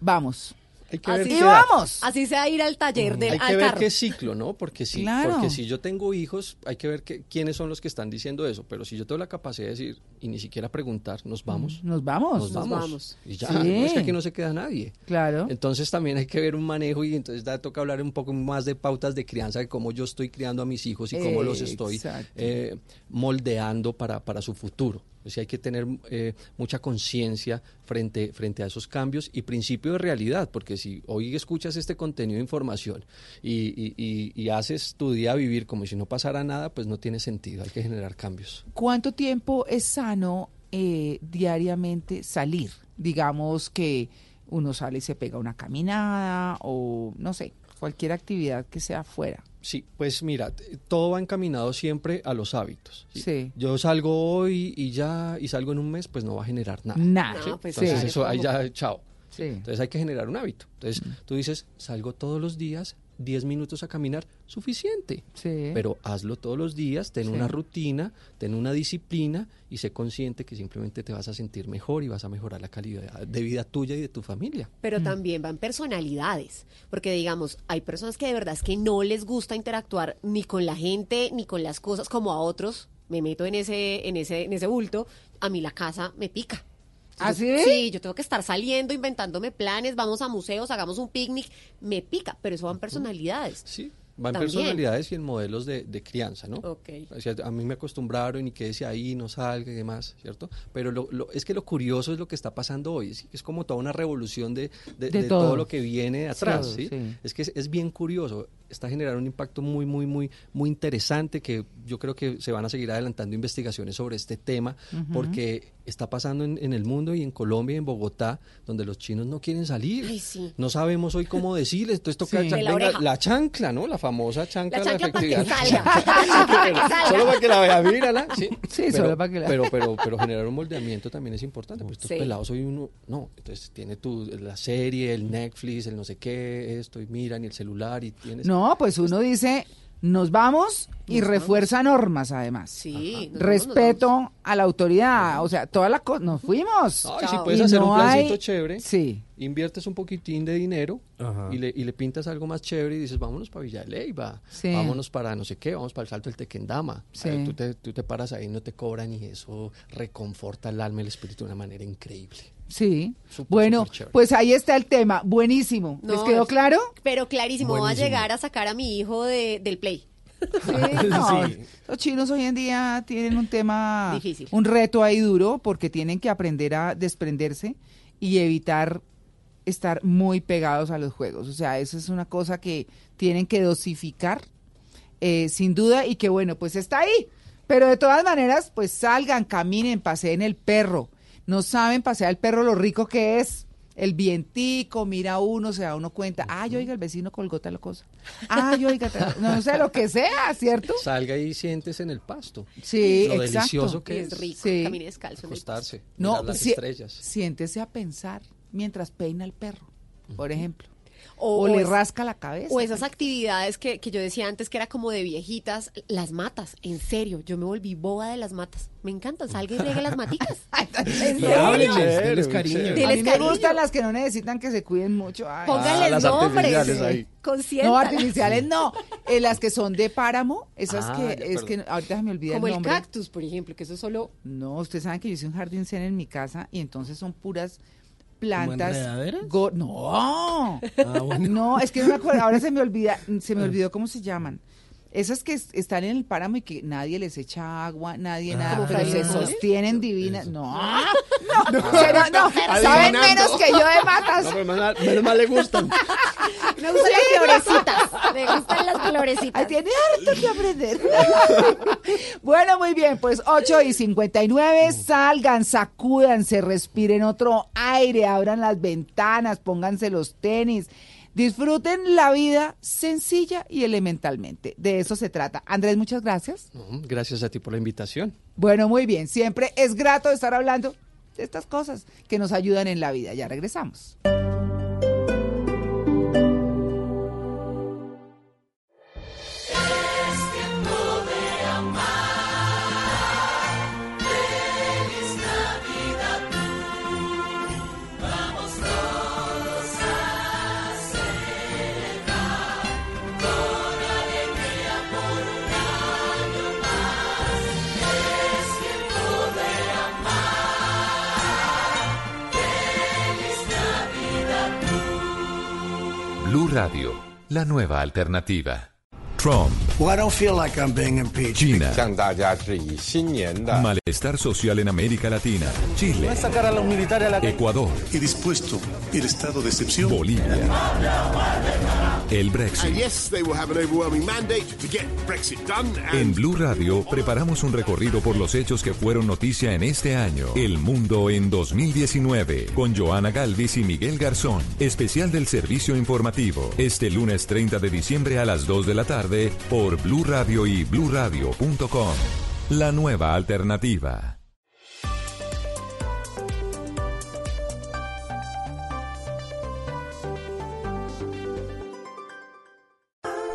Vamos. Hay que ver Así qué Y edad. vamos. Así sea ir al taller del Hay que ver carro. qué ciclo, ¿no? Porque si, Claro. porque si yo tengo hijos, hay que ver que- quiénes son los que están diciendo eso. Pero si yo tengo la capacidad de decir y ni siquiera preguntar, nos vamos. Nos vamos. Nos vamos. Y ya, Sí. no, es que aquí no se queda nadie. Claro. Entonces también hay que ver un manejo y entonces da, toca hablar un poco más de pautas de crianza, de cómo yo estoy criando a mis hijos y cómo los estoy eh, moldeando para, para su futuro. Sea, hay que tener eh, mucha conciencia frente, frente a esos cambios y principio de realidad, porque si hoy escuchas este contenido de información y haces tu día vivir como si no pasara nada, pues no tiene sentido, hay que generar cambios. ¿Cuánto tiempo es sano eh, diariamente salir? Digamos que uno sale y se pega una caminada o no sé, cualquier actividad que sea afuera. Sí, pues mira, todo va encaminado siempre a los hábitos. ¿sí? Sí. Yo salgo hoy y ya, y salgo en un mes, pues no va a generar nada. Nada. ¿sí? No, pues Entonces eso ahí ya, chao. Sí. Entonces hay que generar un hábito. Entonces tú dices, salgo todos los días, 10 minutos a caminar, suficiente. Sí. Pero hazlo todos los días, ten Sí. una rutina, ten una disciplina y sé consciente que simplemente te vas a sentir mejor y vas a mejorar la calidad de vida tuya y de tu familia. Pero también van personalidades, porque digamos, hay personas que de verdad es que no les gusta interactuar ni con la gente ni con las cosas como a otros. Me meto en ese en ese en ese bulto, a mí la casa me pica. ¿Ah, sí? Sí, yo tengo que estar saliendo, inventándome planes, vamos a museos, hagamos un picnic, me pica, pero eso van personalidades. Sí. Va en También. personalidades y en modelos de, de crianza, ¿no? Ok. O sea, a mí me acostumbraron y quédese ahí, no salga y demás, ¿cierto? Pero lo, lo- es que lo curioso es lo que está pasando hoy. Es, es como toda una revolución de, de- De de todo. todo. lo que viene de atrás, ¿sí? sí. Es que es, es bien curioso. Está generando un impacto muy, muy, muy, muy interesante que yo creo que se van a seguir adelantando investigaciones sobre este tema porque está pasando en, en el mundo y en Colombia y en Bogotá donde los chinos no quieren salir. Ay, sí. No sabemos hoy cómo decirles. Entonces toca Sí. cha- De la venga, la chancla, ¿no? La famosa chancla, La chancla para que efectividad. salga. Salga. Solo para que la vea, mírala. Sí, Sí, pero, solo para que la- pero, pero, pero generar un moldeamiento también es importante. Pues estos Sí. pelados hoy uno, no, entonces tiene tu, la serie, el Netflix, el no sé qué, esto, y miran, y el celular, y tienes... No, pues uno dice, nos vamos y refuerza normas además. Sí, nos Respeto a la autoridad, o sea, toda la cosa, nos fuimos. Ay, si puedes Y hacer no un plancito hay- chévere, Sí. inviertes un poquitín de dinero y le, y le pintas algo más chévere y dices, vámonos para Villa de Leyva, Sí. vámonos para no sé qué, vamos para el Salto del Tequendama. Sí. Ver, tú, te, tú te paras ahí, no te cobran y eso reconforta el alma y el espíritu de una manera increíble. Sí. Bueno, pues ahí está el tema. Buenísimo. ¿Les quedó claro? Pero clarísimo, voy a llegar a sacar a mi hijo de, del play. Sí, no, Sí. Los chinos hoy en día tienen un tema, Difícil. un reto ahí duro porque tienen que aprender a desprenderse y evitar estar muy pegados a los juegos. O sea, eso es una cosa que tienen que dosificar, eh, sin duda, y que bueno, pues está ahí. Pero de todas maneras, pues salgan, caminen, paseen el perro. No saben pasear el perro lo rico que es. El vientico, mira uno, se da uno cuenta. Ay, oiga, el vecino colgó tal cosa. Ay, oiga, tal- no sé lo que sea, ¿cierto? Salga y sientes en el pasto. Sí, Lo exacto. delicioso que es. es rico, Sí. camine descalzo. Acostarse, No, mirar las si- estrellas. siéntese a pensar mientras peina el perro, por ejemplo. O- le es- rasca la cabeza. O esas actividades que, que yo decía antes que era como de viejitas, las matas, en serio, yo me volví boba de las matas. Me encantan, salga y riegue las maticas. ¿En serio? denles cariño. A mí me gustan las que no necesitan que se cuiden mucho. Ay. Pónganles las nombres. artificiales ahí. No, artificiales no. Eh, las que son de páramo, esas Ah, que ya, es que ahorita se me olvida Como el el nombre. cactus, por ejemplo, que eso solo... No, ustedes saben que yo hice un jardín zen en mi casa y entonces son puras plantas. no, Ah, bueno. no, es que no me acuerdo. Ahora se me olvida, se me olvidó cómo se llaman. Esas que es- están en el páramo y que nadie les echa agua, nadie nada, ¿Como pero se sostienen divinas. No, no, no, pero no, saben menos que yo de matas. No, pero menos, menos mal le gustan. Me gustan las florecitas. Me gustan las florecitas. Ay, tiene harto que aprender. bueno, muy bien, pues 8 y 59, salgan, sacúdanse, respiren otro aire, abran las ventanas, pónganse los tenis. Disfruten la vida sencilla y elementalmente. De eso se trata. Andrés, muchas gracias. Gracias a ti por la invitación. Bueno, muy bien. Siempre es grato estar hablando de estas cosas que nos ayudan en la vida. Ya regresamos. Radio, la nueva alternativa. Trump. Well, China. Malestar social en América Latina. Chile. Ecuador. Y dispuesto el estado de excepción. Bolivia el Brexit. En Blue Radio preparamos un recorrido por los hechos que fueron noticia en este año. El mundo en 2019 con Joana Galvis y Miguel Garzón. Especial del servicio informativo. Este lunes 30 de diciembre a las 2 de la tarde por Blue Radio y bluradio.com. La nueva alternativa.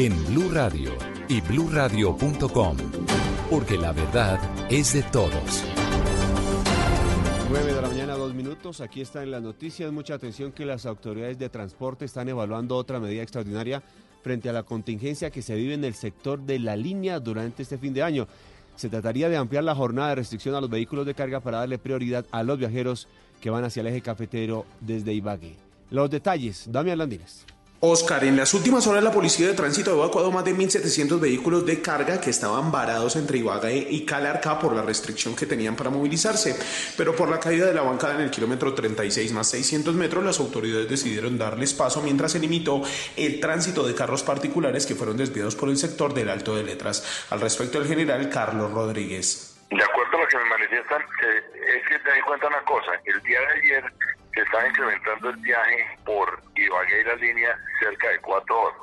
En Blue Radio y bluradio.com. Porque la verdad es de todos. 9 de la mañana, dos minutos. Aquí están las noticias. Mucha atención que las autoridades de transporte están evaluando otra medida extraordinaria frente a la contingencia que se vive en el sector de la línea durante este fin de año. Se trataría de ampliar la jornada de restricción a los vehículos de carga para darle prioridad a los viajeros que van hacia el eje cafetero desde Ibagué. Los detalles, Damián Landines. Oscar, en las últimas horas la Policía de Tránsito ha evacuado más de 1.700 vehículos de carga que estaban varados entre Ibagué y Calarcá por la restricción que tenían para movilizarse. Pero por la caída de la bancada en el kilómetro 36 más 600 metros, las autoridades decidieron darles paso mientras se limitó el tránsito de carros particulares que fueron desviados por el sector del Alto de Letras. Al respecto, el general Carlos Rodríguez. De acuerdo a lo que me manifiestan, eh, es que ten en cuenta una cosa, el día de ayer se estaba incrementando el viaje por Ibagué y la línea cerca de cuatro horas.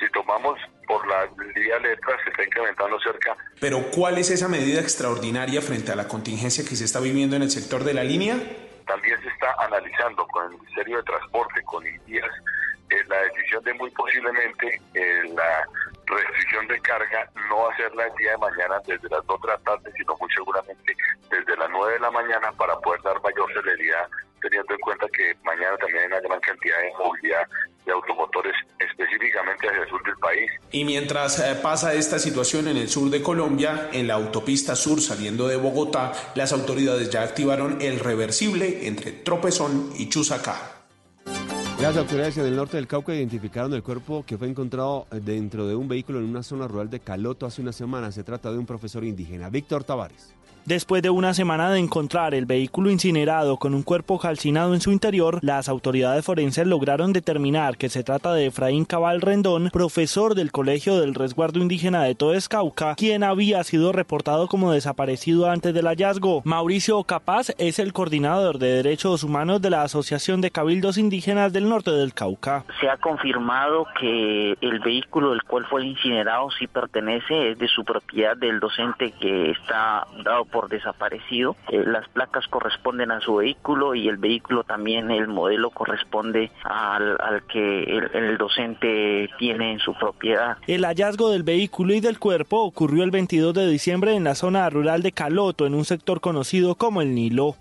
Si tomamos por la vía letra, se está incrementando cerca. Pero, ¿cuál es esa medida extraordinaria frente a la contingencia que se está viviendo en el sector de la línea? También se está analizando con el Ministerio de Transporte, con IDIAS, eh, la decisión de muy posiblemente eh, la restricción de carga no hacerla el día de mañana desde las 2 de la tarde, sino muy seguramente desde las 9 de la mañana para poder dar mayor celeridad, teniendo en cuenta que mañana también hay una gran cantidad de movilidad de automotores específicamente hacia el sur del país. Y mientras eh, pasa esta situación en el sur de Colombia, en la autopista sur saliendo de Bogotá, las autoridades ya activaron el reversible entre Tropezón y Chusacá. Las autoridades en el norte del Cauca identificaron el cuerpo que fue encontrado dentro de un vehículo en una zona rural de Caloto hace una semana. Se trata de un profesor indígena, Víctor Tavares. Después de una semana de encontrar el vehículo incinerado con un cuerpo calcinado en su interior, las autoridades forenses lograron determinar que se trata de Efraín Cabal Rendón, profesor del Colegio del Resguardo Indígena de Todes Cauca, quien había sido reportado como desaparecido antes del hallazgo. Mauricio Capaz es el coordinador de derechos humanos de la Asociación de Cabildos Indígenas del Norte del Cauca. Se ha confirmado que el vehículo del cual fue incinerado sí pertenece, es de su propiedad del docente que está dado por desaparecido. Eh, las placas corresponden a su vehículo y el vehículo también, el modelo corresponde al, al que el, el docente tiene en su propiedad. El hallazgo del vehículo y del cuerpo ocurrió el 22 de diciembre en la zona rural de Caloto, en un sector conocido como el Nilo.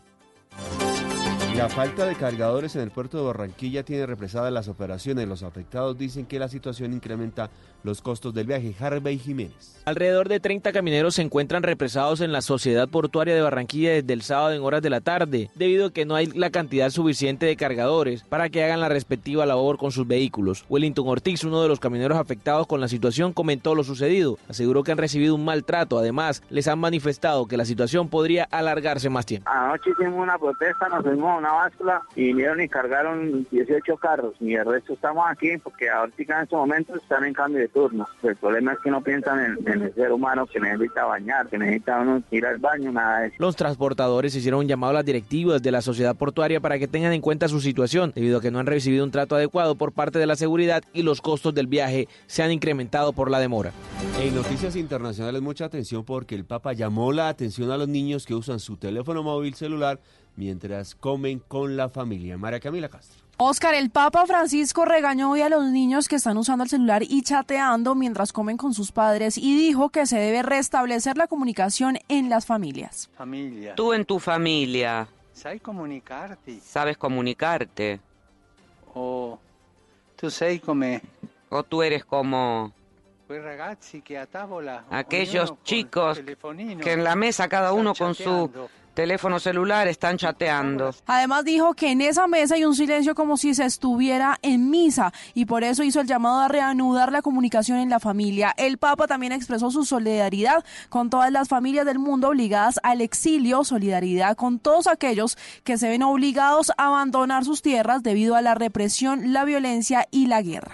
La falta de cargadores en el puerto de Barranquilla tiene represadas las operaciones. Los afectados dicen que la situación incrementa los costos del viaje. Harvey Jiménez. Alrededor de 30 camineros se encuentran represados en la Sociedad Portuaria de Barranquilla desde el sábado en horas de la tarde, debido a que no hay la cantidad suficiente de cargadores para que hagan la respectiva labor con sus vehículos. Wellington Ortiz, uno de los camineros afectados con la situación, comentó lo sucedido. Aseguró que han recibido un maltrato. Además, les han manifestado que la situación podría alargarse más tiempo. Anoche hicimos una protesta, nos fuimos una báscula y vinieron y cargaron 18 carros y el resto estamos aquí porque ahorita en estos momentos están en cambio de turno. El problema es que no piensan en, en el ser humano que necesita bañar, que necesita uno ir al baño, nada de eso. Los transportadores hicieron un llamado a las directivas de la sociedad portuaria para que tengan en cuenta su situación, debido a que no han recibido un trato adecuado por parte de la seguridad y los costos del viaje se han incrementado por la demora. En noticias internacionales, mucha atención porque el Papa llamó la atención a los niños que usan su teléfono móvil celular mientras comen con la familia. María Camila Castro. Oscar, el Papa Francisco regañó hoy a los niños que están usando el celular y chateando mientras comen con sus padres y dijo que se debe restablecer la comunicación en las familias. Familia. Tú en tu familia, Sai comunicarti. ¿sabes comunicarte? O tu sei come ¿O tú eres como tavola aquellos chicos que en la mesa cada uno con su? Teléfono celular están chateando? Además dijo que en esa mesa hay un silencio como si se estuviera en misa y por eso hizo el llamado a reanudar la comunicación en la familia. El Papa también expresó su solidaridad con todas las familias del mundo obligadas al exilio, solidaridad con todos aquellos que se ven obligados a abandonar sus tierras debido a la represión, la violencia y la guerra.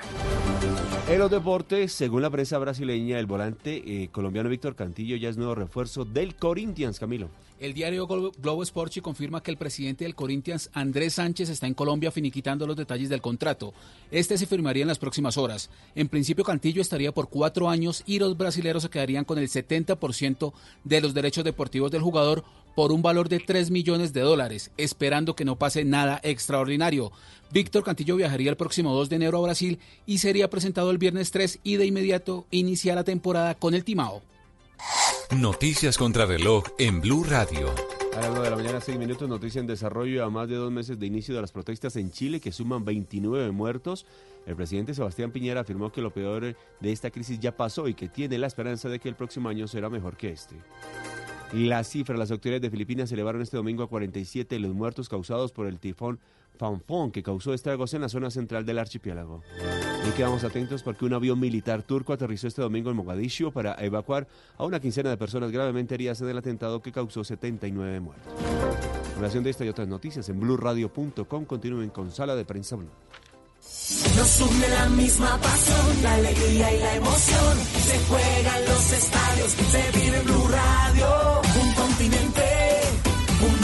En los deportes, según la prensa brasileña, el volante eh, colombiano Víctor Cantillo ya es nuevo refuerzo del Corinthians, Camilo. El diario Glo- Globo Esporte confirma que el presidente del Corinthians, Andrés Sánchez, está en Colombia finiquitando los detalles del contrato. Este se firmaría en las próximas horas. En principio, Cantillo estaría por cuatro años y los brasileros se quedarían con el 70% de los derechos deportivos del jugador por un valor de 3 millones de dólares, esperando que no pase nada extraordinario. Víctor Cantillo viajaría el próximo 2 de enero a Brasil y sería presentado el viernes 3 y de inmediato inicia la temporada con el Timao. Noticias contra reloj en Blue Radio. A las 9 de la mañana, 6 minutos, noticia en desarrollo y a más de dos meses de inicio de las protestas en Chile que suman 29 muertos. El presidente Sebastián Piñera afirmó que lo peor de esta crisis ya pasó y que tiene la esperanza de que el próximo año será mejor que este. La cifra, las autoridades de Filipinas elevaron este domingo a 47 los muertos causados por el tifón Fanfón que causó estragos en la zona central del archipiélago. Y quedamos atentos porque un avión militar turco aterrizó este domingo en Mogadiscio para evacuar a una quincena de personas gravemente heridas en el atentado que causó 79 muertos. Relación de esta y otras noticias en blueradio.com. Continúen con Sala de Prensa Blue. Nos une la misma pasión, la alegría y la emoción. Se juegan los estadios, se vive en Blue Radio.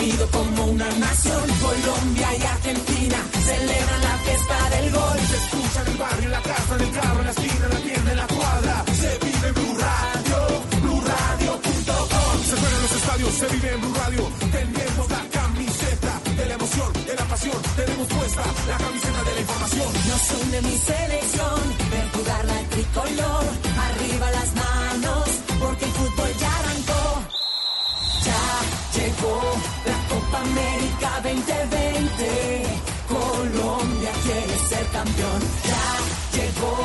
Como una nación. Colombia y Argentina celebran la fiesta del gol. Se escucha en el barrio, en la casa, en el carro, en la esquina, en la tienda, en la cuadra. Se vive en Blue Radio, BlueRadio.com. Se juegan los estadios, se vive en Blue Radio. Tenemos la camiseta de la emoción, de la pasión. Tenemos puesta la camiseta de la información. Nos une mi selección, ver jugar la tricolor. Arriba las manos, América 2020. Colombia quiere ser campeón. Ya llegó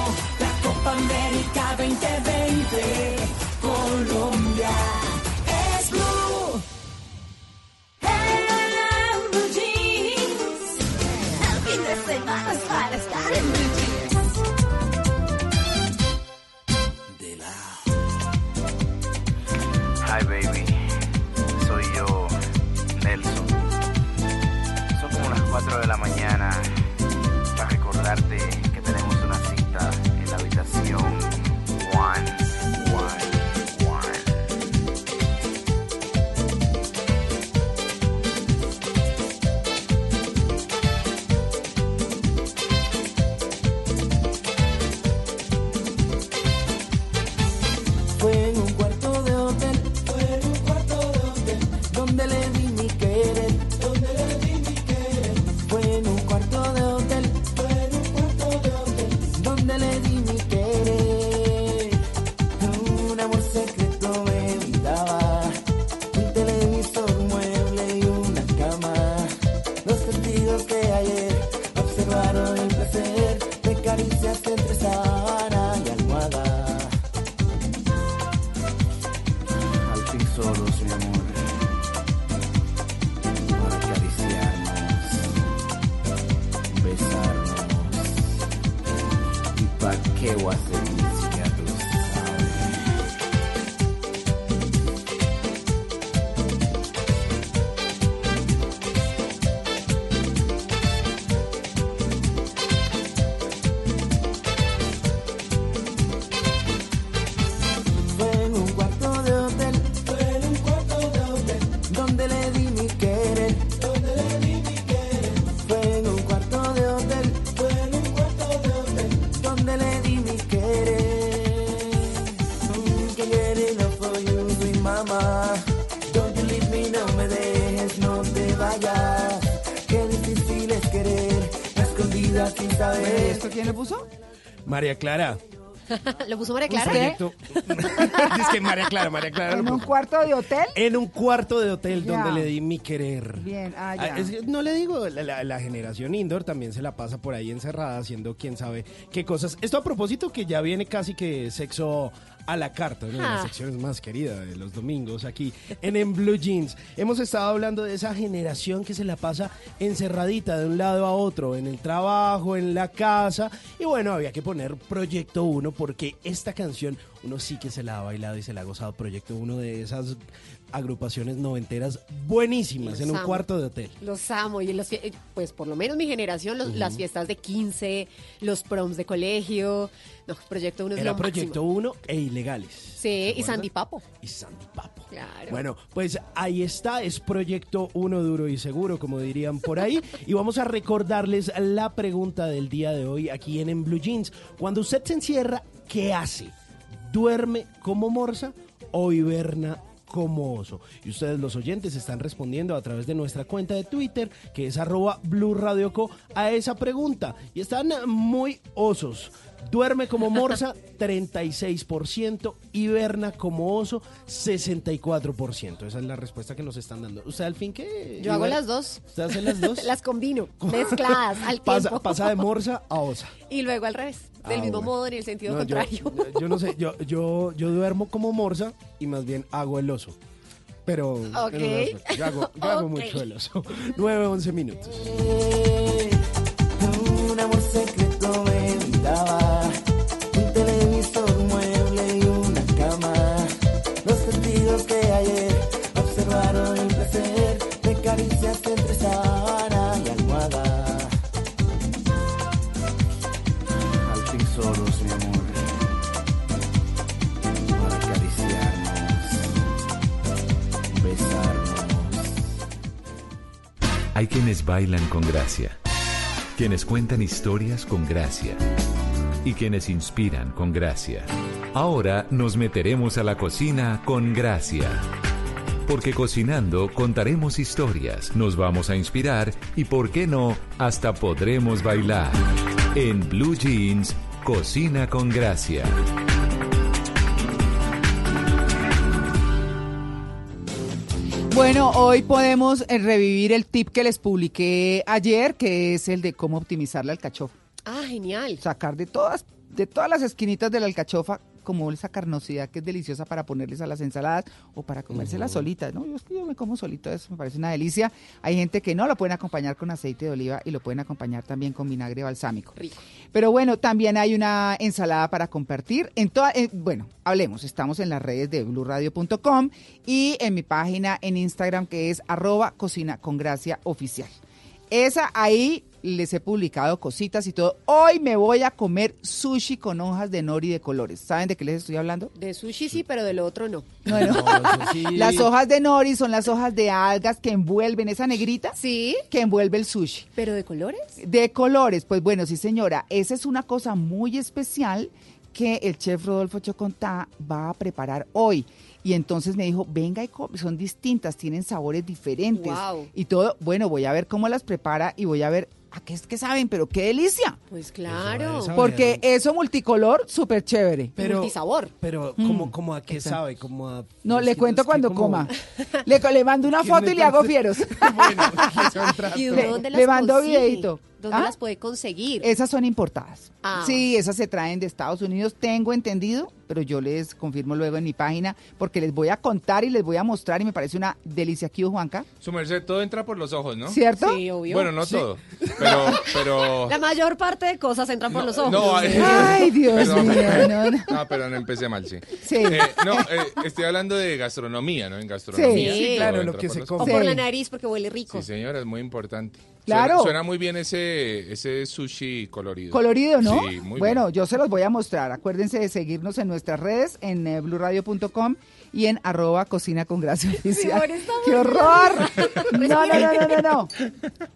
la Copa América 2020. Colombia 4 de la mañana María Clara. ¿Lo puso María Clara? Proyecto- Dice que María Clara, María Clara. lo ¿En un puso. cuarto de hotel? En un cuarto de hotel Ya. donde le di mi querer. Bien, ah, Ah, ya. es no le digo, la, la- la generación indoor también se la pasa por ahí encerrada haciendo quién sabe qué cosas. Esto a propósito que ya viene casi que sexo a la carta, una de las Ah. secciones más queridas de los domingos aquí en En Blue Jeans. Hemos estado hablando de esa generación que se la pasa encerradita de un lado a otro, en el trabajo, en la casa. Y bueno, había que poner Proyecto 1 porque esta canción uno sí que se la ha bailado y se la ha gozado. Proyecto 1 de esas agrupaciones noventeras buenísimas en un amo. cuarto de hotel. Los amo. Y los, eh, pues por lo menos mi generación, los- las fiestas de 15, los proms de colegio. No, Proyecto 1 es Era Proyecto máximo. 1 e ilegales. Sí, y. Sandy Papo. Y Sandy Papo. Claro. Bueno, pues ahí está, es Proyecto 1 duro y seguro, como dirían por ahí. y vamos a recordarles la pregunta del día de hoy aquí en, en Blue Jeans. Cuando usted se encierra, ¿qué hace? ¿Duerme como morsa o hiberna como oso? Y ustedes los oyentes están respondiendo a través de nuestra cuenta de Twitter, que es arroba Blue a esa pregunta. Y están muy osos. Duerme como morsa, 36%. Hiberna como oso, 64%. Esa es la respuesta que nos están dando. ¿Usted al fin qué? Yo hago las dos. ¿Usted hace las dos? las combino, mezcladas al pasa, tiempo. pasa de morsa a osa. Y luego al revés, del Ah, mismo bueno. modo en el sentido No, contrario. Yo, yo no sé, yo, yo, yo duermo como morsa y más bien hago el oso. Pero en Ok. otro aspecto. yo hago, yo hago mucho el oso. 9, 11 minutos. Un amor secreto Un televisor, un mueble y una cama Los testigos que ayer observaron el placer De caricias entre sábana y almohada Al fin solos, mi amor. Para acariciarnos, besarnos. Hay quienes bailan con gracia, quienes cuentan historias con gracia y quienes inspiran con gracia. Ahora nos meteremos a la cocina con gracia. Porque cocinando contaremos historias, nos vamos a inspirar y, por qué no, hasta podremos bailar. En Blue Jeans, Cocina con Gracia. Bueno, hoy podemos eh, revivir el tip que les publiqué ayer, que es el de cómo optimizar la alcachofa. Ah, genial. Sacar de todas, de todas las esquinitas de la alcachofa como esa carnosidad que es deliciosa para ponerles a las ensaladas o para comérselas solitas, ¿no? Yo es que yo me como solito, eso me parece una delicia. Hay gente que no lo pueden acompañar con aceite de oliva y lo pueden acompañar también con vinagre balsámico. Rico. Pero bueno, también hay una ensalada para compartir. En toda, eh, bueno, hablemos, estamos en las redes de blurradio.com y en mi página en Instagram que es arroba cocina con gracia oficial. Esa ahí les he publicado cositas y todo. Hoy me voy a comer sushi con hojas de nori de colores. ¿Saben de qué les estoy hablando? De sushi sí, pero de lo otro no. Bueno, las hojas de nori son las hojas de algas que envuelven esa negrita. Sí. Que envuelve el sushi. ¿Pero de colores? De colores, pues bueno, sí señora, esa es una cosa muy especial que el chef Rodolfo Chocontá va a preparar hoy. Y entonces me dijo, venga y come, son distintas, tienen sabores diferentes. Guau. Y todo, bueno, voy a ver cómo las prepara y voy a ver a qué es que saben, pero qué delicia. Pues claro. Porque eso multicolor, súper chévere. Pero- Multisabor. Pero, Mm. ¿cómo, cómo a qué sabe? Como a No, le cuento cuando como- coma. Le, le mando una ¿Qué foto y le hago fieros. ¿Y Le- las le mando videito. ¿Dónde ¿Ah? las puede conseguir? Esas son importadas. Ah. Sí, esas se traen de Estados Unidos, tengo entendido, pero yo les confirmo luego en mi página porque les voy a contar y les voy a mostrar y me parece una delicia aquí, Juanca. Su merced, todo entra por los ojos, ¿no? ¿Cierto? Sí, obvio. Bueno, no Sí. todo, pero, pero... La mayor parte de cosas entran por los ojos. No, Ay, Dios perdón, mío, no, no. No, pero no empecé mal, sí. Sí. Eh, no, eh, estoy hablando de gastronomía, ¿no? En gastronomía. Sí, todo claro, lo que se los O come. por Sí. la nariz porque huele rico. Sí, señora, es muy importante. Claro. Suena, suena muy bien ese, ese sushi colorido. Colorido, ¿no? Sí, muy bueno, yo se los voy a mostrar. Acuérdense de seguirnos en nuestras redes, en eh, blurradio.com y en arroba cocina con gracia oficial. ¡Qué horror! no, no, no, no, no.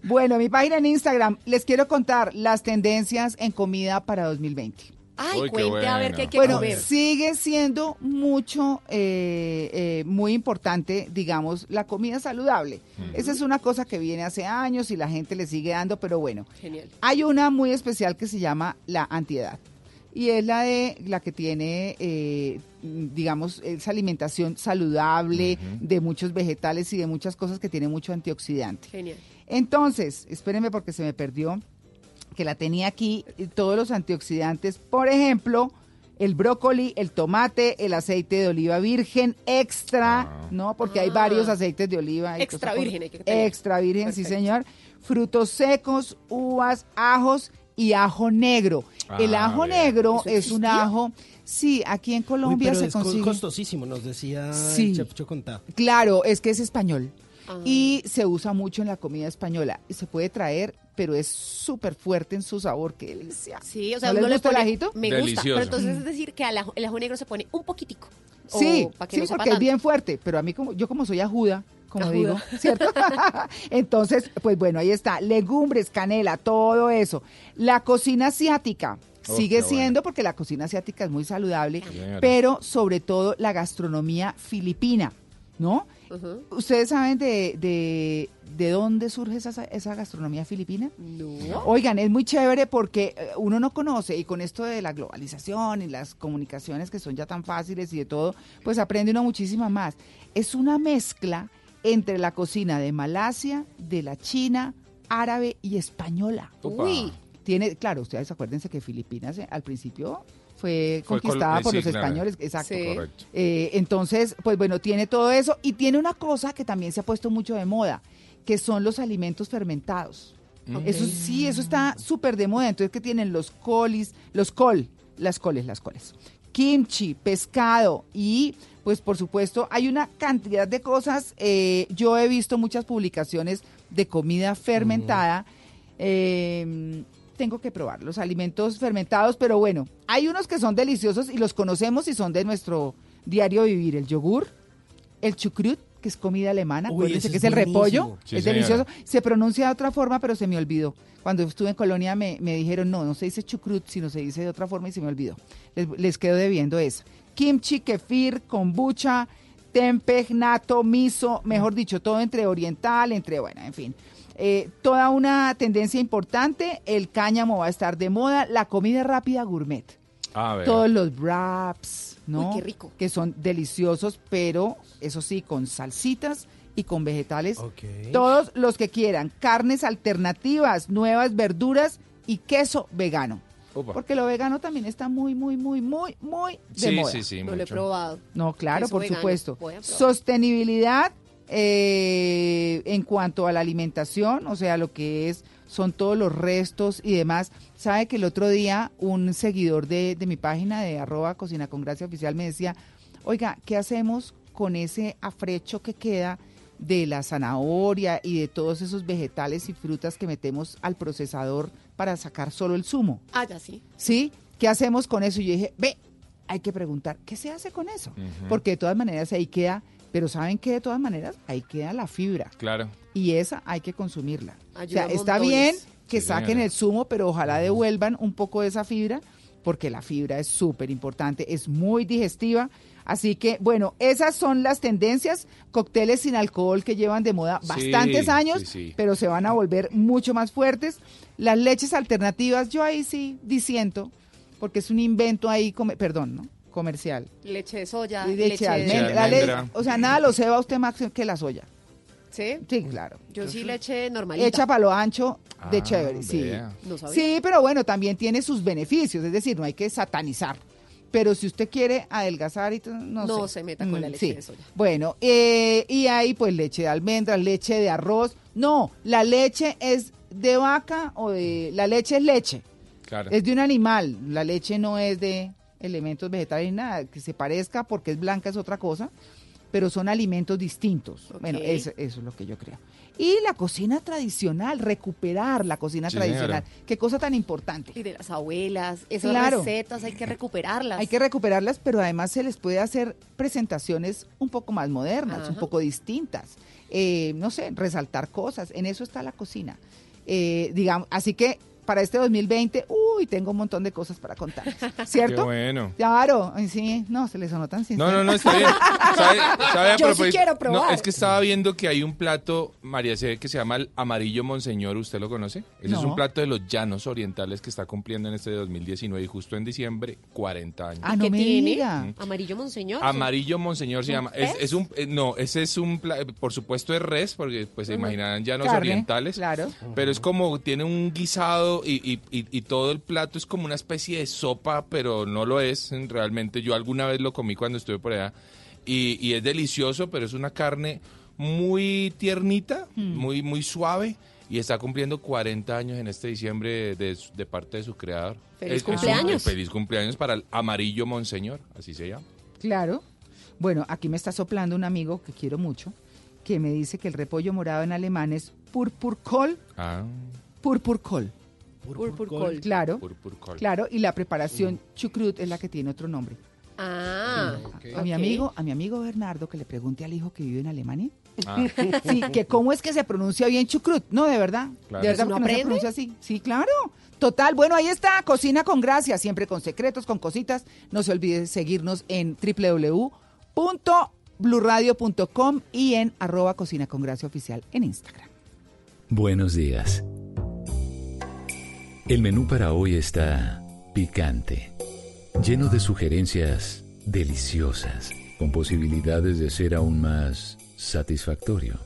Bueno, mi página en Instagram, les quiero contar las tendencias en comida para 2020. Ay, Uy, cuente a ver bueno. qué hay que Bueno, comer. sigue siendo mucho, eh, eh, muy importante, digamos, la comida saludable. Esa es una cosa que viene hace años y la gente le sigue dando, pero bueno, Genial. hay una muy especial que se llama la antiedad. Y es la de la que tiene, eh, digamos, esa alimentación saludable de muchos vegetales y de muchas cosas que tiene mucho antioxidante. Genial. Entonces, espérenme porque se me perdió, que la tenía aquí, todos los antioxidantes, por ejemplo, el brócoli, el tomate, el aceite de oliva virgen extra, ¿no? Porque hay Ah. varios aceites de oliva. Extra cosas virgen hay que tener. Extra virgen, sí señor. Frutos secos, uvas, ajos y ajo negro. el Ah, ajo negro ¿Eso es un ajo, sí, aquí en Uy, Colombia pero se es co- consigue. costosísimo, nos decía Sí. el chef Chocontá. Claro, es que es español. Ah. Y se usa mucho en la comida española. Y se puede traer, pero es súper fuerte en su sabor. ¡Qué delicia! Sí, o sea, ¿No le gusta el pone- ajito? Me gusta, pero entonces es decir que al ajo- el ajo negro se pone un poquitico. o Sí, pa' que sí, no porque es bien fuerte. Pero a mí, como yo como soy ajuda, como Ajuda. digo, ¿cierto? Entonces, pues bueno, ahí está. Legumbres, canela, todo eso. La cocina asiática. Oh, Sigue bueno. siendo porque la cocina asiática es muy saludable, pero sobre todo la gastronomía filipina, ¿no? ¿Ustedes saben de, de, de dónde surge esa, esa gastronomía filipina? No. Oigan, es muy chévere porque eh, uno no conoce y con esto de la globalización y las comunicaciones que son ya tan fáciles y de todo, pues aprende uno muchísima más. Es una mezcla entre la cocina de Malasia, de la China, árabe y española. Uy. Tiene, claro, ustedes acuérdense que Filipinas eh, al principio fue, Fue col- conquistada eh, por sí, los claro. españoles, exacto. Sí. Eh, entonces, pues bueno, tiene todo eso y tiene una cosa que también se ha puesto mucho de moda, que son los alimentos fermentados. Eso sí, eso está súper de moda. Entonces, que tienen los colis, los col, las coles, las coles, kimchi, pescado y, pues por supuesto, hay una cantidad de cosas. Eh, yo he visto muchas publicaciones de comida fermentada. Eh, tengo que probar los alimentos fermentados, pero bueno, hay unos que son deliciosos y los conocemos y son de nuestro diario vivir. El yogur, el chucrut, que es comida alemana, Uy, que es es el repollo. Sí, es señora. delicioso. Se pronuncia de otra forma, pero se me olvidó. Cuando estuve en Colonia me, me dijeron, no, no se dice chucrut, sino se dice de otra forma y se me olvidó. Les, les quedo debiendo eso. Kimchi, kefir, kombucha, tempeh, nato, miso, mejor dicho, todo entre oriental, entre, bueno, en fin. Eh, toda una tendencia importante, el cáñamo va a estar de moda, la comida rápida gourmet. A ver. Todos los wraps, ¿no? Uy, qué rico. Que son deliciosos, pero eso sí, con salsitas y con vegetales. Todos los que quieran. Carnes alternativas, nuevas verduras y queso vegano. Porque lo vegano también está muy, muy, muy, muy, muy de Sí, moda. sí, sí, No lo he probado. No, claro, Queso por vegano, supuesto. Sostenibilidad eh, en cuanto a la alimentación, o sea, lo que es son todos los restos y demás. Sabe que el otro día un seguidor de, de mi página de arroba cocina con gracia oficial me decía, oiga, ¿qué hacemos con ese afrecho que queda de la zanahoria y de todos esos vegetales y frutas que metemos al procesador para sacar solo el zumo? Ah, ya sí. ¿Sí? ¿Qué hacemos con eso? Y yo dije, ve, hay que preguntar, ¿qué se hace con eso? Porque de todas maneras ahí queda, pero ¿saben qué? De todas maneras, ahí queda la fibra. Claro. Y esa hay que consumirla. Ayuda o sea, está bien que Sí, saquen señora. el zumo, pero ojalá devuelvan un poco de esa fibra, porque la fibra es súper importante, es muy digestiva. Así que, bueno, esas son las tendencias, cócteles sin alcohol que llevan de moda Sí, bastantes años, sí, sí. pero se van a volver mucho más fuertes. Las leches alternativas, yo ahí sí disiento, porque es un invento ahí, come- perdón, ¿no? Comercial. Leche de soya, Y leche, leche de de... almendra. La le- o sea, nada lo ceba usted más que la soya. ¿Sí? Sí, claro. Yo sí leche normalita. Hecha para lo ancho de Ah, chévere, sí. No. Sí, pero bueno, también tiene sus beneficios, es decir, no hay que satanizar. Pero si usted quiere adelgazar y todo, no, No sé. se meta con la Mm, leche sí. de soya. Bueno, eh, y hay pues leche de almendras, leche de arroz. No, la leche es de vaca o de... La leche es leche, Claro. es de un animal. La leche no es de elementos vegetales ni nada. Que se parezca porque es blanca es otra cosa, pero son alimentos distintos. Bueno, eso, eso es lo que yo creo. Y la cocina tradicional, recuperar la cocina Sí, tradicional. señora. Qué cosa tan importante. Y de las abuelas, esas Claro. recetas hay que recuperarlas. Hay que recuperarlas, pero además se les puede hacer presentaciones un poco más modernas, un poco distintas. Eh, no sé, resaltar cosas. En eso está la cocina. Eh, digamos, así que para este 2020, uy, tengo un montón de cosas para contar. ¿Cierto? Qué bueno. Claro, ay, sí, no, se le sonó tan sincero. No, no, no, está bien. ¿Sabe, sabe a Yo sí quiero probar. No, es que estaba viendo que hay un plato, María C, que se llama el amarillo monseñor, ¿usted lo conoce? Ese es un plato de los llanos orientales que está cumpliendo en este 2019 y justo en diciembre, 40 años. Ah, no ¿Qué me tiene? diga. Amarillo monseñor. Amarillo Monseñor se ¿Un llama. Es, es un, eh, no, ese es un, por supuesto es res, porque pues se imaginarán llanos Carne, orientales. claro. Pero es como, tiene un guisado y, y- y- y todo el plato es como una especie de sopa, pero no lo es realmente. Yo alguna vez lo comí cuando estuve por allá y, y es delicioso, pero es una carne muy tiernita, Mm. muy, muy suave. Y está cumpliendo 40 años en este diciembre de, parte de su creador. ¡Feliz Es- es un- cumpleaños! feliz cumpleaños para el amarillo monseñor, así se llama. Claro. Bueno, aquí me está soplando un amigo que quiero mucho, que me dice que el repollo morado en alemán es Purpurkohl, Ah. Purpurkohl. Purpurkohl. Claro. Purpurkohl. Claro, y la preparación chucrut es la que tiene otro nombre. Ah, A mi amigo, a mi amigo Bernardo que le pregunte al hijo que vive en Alemania. Ah. Sí, que cómo es que se pronuncia bien chucrut. No, de verdad. Claro. De verdad ¿Uno porque no se aprende? pronuncia así. Sí, claro. Total, bueno, ahí está, Cocina con Gracia, siempre con secretos, con cositas. No se olvide seguirnos en www.bluradio.com y en arroba Cocina con Gracia oficial en Instagram. Buenos días. El menú para hoy está picante, lleno de sugerencias deliciosas, con posibilidades de ser aún más satisfactorio.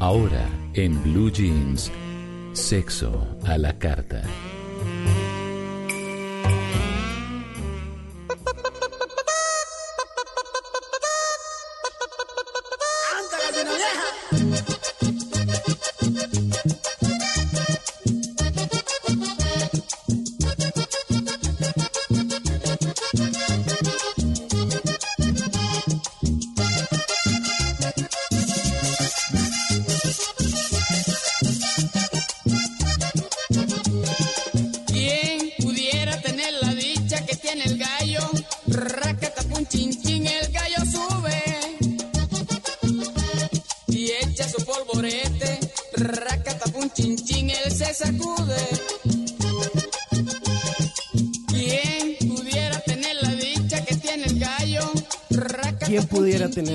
Ahora, en Blue Jeans, sexo a la carta.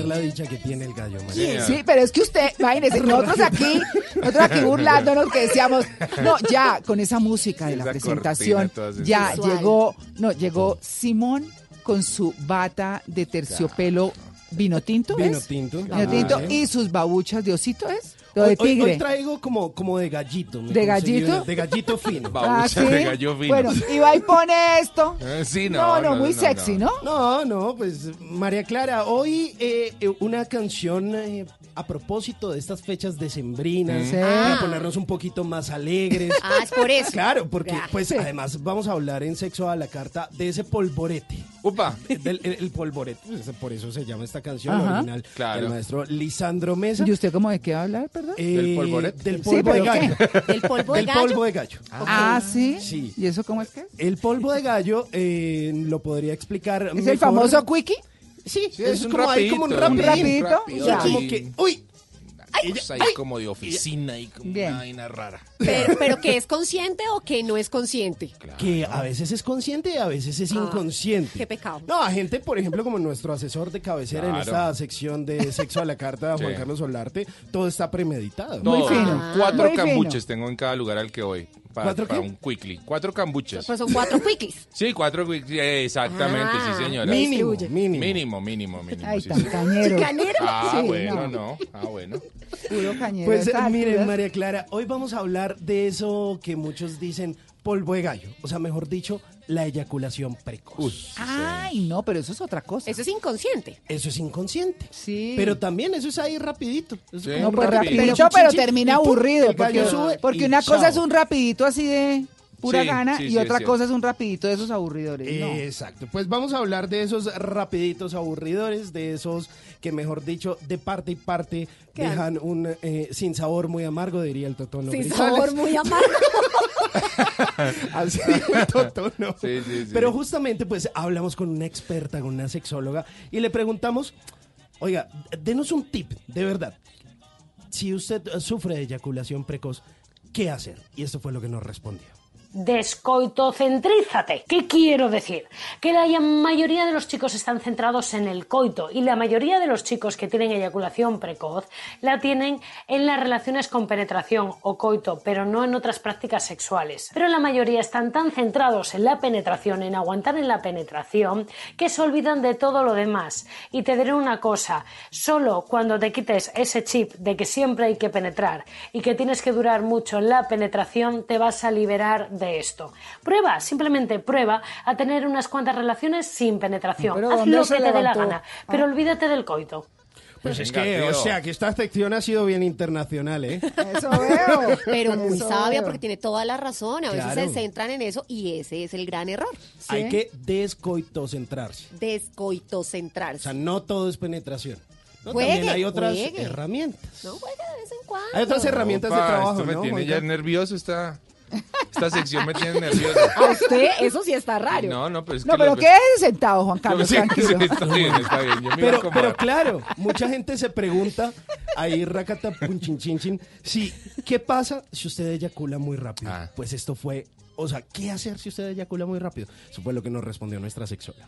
La dicha que tiene el gallo, María? Sí, pero es que usted, imagínese, nosotros aquí, nosotros aquí burlándonos que decíamos, no, ya, con esa música de la presentación, ya llegó, no, llegó Simón con su bata de terciopelo vino tinto, Vino ¿es? tinto. Vino tinto, Ah, y sus babuchas de osito, ¿es? O Hoy, de hoy- tigre. hoy traigo como, como de gallito. ¿De gallito? De gallito fino. Ah, ¿sí? Bueno, y va y pone esto. Eh, sí, No, no, no, muy sexy, ¿no? No, no, pues María Clara, hoy eh, eh, una canción eh, a propósito de estas fechas decembrinas, Sí. para Ah. ponernos un poquito más alegres. Ah, es por eso. Claro, porque Ya. pues además vamos a hablar en sexo a la carta de ese polvorete. Upa. Del, el, el polvorete, pues, por eso se llama esta canción Ajá. original Claro. del maestro Lisandro Mesa. ¿Y usted cómo de qué va a hablar, perdón? Eh, ¿Del polvorete? Del Sí, polvo de gallo. ¿Del polvo de Del gallo? polvo de gallo. Ah, ¿sí? Sí. ¿Y eso cómo es que es? El polvo de gallo eh, lo podría explicar. ¿Es mejor- el famoso quickie? Sí, Sí, es, es un como ahí como un rapidito, rapidito. un rapidito, ya. Como que, uy, cosa ahí como de oficina y como Bien. una vaina rara. Pero, pero que es consciente o que no es consciente. que a veces es consciente y a veces es Ah, inconsciente. Qué pecado. No, a gente, por ejemplo, como nuestro asesor de cabecera en esta sección de Sexo a la Carta, Juan Sí. Carlos Solarte, todo está premeditado. Muy fino. Cuatro Muy fino. cambuches tengo en cada lugar al que voy. Para, ¿Cuatro para qué? un quickly. Cuatro cambuches. Pues son cuatro quickies. Sí, cuatro quickly. eh, Exactamente, Ah, sí, señora. Mínimo, distribuye. mínimo. Mínimo, mínimo, mínimo. Ay, sí, tan sí. cañero. ¿Chicanero? Ah, Sí, bueno, no. no. Ah, bueno. Puro cañero. Pues estas miren, alturas. María Clara, hoy vamos a hablar de eso que muchos dicen polvo de gallo. O sea, mejor dicho, la eyaculación precoz. Ay, no, pero eso es otra cosa. Eso es inconsciente. Eso es inconsciente. Sí. Pero también eso es ahí rapidito. Es Sí. como no, un pues rapidito. rapidito, pero Chin, chin, termina y pum, aburrido. el gallo Porque, sube porque y una cosa chao. es un rapidito así de pura Sí, gana sí, y sí, otra cosa es un rapidito de esos aburridores. no. Exacto, pues vamos a hablar de esos rapiditos aburridores, de esos que mejor dicho, de parte y parte ¿Qué dejan un eh, sin sabor muy amargo, diría el Totono. Sin Grisales. sabor muy amargo. Así dijo el Totono. Sí, sí, sí. Pero justamente pues hablamos con una experta, con una sexóloga y le preguntamos, oiga, denos un tip, de verdad. si usted sufre de eyaculación precoz, ¿qué hacer? Y esto fue lo que nos respondió. Descoitocentrízate. ¿Qué quiero decir? Que la mayoría de los chicos están centrados en el coito y la mayoría de los chicos que tienen eyaculación precoz la tienen en las relaciones con penetración o coito, pero no en otras prácticas sexuales. Pero la mayoría están tan centrados en la penetración, en aguantar en la penetración, que se olvidan de todo lo demás. Y te diré una cosa, solo cuando te quites ese chip de que siempre hay que penetrar y que tienes que durar mucho en la penetración, te vas a liberar de esto. Prueba, simplemente prueba a tener unas cuantas relaciones sin penetración. Pero Haz ¿dónde lo que te dé la gana, pero olvídate del coito. Pues es que, o sea, que esta sección ha sido bien internacional, ¿eh? Eso veo. Pero muy Eso sabia veo. porque tiene toda la razón. A veces Claro. se centran en eso y ese es el gran error. Hay que descoitocentrarse. O Descoitocentrarse. sea, no todo es penetración. ¿no? Juegue, También hay otras juegue. herramientas. No juegue de vez en cuando. Hay otras herramientas de Opa, trabajo, Esto me ¿no, tiene ya nervioso esta, esta sección me tiene nervioso. A usted, eso sí está raro. No, no, pero es No, que pero quédese sentado, Juan Carlos, Sí, sí, tranquilo. está bien, está bien. Yo me iba a Pero, claro, mucha gente se pregunta, ahí racata punchin chin chin, sí, ¿qué pasa si usted eyacula muy rápido? Ah. Pues esto fue, o sea, ¿qué hacer si usted eyacula muy rápido? Eso fue lo que nos respondió nuestra sexóloga.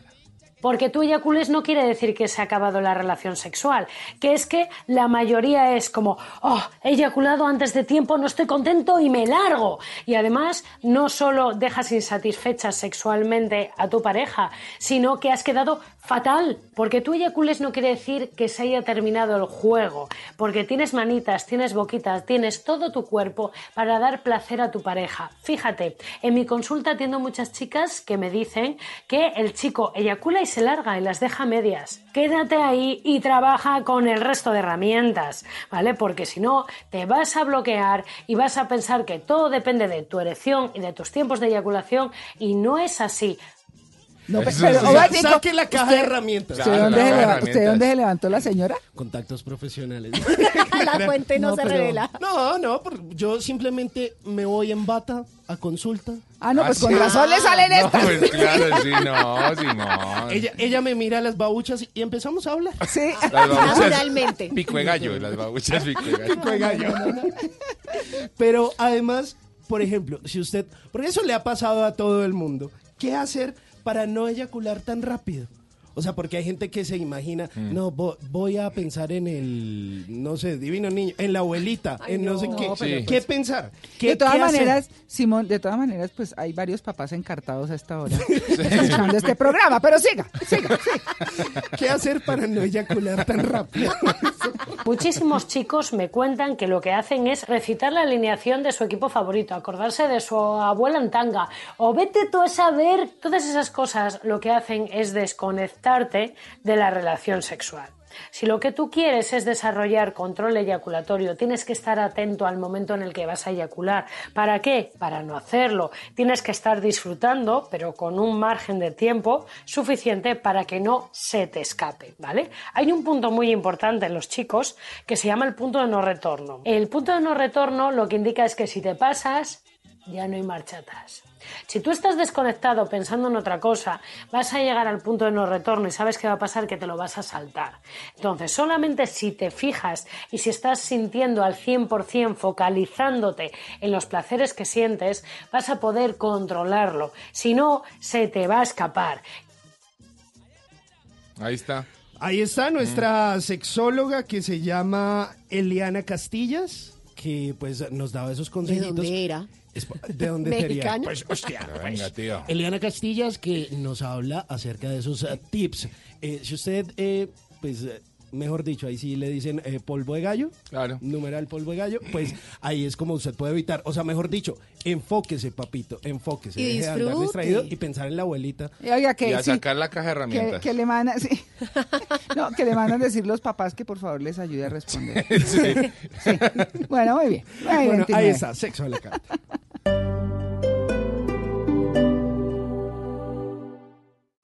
Porque tú eyacules no quiere decir que se ha acabado la relación sexual, que es que la mayoría es como, oh, he eyaculado antes de tiempo, no estoy contento y me largo. Y además no solo dejas insatisfecha sexualmente a tu pareja, sino que has quedado fatal. Porque tú eyacules no quiere decir que se haya terminado el juego, porque tienes manitas, tienes boquitas, tienes todo tu cuerpo para dar placer a tu pareja. Fíjate, en mi consulta atiendo muchas chicas que me dicen que el chico eyacula y se larga y las deja medias. Quédate ahí y trabaja con el resto de herramientas, ¿vale? Porque si no, te vas a bloquear y vas a pensar que todo depende de tu erección y de tus tiempos de eyaculación y no es así. No, Eso pero, sí. Saque la caja de usted- herramientas. ¿Usted, Claro, dónde, se herramientas. dónde se levantó la señora? Contactos profesionales. La fuente no, se pero- revela. No, no, yo simplemente me voy en bata a consulta. Ah, no, pues Ah, con sí. razón le salen No, estas. pues claro, sí, no, sí, no. Ella, ella me mira las babuchas y empezamos a hablar. Sí. Naturalmente. Pico de gallo, las babuchas pico de gallo. Pico de gallo. Pero además, por ejemplo, si usted, porque eso le ha pasado a todo el mundo, ¿qué hacer para no eyacular tan rápido? O sea, porque hay gente que se imagina, Mm. no, vo- voy a pensar en el, no sé, divino niño, en la abuelita, en no, sé qué. pero ¿Qué pensar? ¿Qué, De todas qué hacer? maneras, Simón, de todas maneras, pues hay varios papás encartados a esta hora escuchando este programa, pero siga, siga. ¿Qué hacer para no eyacular tan rápido? Muchísimos chicos me cuentan que lo que hacen es recitar la alineación de su equipo favorito, acordarse de su abuela en tanga, o vete tú a saber, todas esas cosas lo que hacen es de la relación sexual. Si lo que tú quieres es desarrollar control eyaculatorio, tienes que estar atento al momento en el que vas a eyacular. ¿Para qué? Para no hacerlo. Tienes que estar disfrutando, pero con un margen de tiempo suficiente para que no se te escape, ¿vale? Hay un punto muy importante en los chicos que se llama el punto de no retorno. El punto de no retorno lo que indica es que si te pasas, ya no hay marcha atrás. Si tú estás desconectado pensando en otra cosa, vas a llegar al punto de no retorno y sabes qué va a pasar, que te lo vas a saltar. Entonces, solamente si te fijas y si estás sintiendo al 100%, focalizándote en los placeres que sientes, vas a poder controlarlo. Si no, se te va a escapar. Ahí está. Ahí está nuestra sexóloga que se llama Eliana Castillas, que pues nos daba esos ¿De consejitos. dónde era? ¿De dónde sería? ¿Mexicana? Pues, hostia, Pero pues, venga, tío. Eliana Castillas que nos habla acerca de esos eh, tips. Eh, si usted, eh, pues, eh, mejor dicho, ahí sí le dicen eh, polvo de gallo, Claro. numeral polvo de gallo, pues ahí es como usted puede evitar. O sea, mejor dicho, enfóquese, papito, enfóquese. Y deje de andar disfrute. distraído y pensar en la abuelita. Y Oiga, que Y a sí, sacar la caja de que, herramientas. que le mandan, sí. No, que le mandan decir los papás que por favor les ayude a responder. Sí. Sí. Bueno, muy bien. Muy bien, Bueno, ahí 29. está, sexo a la carta.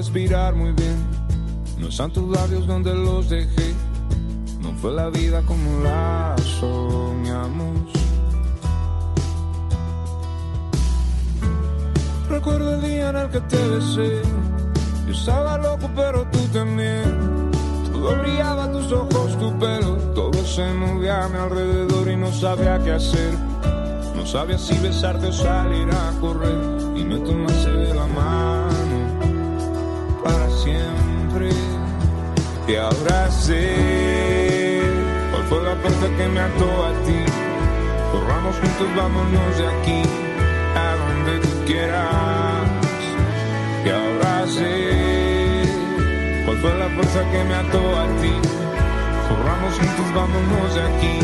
Respirar muy bien. No están tus labios donde los dejé. No fue la vida como la soñamos. Recuerdo el día en el que te besé. Yo estaba loco, pero tú también. Todo brillaba, tus ojos, tu pelo. Todo se movía a mi alrededor y no sabía qué hacer. No sabía si besarte o salir a correr y me tomaste de la mano siempre. Ahora sé cuál fue la fuerza que me ató a ti. Corramos juntos, vámonos de aquí a donde tú quieras. Ahora sé cuál fue la fuerza que me ató a ti. Corramos juntos, vámonos de aquí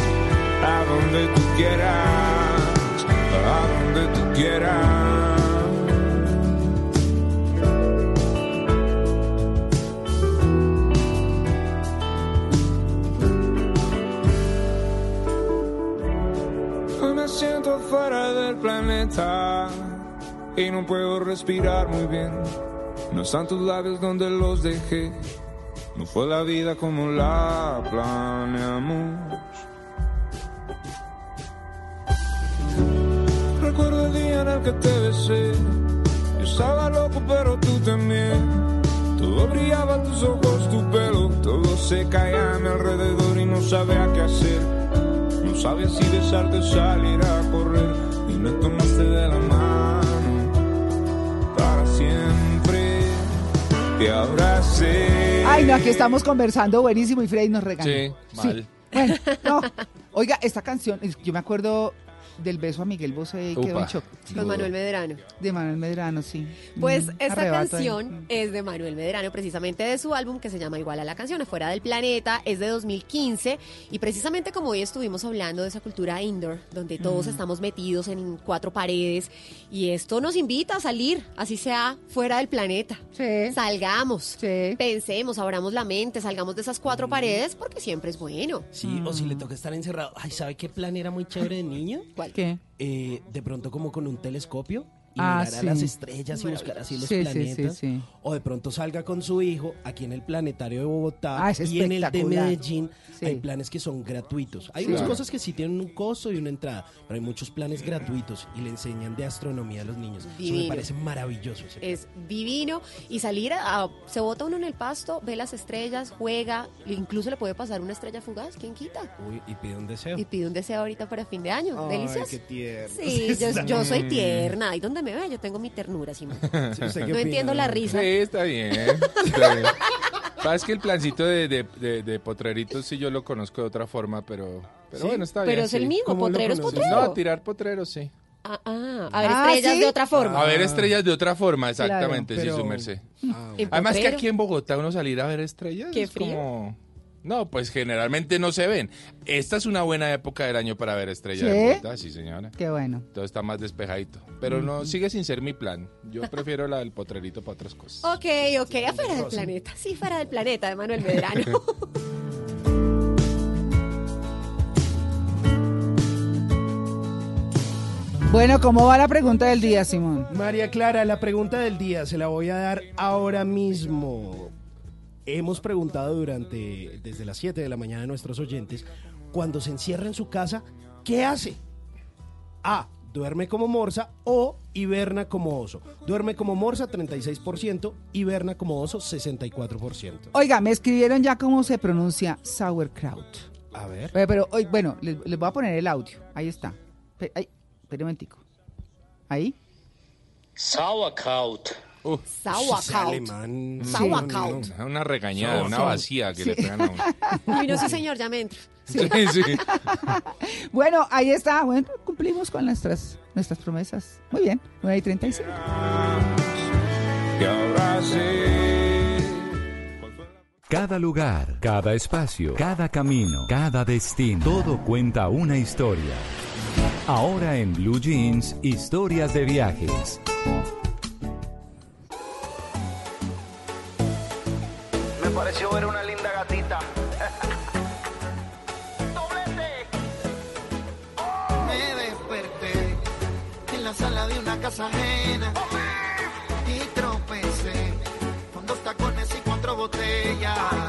a donde tú quieras a donde tú quieras. Fuera del planeta y no puedo respirar muy bien. No están tus labios donde los dejé. No fue la vida como la planeamos. Recuerdo el día en el que te besé. Yo estaba loco, pero tú también. Todo brillaba, tus ojos, tu pelo. Todo se caía a mi alrededor y no sabía qué hacer. No sabía si besarte o salir a correr. Y me tomaste de la mano para siempre. Ahora sé. Ay, no, aquí estamos conversando buenísimo y Freddy nos regaña. Sí, mal. Bueno, no. Oiga, esta canción, yo me acuerdo del beso a Miguel Bosé y quedó en Upa. shock. Con Manuel Medrano. De Manuel Medrano, sí. Pues Un esta arrebato ahí. canción es de Manuel Medrano, precisamente de su álbum que se llama igual a la canción, Afuera del Planeta, es de 2015 y precisamente como hoy estuvimos hablando de esa cultura indoor, donde todos Mm. estamos metidos en cuatro paredes y esto nos invita a salir, así sea fuera del planeta. Salgamos, pensemos, abramos la mente, salgamos de esas cuatro paredes porque siempre es bueno. Sí, o si le toca estar encerrado. Ay, ¿sabe qué plan era muy chévere de niño? ¿Cuál? ¿Qué? Eh, de pronto como con un telescopio y Ah, mirar a sí. las estrellas y buscar así los Sí, sí, sí, planetas. sí. O de pronto salga con su hijo aquí en el planetario de Bogotá Ah, es y en el de. Medellín Sí. hay planes que son gratuitos. Hay Sí. unas Claro. cosas que sí tienen un costo y una entrada, pero hay muchos planes gratuitos y le enseñan de astronomía a los niños. Eso me Divino. parece maravilloso. ese Es divino y salir a, a- se bota uno en el pasto, ve las estrellas, juega, incluso le puede pasar una estrella fugaz, ¿quién quita? Uy, y pide un deseo. Y pide un deseo ahorita para fin de año, Ay, delicioso. qué tierno. Sí, yo, yo soy tierna, ahí donde me ve yo tengo mi ternura, Simón. Sí, ¿usted qué no opina, entiendo la risa. Sí, está bien. Está bien. Que el plancito de, de, de- de potreritos sí yo lo conozco de otra forma, pero, pero ¿Sí? bueno, está Pero bien. es el mismo, ¿Cómo lo potrero es potrero. No, tirar potreros, sí. Ah, ah, a ver, Ah, estrellas ¿sí? de otra forma. A ver estrellas de otra forma, Claro, exactamente, pero- sí, su merced. ¿En Además que potrero? aquí en Bogotá uno salir a ver estrellas Qué es frío. como... No, pues generalmente no se ven. Esta es una buena época del año para ver estrellas ¿Sí? de punta, sí señora. Qué bueno. Todo está más despejadito. Pero no, sigue sin ser mi plan. Yo prefiero la del potrerito para otras cosas. Ok, ok, afuera del planeta. Sí, fuera del planeta de Manuel Medrano. Bueno, ¿cómo va la pregunta del día, Simón? María Clara, la pregunta del día se la voy a dar ahora mismo. Hemos preguntado durante, desde las 7 de la mañana a nuestros oyentes, cuando se encierra en su casa, ¿qué hace? A. Duerme como morsa o hiberna como oso. Duerme como morsa 36%, hiberna como oso 64%. Oiga, me escribieron ya cómo se pronuncia sauerkraut. A ver. Pero, pero, hoy, bueno, les, les voy a poner el audio. Ahí está. Ay, espere un momentico. Ahí. Sauerkraut. Sauerkraut. alemán. Sauerkraut. Una regañada, una vacía que Sí. le pegan a uno. Uy, no, sí, señor, ya me entro. Sí, sí. Bueno, ahí está. Bueno, cumplimos con nuestras, nuestras promesas. Muy bien, 9 y 35. Cada lugar, cada espacio, cada camino, cada destino, todo cuenta una historia. Ahora en Blue Jeans, historias de viajes. Pareció ver una linda gatita. Me desperté en la sala de una casa ajena y tropecé con dos tacones y cuatro botellas.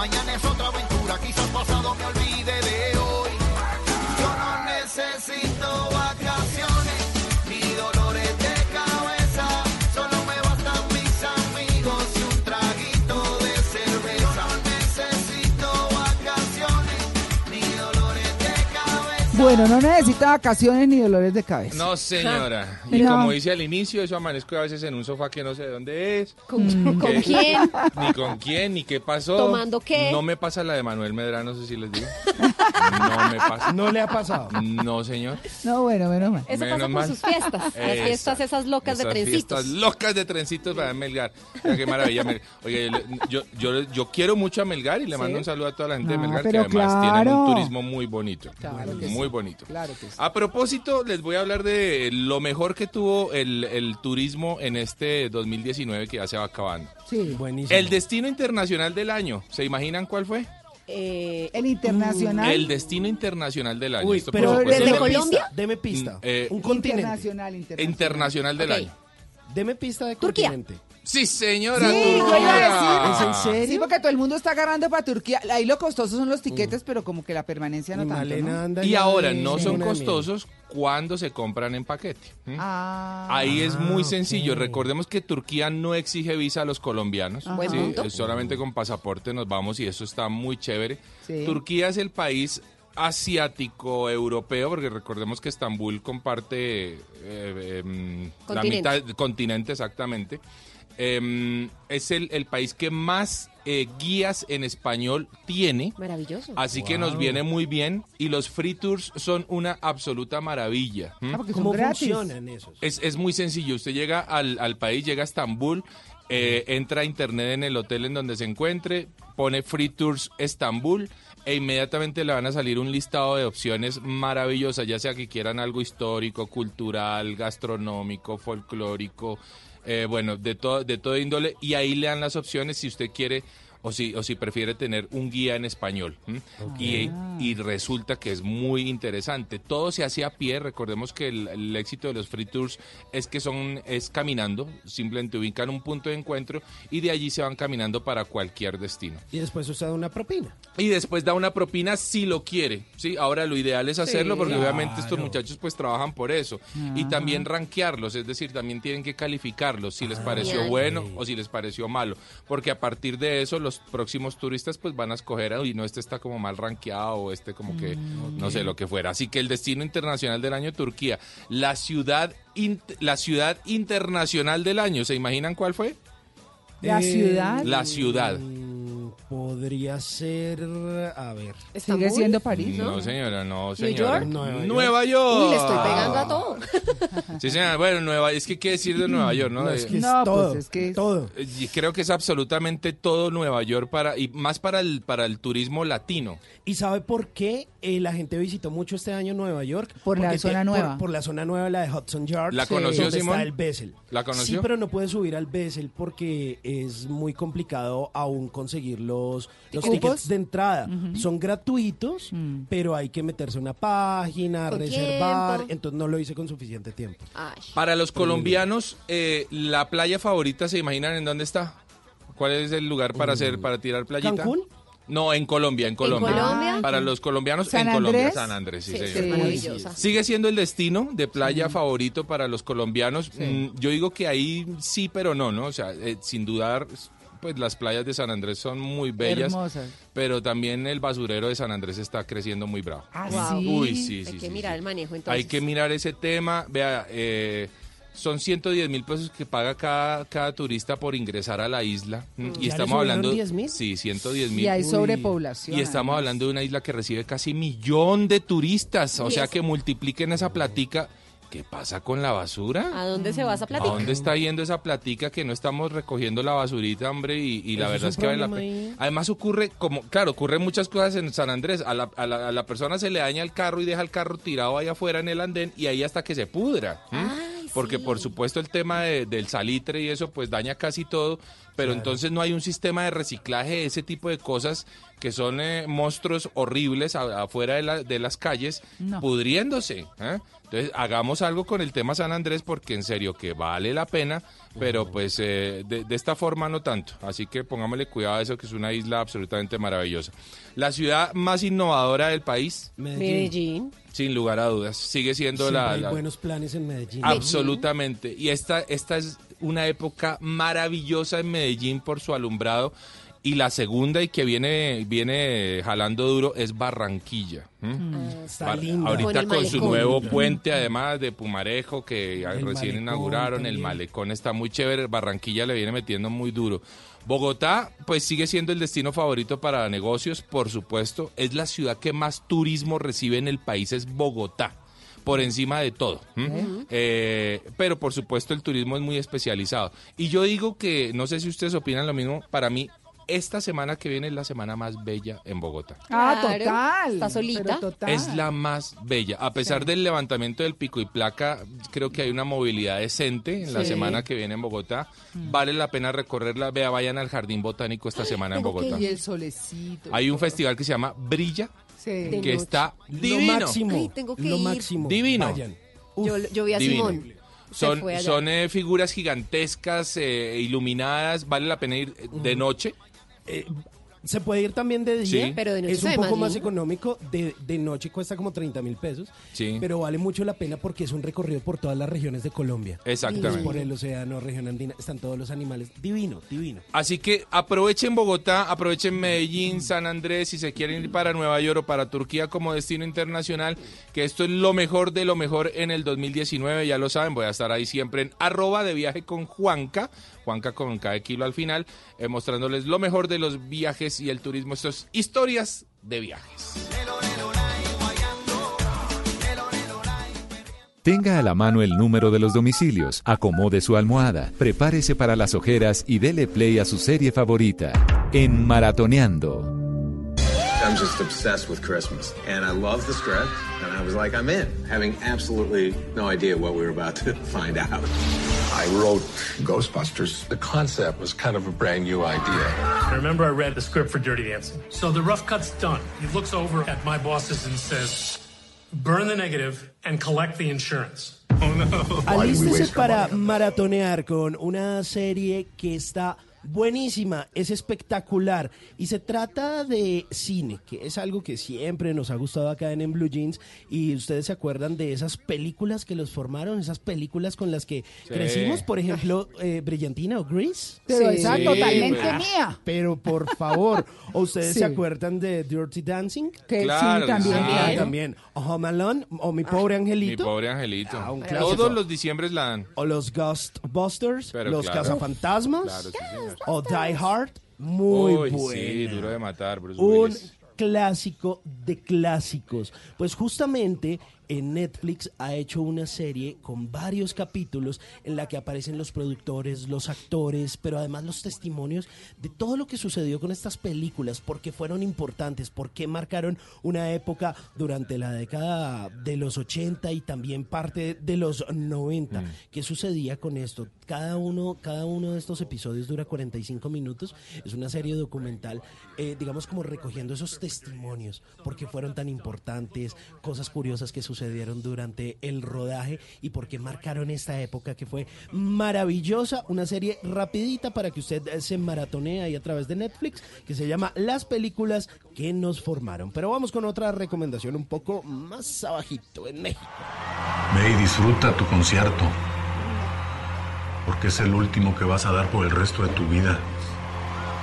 Mañana es otra Bueno, no necesita vacaciones ni dolores de cabeza. No, señora. Y No. como dice al inicio, eso amanezco a veces en un sofá que no sé de dónde es. ¿Con, con ¿Qué? quién? Ni con quién, ni qué pasó. ¿Tomando qué? No me pasa la de Manuel Medrano, no sé si les digo. No me pasa. ¿No le ha pasado? No, señor. No, bueno, menos mal. Eso Menos pasa por mal. sus fiestas. Las Esa. fiestas esas locas de Esas trencitos. fiestas locas de trencitos para Melgar. Mira, qué maravilla. Melgar. Oye, yo, yo, yo quiero mucho a Melgar y le mando un saludo a toda la gente de Melgar, que pero además tienen claro. un turismo muy bonito. Claro que muy sí. Bonito. Claro que sí. A propósito, les voy a hablar de lo mejor que tuvo el, el turismo en este 2019 que ya se va acabando. Sí. Buenísimo. El destino internacional del año. ¿Se imaginan cuál fue? Eh, El internacional. El destino internacional del año. Uy, Esto, por pero ¿Desde Colombia? pista, deme pista. Mm, eh, un continente. internacional, internacional. Internacional del año. Deme pista de Turquía. continente. Sí, señora. Sí, Turquía. ¿Es en serio? Sí, porque todo el mundo está agarrando para Turquía. Ahí lo costoso son los tiquetes, pero como que la permanencia no Y tanto, ¿no? anda Y ahora no son costosos cuando se compran en paquete. Ah. Ahí es muy ok. sencillo. Recordemos que Turquía no exige visa a los colombianos. Ajá. Buen Sí, punto. solamente con pasaporte nos vamos y eso está muy chévere. Sí. Turquía es el país asiático europeo, porque recordemos que Estambul comparte eh, em, la mitad continente exactamente. Em, es el, el país que más eh, guías en español tiene. Maravilloso. Así que nos viene muy bien y los free tours son una absoluta maravilla. Ah, porque son ¿Cómo gratis. funcionan esos? Es, es muy sencillo. Usted llega al, al país, llega a Estambul, eh, entra a internet en el hotel en donde se encuentre, pone Free Tours Estambul e inmediatamente le van a salir un listado de opciones maravillosas, ya sea que quieran algo histórico, cultural, gastronómico, folclórico, eh, bueno, de todo, de todo índole. Y ahí le dan las opciones si usted quiere o si, o si prefiere tener un guía en español. Y, y resulta que es muy interesante. Todo se hace a pie. Recordemos que el, el éxito de los free tours es que son es caminando. Simplemente ubican un punto de encuentro y de allí se van caminando para cualquier destino. Y después usted da una propina. Y después da una propina si lo quiere. Sí, ahora lo ideal es hacerlo porque Claro. obviamente estos muchachos pues trabajan por eso. Y también rankearlos, es decir, también tienen que calificarlos si les pareció Genial. bueno o si les pareció malo. Porque a partir de eso los los próximos turistas pues van a escoger, y no, este está como mal rankeado o este como que, no sé, lo que fuera. Así que el destino internacional del año, Turquía. La ciudad, la ciudad internacional del año, ¿se imaginan cuál fue? La ciudad. La ciudad. Podría ser, a ver. Sigue siendo París, ¿no? No, señora, no, ¿New señora. York? Nueva, York. Uy, le estoy pegando a todo. Sí, señora. Bueno, Nueva, es que qué decir de Nueva York, ¿no? No, es que es No, pues todo, es que es- todo. Eh, y creo que es absolutamente todo Nueva York para y más para el para el turismo latino. ¿Y sabe por qué eh, la gente visitó mucho este año Nueva York? Por la zona te- nueva. Por, por la zona nueva, la de Hudson Yards. ¿La conoció, donde Simón? está el Bessel. ¿La conoció? Sí, pero no puede subir al Bessel porque es muy complicado aún conseguir los, los ¿Cupos? tickets de entrada. Son gratuitos, pero hay que meterse a una página, reservar. tiempo. Entonces no lo hice con suficiente tiempo. Ay. Para los colombianos, eh, la playa favorita, ¿se imaginan en dónde está? ¿Cuál es el lugar para hacer para tirar playita? ¿Cancún? No, en Colombia, en Colombia. Colombia? Para los colombianos, ¿San en Colombia? San Andrés, sí, Sí, señor. es maravillosa. Sigue siendo el destino de playa favorito para los colombianos. Mm, yo digo que ahí sí, pero no, ¿no? O sea, eh, sin dudar, pues las playas de San Andrés son muy bellas, Hermosas. pero también el basurero de San Andrés está creciendo muy bravo. Ah, Wow. sí. Uy, sí, sí. Hay que sí, mirar sí. el manejo entonces. Hay que mirar ese tema. Vea, eh, son 110 mil pesos que paga cada, cada turista por ingresar a la isla. Mm, Y ¿Ya le estamos hablando... 10.000? Sí, 110 mil. Y hay sobrepoblación. Y estamos además. hablando de una isla que recibe casi millón de turistas. O sea es- que multipliquen esa platica. ¿Qué pasa con la basura? ¿A dónde se va esa ¿A plática? dónde está yendo esa platica que no estamos recogiendo la basurita, hombre? Y, y la verdad es es que vale la pena. Además ocurre, como, claro, ocurre muchas cosas en San Andrés. A la, a la- a la persona se le daña el carro y deja el carro tirado ahí afuera en el andén y ahí hasta que se pudra. Porque sí. por supuesto el tema de- del salitre y eso pues daña casi todo, pero entonces no hay un sistema de reciclaje de ese tipo de cosas que son eh, monstruos horribles a- afuera de, la- de las calles No. pudriéndose. ¿eh? Entonces hagamos algo con el tema San Andrés porque en serio que vale la pena, pero pues eh, de, de esta forma no tanto. Así que pongámosle cuidado a eso que es una isla absolutamente maravillosa. La ciudad más innovadora del país, Medellín. sin lugar a dudas, sigue siendo Siempre la... hay la- buenos planes en Medellín. Absolutamente. Y esta, esta es una época maravillosa en Medellín por su alumbrado. Y la segunda y que viene, viene jalando duro es Barranquilla. ¿m? Ah, Está Bar- linda. Ahorita Con su nuevo puente, además de Pumarejo, que El recién malecón inauguraron, el malecón está muy chévere, Barranquilla le viene metiendo muy duro. Bogotá, pues sigue siendo el destino favorito para negocios, por supuesto. Es la ciudad que más turismo recibe en el país, es Bogotá por encima de todo. Eh, pero por supuesto el turismo es muy especializado. Y yo digo que, no sé si ustedes opinan lo mismo, para mí esta semana que viene es la semana más bella en Bogotá. Ah, Claro, total. está solita. total. Es la más bella. A pesar del levantamiento del pico y placa, creo que hay una movilidad decente en la semana que viene en Bogotá. Vale la pena recorrerla. Vea, vayan al Jardín Botánico esta semana en Bogotá. Y el solecito. Hay un festival que se llama Brilla, Sí. Que está Lo divino. máximo. Ay, tengo que lo ir. máximo. Divino. Vayan. Uf, Yo, yo vi a Divino. Simón. Son, son eh, figuras gigantescas, eh, iluminadas. Vale la pena ir de noche. Eh, se puede ir también de día. Sí. Pero de noche es un poco más económico. De, de noche cuesta como 30 mil pesos. Sí. Pero vale mucho la pena porque es un recorrido por todas las regiones de Colombia. Exactamente. Por el océano, región andina, están todos los animales. Divino, divino. Así que aprovechen Bogotá, aprovechen Medellín, San Andrés, si se quieren ir para Nueva York o para Turquía como destino internacional, que esto es lo mejor de lo mejor en el 2019, ya lo saben, voy a estar ahí siempre en arroba de viaje con Juanca, Juanca con cada kilo al final, eh, mostrándoles lo mejor de los viajes y el turismo, estas historias de viajes. Tenga a la mano el número de los domicilios, acomode su almohada, prepárese para las ojeras y dele play a su serie favorita. En Maratoneando. I'm just obsessed with Christmas, and I love the script, and I was like, I'm in, having absolutely no idea what we were about to find out. I wrote Ghostbusters. The concept was kind of a brand new idea. I remember I read the script for Dirty Dancing. So the rough cut's done. He looks over at my bosses and says, burn the negative and collect the insurance. Oh no. Alístese para maratonear con una serie que está Buenísima, es espectacular y se trata de cine, que es algo que siempre nos ha gustado acá en, En Blue Jeans y ustedes se acuerdan de esas películas que los formaron, esas películas con las que Sí. crecimos, por ejemplo, eh, Brillantina o Grease. Pero esa Sí, totalmente pero- mía. Pero por favor, ¿o ustedes Sí. se acuerdan de Dirty Dancing? Que Claro también. sí. Ah, también. Home Alone o Mi Pobre Mi Angelito. pobre angelito. Ah, un clásico. Todos los diciembres la dan. O los Ghostbusters, Pero los claro. cazafantasmas. Claro. O Die Hard. Muy Uy, buena. Sí, duro de matar, Bruce Un Willis. clásico de clásicos. Pues justamente en Netflix ha hecho una serie con varios capítulos en la que aparecen los productores, los actores, pero además los testimonios de todo lo que sucedió con estas películas, porque fueron importantes, porque marcaron una época durante la década de los 80 y también parte de los 90. ¿Qué sucedía con esto? Cada uno, cada uno de estos episodios dura 45 minutos. Es una serie documental, eh, digamos como recogiendo esos testimonios, porque fueron tan importantes, cosas curiosas que sucedieron durante el rodaje y porque marcaron esta época que fue maravillosa. Una serie rapidita para que usted eh, se maratonee ahí a través de Netflix, que se llama Las películas que nos formaron. Pero vamos con otra recomendación un poco más abajito en México. Ve y disfruta tu concierto. Porque es el último que vas a dar por el resto de tu vida.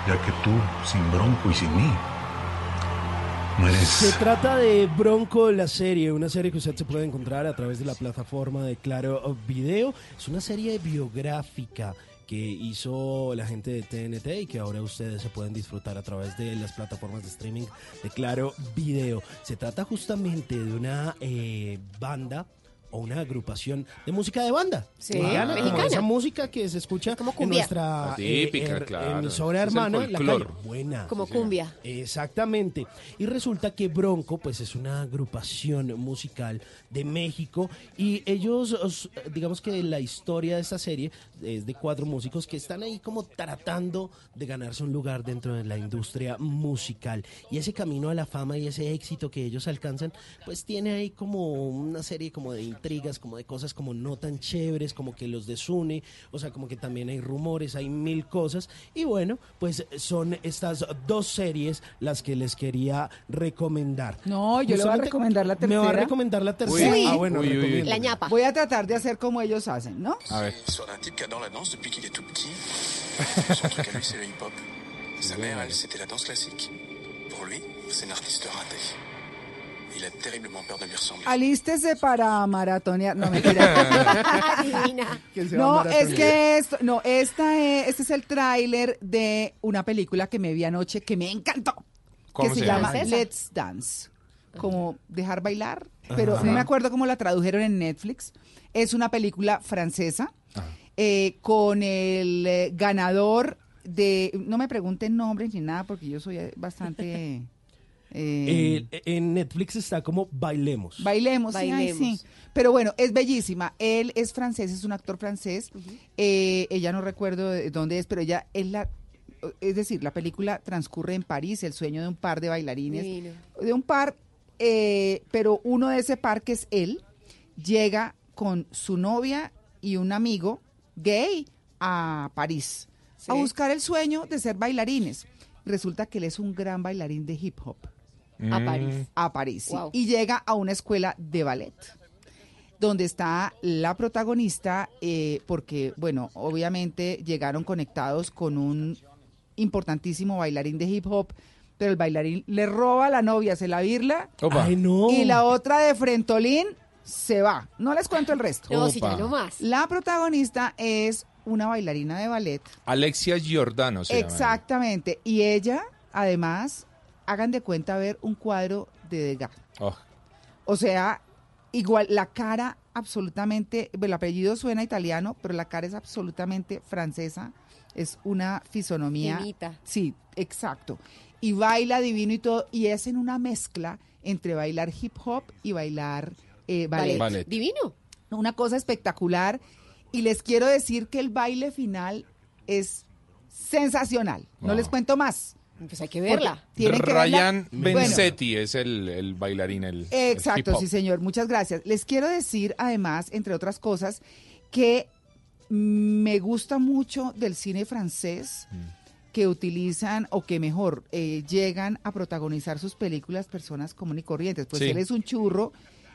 Ya que tú, sin Bronco y sin mí, no Se eres... trata de Bronco, la serie, una serie que usted se puede encontrar a través de la plataforma de Claro Video. Es una serie biográfica que hizo la gente de TNT y que ahora ustedes se pueden disfrutar a través de las plataformas de streaming de Claro Video. Se trata justamente de una eh, banda o una agrupación de música de banda. Sí, mexicana, como mexicana. esa música que se escucha en cumbia. nuestra típica, eh, er- claro. emisora hermana, la calle. Buena. Como cumbia. Exactamente. Y resulta que Bronco, pues es una agrupación musical de México y ellos, os- digamos que la historia de esta serie es de cuatro músicos que están ahí como tratando de ganarse un lugar dentro de la industria musical. Y ese camino a la fama y ese éxito que ellos alcanzan, pues tiene ahí como una serie como de intrigas, como de cosas como no tan chéveres, como que los desune, o sea, como que también hay rumores, hay mil cosas. Y bueno, pues son estas dos series las que les quería recomendar. No, yo le voy a recomendar la ¿Me va a tercera. recomendar la tercera? Uy. ah, bueno, Uy, uy. La ñapa. Voy a tratar de hacer como ellos hacen, ¿no? A ver. Sur d'un type qui adore la danse depuis qu'il est tout petit. Son truc à lui, c'est le hip-hop. Sa mère, elle, c'était la danse classique. Pour lui, c'est un artiste raté. Alístese para maratonear. No, mentira. Divina. No, es que esto, no, esta es, este es el tráiler de una película que me vi anoche que me encantó. ¿Cómo que se, se llama? Let's Dance. Como dejar bailar, pero Ajá. no me acuerdo cómo la tradujeron en Netflix. Es una película francesa eh, con el eh, ganador de, no me pregunten nombres ni nada porque yo soy eh, bastante... eh, Eh, en Netflix está como Bailemos. Bailemos, sí, ay, Bailemos. sí. Pero bueno, es bellísima. Él es francés, es un actor francés. Eh, ella no recuerdo de dónde es, pero ella es la. Es decir, la película transcurre en París, el sueño de un par de bailarines. De un par, eh, pero uno de ese par, que es él, llega con su novia y un amigo gay a París a buscar el sueño de ser bailarines. Resulta que él es un gran bailarín de hip hop A París. a París sí. Wow. y llega a una escuela de ballet donde está la protagonista eh, porque bueno obviamente llegaron conectados con un importantísimo bailarín de hip hop pero el bailarín le roba a la novia se la virla Opa. Ay, no. y la otra de frentolín se va no les cuento el resto No, si no más. la protagonista es una bailarina de ballet Alexia Giordano se llama. exactamente y ella además hagan de cuenta ver un cuadro de Degas Oh, o sea, igual la cara absolutamente, el apellido suena italiano, pero la cara es absolutamente francesa. Es una fisonomía. Finita. Sí, exacto. Y baila divino y todo. Y es en una mezcla entre bailar hip hop y bailar eh, ballet. Ballet. Divino. Una cosa espectacular. Y les quiero decir que el baile final es sensacional. No Wow. les cuento más. Pues hay que verla. Tienen que verla. Ryan Bueno, Bensetti es el, el bailarín, el, Exacto, sí, señor. Muchas gracias. Les quiero decir, además, entre otras cosas, que me gusta mucho del cine francés que utilizan o que mejor eh, llegan a protagonizar sus películas personas comunes y corrientes. Pues Sí. él es un churro,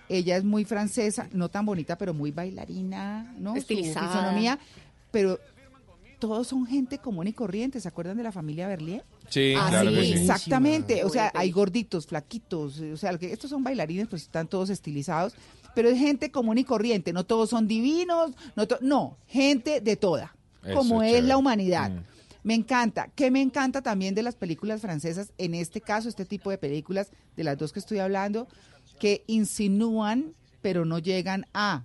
ella es muy francesa, no tan bonita, pero muy bailarina, ¿no? Su Estilizada. fisonomía, pero todos son gente común y corriente. ¿Se acuerdan de la familia Berlier? Sí, claro que sí. Exactamente, o sea, hay gorditos, flaquitos, o sea, que estos son bailarines, pues están todos estilizados, pero es gente común y corriente, no todos son divinos, no, to- no gente de toda, Eso como es es chévere. la humanidad. Mm. Me encanta. ¿Qué me encanta también de las películas francesas? En este caso, este tipo de películas, de las dos que estoy hablando, que insinúan, pero no llegan a.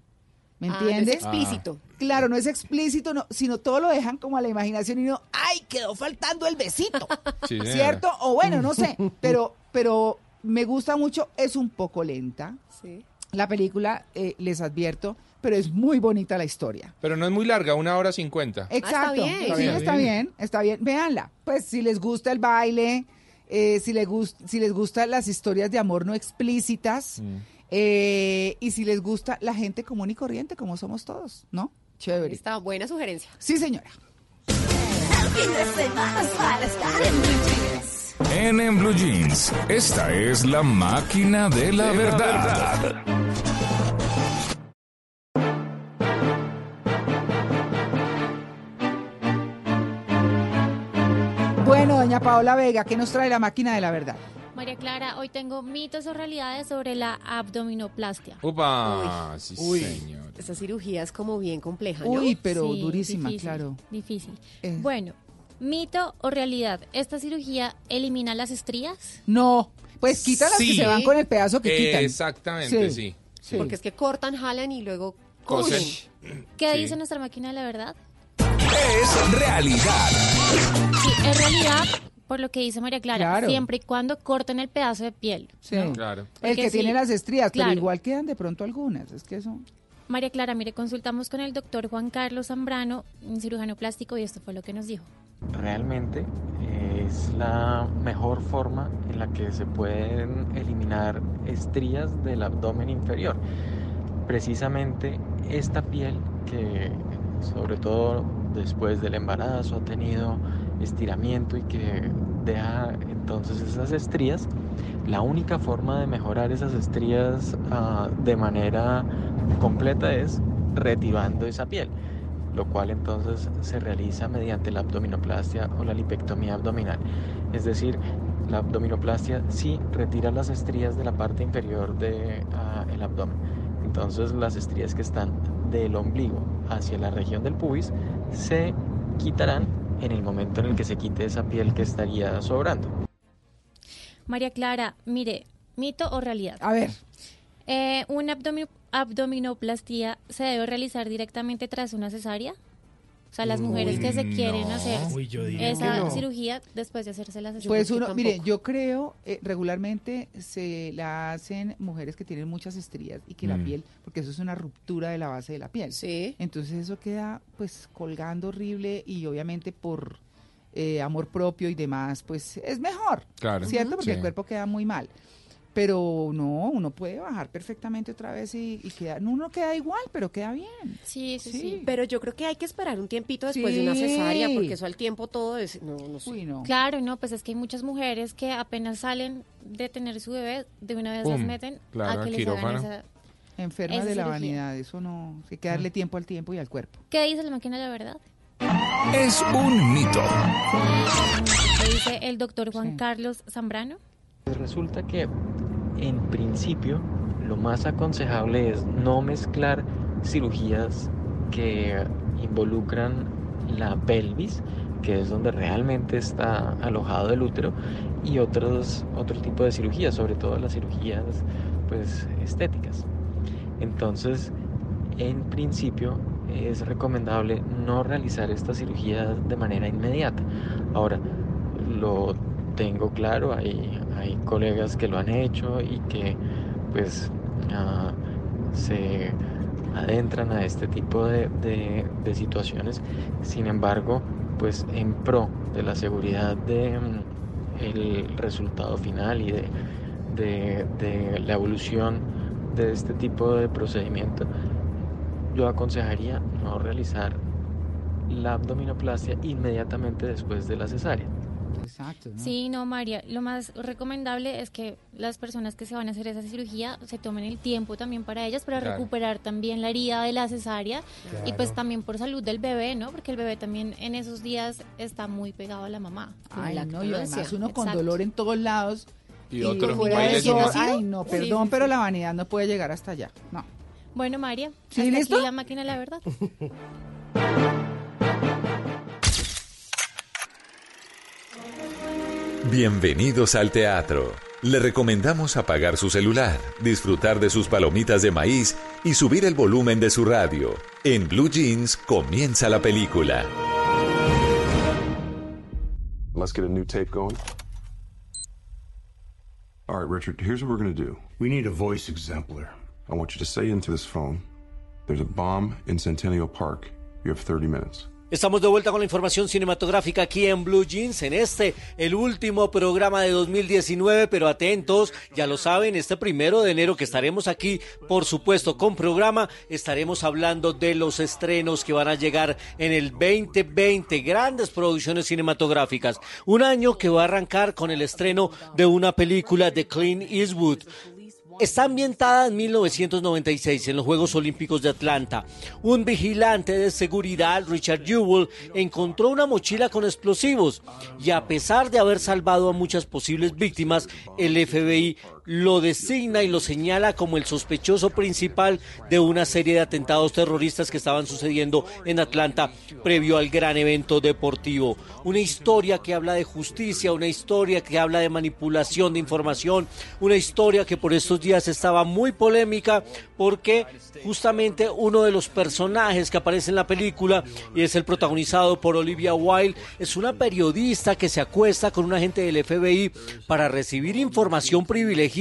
¿Me Ah, no es entiendes? explícito. Claro, no es explícito, no, sino todo lo dejan como a la imaginación y no, ¡ay, quedó faltando el besito! Sí. ¿Cierto? O bueno, no sé, pero, pero me gusta mucho, es un poco lenta. Sí. La película, eh, les advierto, pero es muy bonita la historia. Pero no es muy larga, una hora cincuenta. Exacto. bien. Sí, Está bien. está bien, está bien. Véanla. Pues si les gusta el baile, eh, si, les gust- si les gustan las historias de amor no explícitas, Mm. Eh, y si les gusta la gente común y corriente, como somos todos, ¿no? Chévere. Está buena sugerencia. Sí, señora. En, en Blue Jeans, esta es la máquina de la verdad. Bueno, doña Paola Vega, ¿qué nos trae la máquina de la verdad? María Clara, hoy tengo mitos o realidades sobre la abdominoplastia. Upa, sí, Uy. señor. Esa cirugía es como bien compleja, ¿no? Uy, pero Sí, durísima, difícil, claro. Difícil. Eh. Bueno, mito o realidad, ¿esta cirugía elimina las estrías? No, pues quita las que Sí. se van con el pedazo que quitan. Exactamente, Sí. sí. Porque es que cortan, jalan y luego Cosen. ¿Qué Sí. dice nuestra máquina de la verdad? Es realidad. Sí, en realidad, por lo que dice María Clara, Claro. siempre y cuando corten el pedazo de piel. Sí. Claro. El que sí, tiene las estrías, claro. pero igual quedan de pronto algunas. Es que eso. María Clara, mire, consultamos con el doctor Juan Carlos Zambrano, un cirujano plástico, y esto fue lo que nos dijo. Realmente es la mejor forma en la que se pueden eliminar estrías del abdomen inferior. Precisamente esta piel que sobre todo después del embarazo ha tenido estiramiento y que deja entonces esas estrías, la única forma de mejorar esas estrías ah, de manera completa es retirando esa piel lo cual entonces se realiza mediante la abdominoplastia o la lipectomía abdominal. Es decir, la abdominoplastia sí retira las estrías de la parte inferior del abdomen. Entonces las estrías que están del ombligo hacia la región del pubis se quitarán en el momento en el que se quite esa piel que estaría sobrando. María Clara, mire, mito o realidad. A ver. Eh, ¿Una abdomi- abdominoplastia se debe realizar directamente tras una cesárea? O sea, las mujeres que se quieren no. hacer Uy, esa no. cirugía después de hacerse la cesárea. Pues uno, mire, yo creo eh, regularmente se la hacen mujeres que tienen muchas estrías y que la Mm. piel, porque eso es una ruptura de la base de la piel. Sí. Entonces eso queda pues colgando horrible y obviamente por eh, amor propio y demás, pues es mejor. Claro. ¿Cierto? Porque Sí. el cuerpo queda muy mal. Pero no, uno puede bajar perfectamente otra vez y, y queda, no, uno queda igual, pero queda bien. Sí, sí, sí. Pero yo creo que hay que esperar un tiempito después de una cesárea, porque eso al tiempo todo es... No, no sé. Claro, no, pues es que hay muchas mujeres que apenas salen de tener su bebé, de una vez las meten Claro, a que les hagan quirófano. esa... Enfermas esa de la cirugía. vanidad, eso no, hay que darle tiempo al tiempo y al cuerpo. ¿Qué dice la máquina de la verdad? Es un mito. ¿Qué dice el doctor Juan Carlos Zambrano? Pues Resulta que en principio lo más aconsejable es no mezclar cirugías que involucran la pelvis, que es donde realmente está alojado el útero, y otros, otro tipo de cirugías, sobre todo las cirugías pues, estéticas. Entonces, en principio es recomendable no realizar esta cirugía de manera inmediata. Ahora, lo tengo claro, hay, colegas que lo han hecho y que pues ah, se adentran a este tipo de, situaciones. Sin embargo, pues en pro de la seguridad de mm, el resultado final y de, de- de la evolución de este tipo de procedimiento, yo aconsejaría no realizar la abdominoplastia inmediatamente después de la cesárea. Exacto. Sí, no, María, lo más recomendable es que las personas que se van a hacer esa cirugía se tomen el tiempo también para ellas, para Claro. recuperar también la herida de la cesárea y pues Claro. también por salud del bebé, ¿no? Porque el bebé también en esos días está muy pegado a la mamá. Ay, no, y además uno con Exacto. dolor en todos lados. Y otro, fuera de baile eso, sin- ay, no, perdón, sí, pero la vanidad no puede llegar hasta allá. No. Bueno, María, ¿Sí, hasta listo? aquí la máquina la verdad. Bienvenidos al teatro. Le recomendamos apagar su celular, disfrutar de sus palomitas de maíz y subir el volumen de su radio. En Blue Jeans comienza la película. Let's get a new tape going. All right, Richard, here's what we're going to do. We need a voice exemplar. I want you to say into this phone there's a bomb in Centennial Park. You have 30 minutes. Estamos de vuelta con la información cinematográfica aquí en Blue Jeans, en este, el último programa de 2019, pero atentos, ya lo saben, este primero de enero que estaremos aquí, por supuesto, con programa, estaremos hablando de los estrenos que van a llegar en el 2020, grandes producciones cinematográficas, un año que va a arrancar con el estreno de una película de Clint Eastwood, Está ambientada en 1996 en los Juegos Olímpicos de Atlanta. Un vigilante de seguridad, Richard Jewell, encontró una mochila con explosivos y a pesar de haber salvado a muchas posibles víctimas, el FBI lo designa y lo señala como el sospechoso principal de una serie de atentados terroristas que estaban sucediendo en Atlanta previo al gran evento deportivo. Una historia que habla de justicia, una historia que habla de manipulación de información, una historia que por estos días estaba muy polémica porque justamente uno de los personajes que aparece en la película y es el protagonizado por Olivia Wilde es una periodista que se acuesta con un agente del FBI para recibir información privilegiada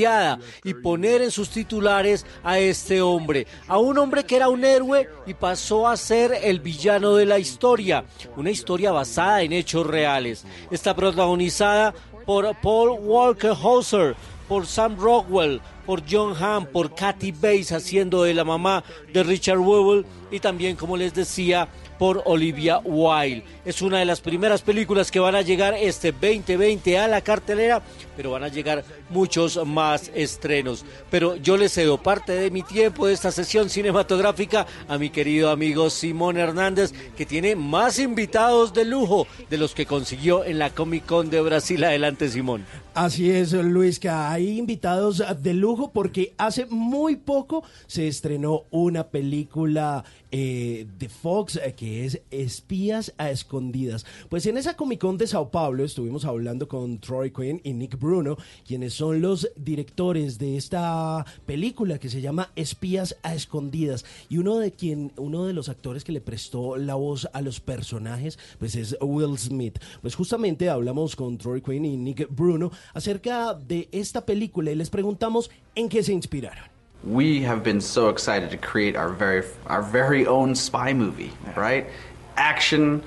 y poner en sus titulares a este hombre, a un hombre que era un héroe y pasó a ser el villano de la historia, una historia basada en hechos reales. Está protagonizada por Paul Walker Hauser, por Sam Rockwell, por John Hamm, por Kathy Bates haciendo de la mamá de Richard Wewell y también, como les decía, por Olivia Wilde. Es una de las primeras películas que van a llegar este 2020 a la cartelera, pero van a llegar muchos más estrenos. Pero yo le cedo parte de mi tiempo de esta sesión cinematográfica a mi querido amigo Simón Hernández, que tiene más invitados de lujo de los que consiguió en la Comic Con de Brasil. Adelante, Simón. Así es, Luis, que hay invitados de lujo porque hace muy poco se estrenó una película eh, de Fox eh, que es Espías a Escondidas. Pues en esa Comic Con de Sao Paulo estuvimos hablando con Troy Quinn y Nick Bruno, quienes son los directores de esta película que se llama Espías a Escondidas. Y uno de quien, uno de los actores que le prestó la voz a los personajes, pues es Will Smith. Pues justamente hablamos con Troy Quinn y Nick Bruno acerca de esta película y les preguntamos en qué se inspiraron. We have been so excited to create our very our very own spy movie, right? Action,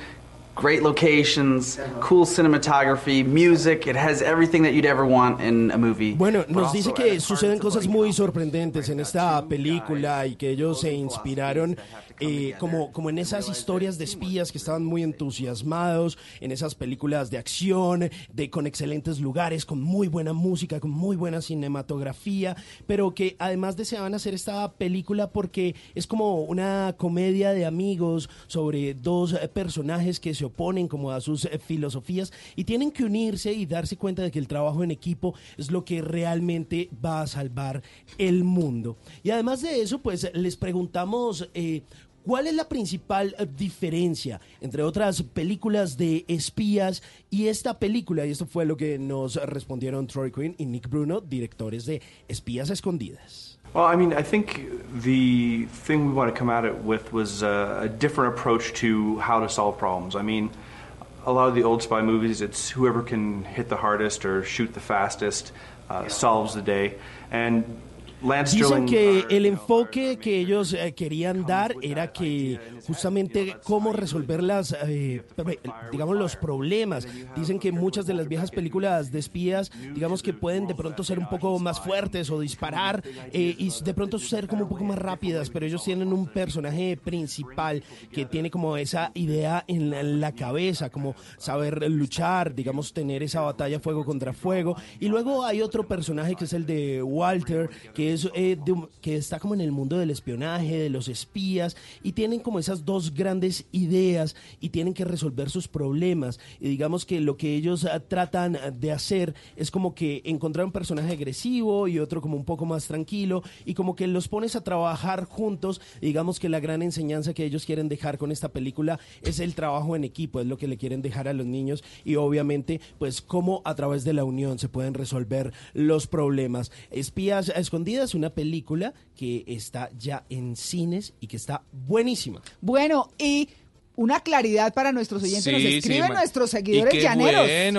great locations, cool cinematography, music. It has everything that you'd ever want in a movie. Bueno, nos dice que suceden cosas muy sorprendentes en esta película y que ellos se inspiraron eh, como, como en esas historias de espías que estaban muy entusiasmados, en esas películas de acción, de, con excelentes lugares, con muy buena música, con muy buena cinematografía, pero que además deseaban hacer esta película porque es como una comedia de amigos sobre dos eh, personajes que se oponen como a sus eh, filosofías y tienen que unirse y darse cuenta de que el trabajo en equipo es lo que realmente va a salvar el mundo. Y además de eso, pues les preguntamos... ¿Cuál es la principal eh, diferencia entre otras películas de espías y esta película? Y esto fue lo que nos respondieron Troy Quinn y Nick Bruno, directores de Espías Escondidas. Well, I mean, I think the thing we want to come at it with was uh, a different approach to how to solve problems. I mean, a lot of the old spy movies, it's whoever can hit the hardest or shoot the fastest uh, solves the day. And Dicen que el enfoque que ellos eh, querían dar era que justamente cómo resolver las, eh, digamos, los problemas. Dicen que muchas de las viejas películas de espías, digamos que pueden de pronto ser un poco más fuertes o disparar eh, y de pronto ser como un poco más rápidas, pero ellos tienen un personaje principal que tiene como esa idea en la, en la cabeza, como saber luchar, digamos, tener esa batalla fuego contra fuego. Y luego hay otro personaje que es el de Walter, que es eh, de que está como en el mundo del espionaje, de los espías, y tienen como esas dos grandes ideas y tienen que resolver sus problemas. Y digamos que lo que ellos ah, tratan ah, de hacer es como que encontrar un personaje agresivo y otro como un poco más tranquilo, y como que los pones a trabajar juntos. Digamos que la gran enseñanza que ellos quieren dejar con esta película es el trabajo en equipo, es lo que le quieren dejar a los niños, y obviamente, pues cómo a través de la unión se pueden resolver los problemas. Espías a escondidas, una película que está ya en cines y que está buenísima. Bueno, y una claridad para nuestros oyentes. Nos Sí, escriben nuestros y seguidores qué llaneros. bueno.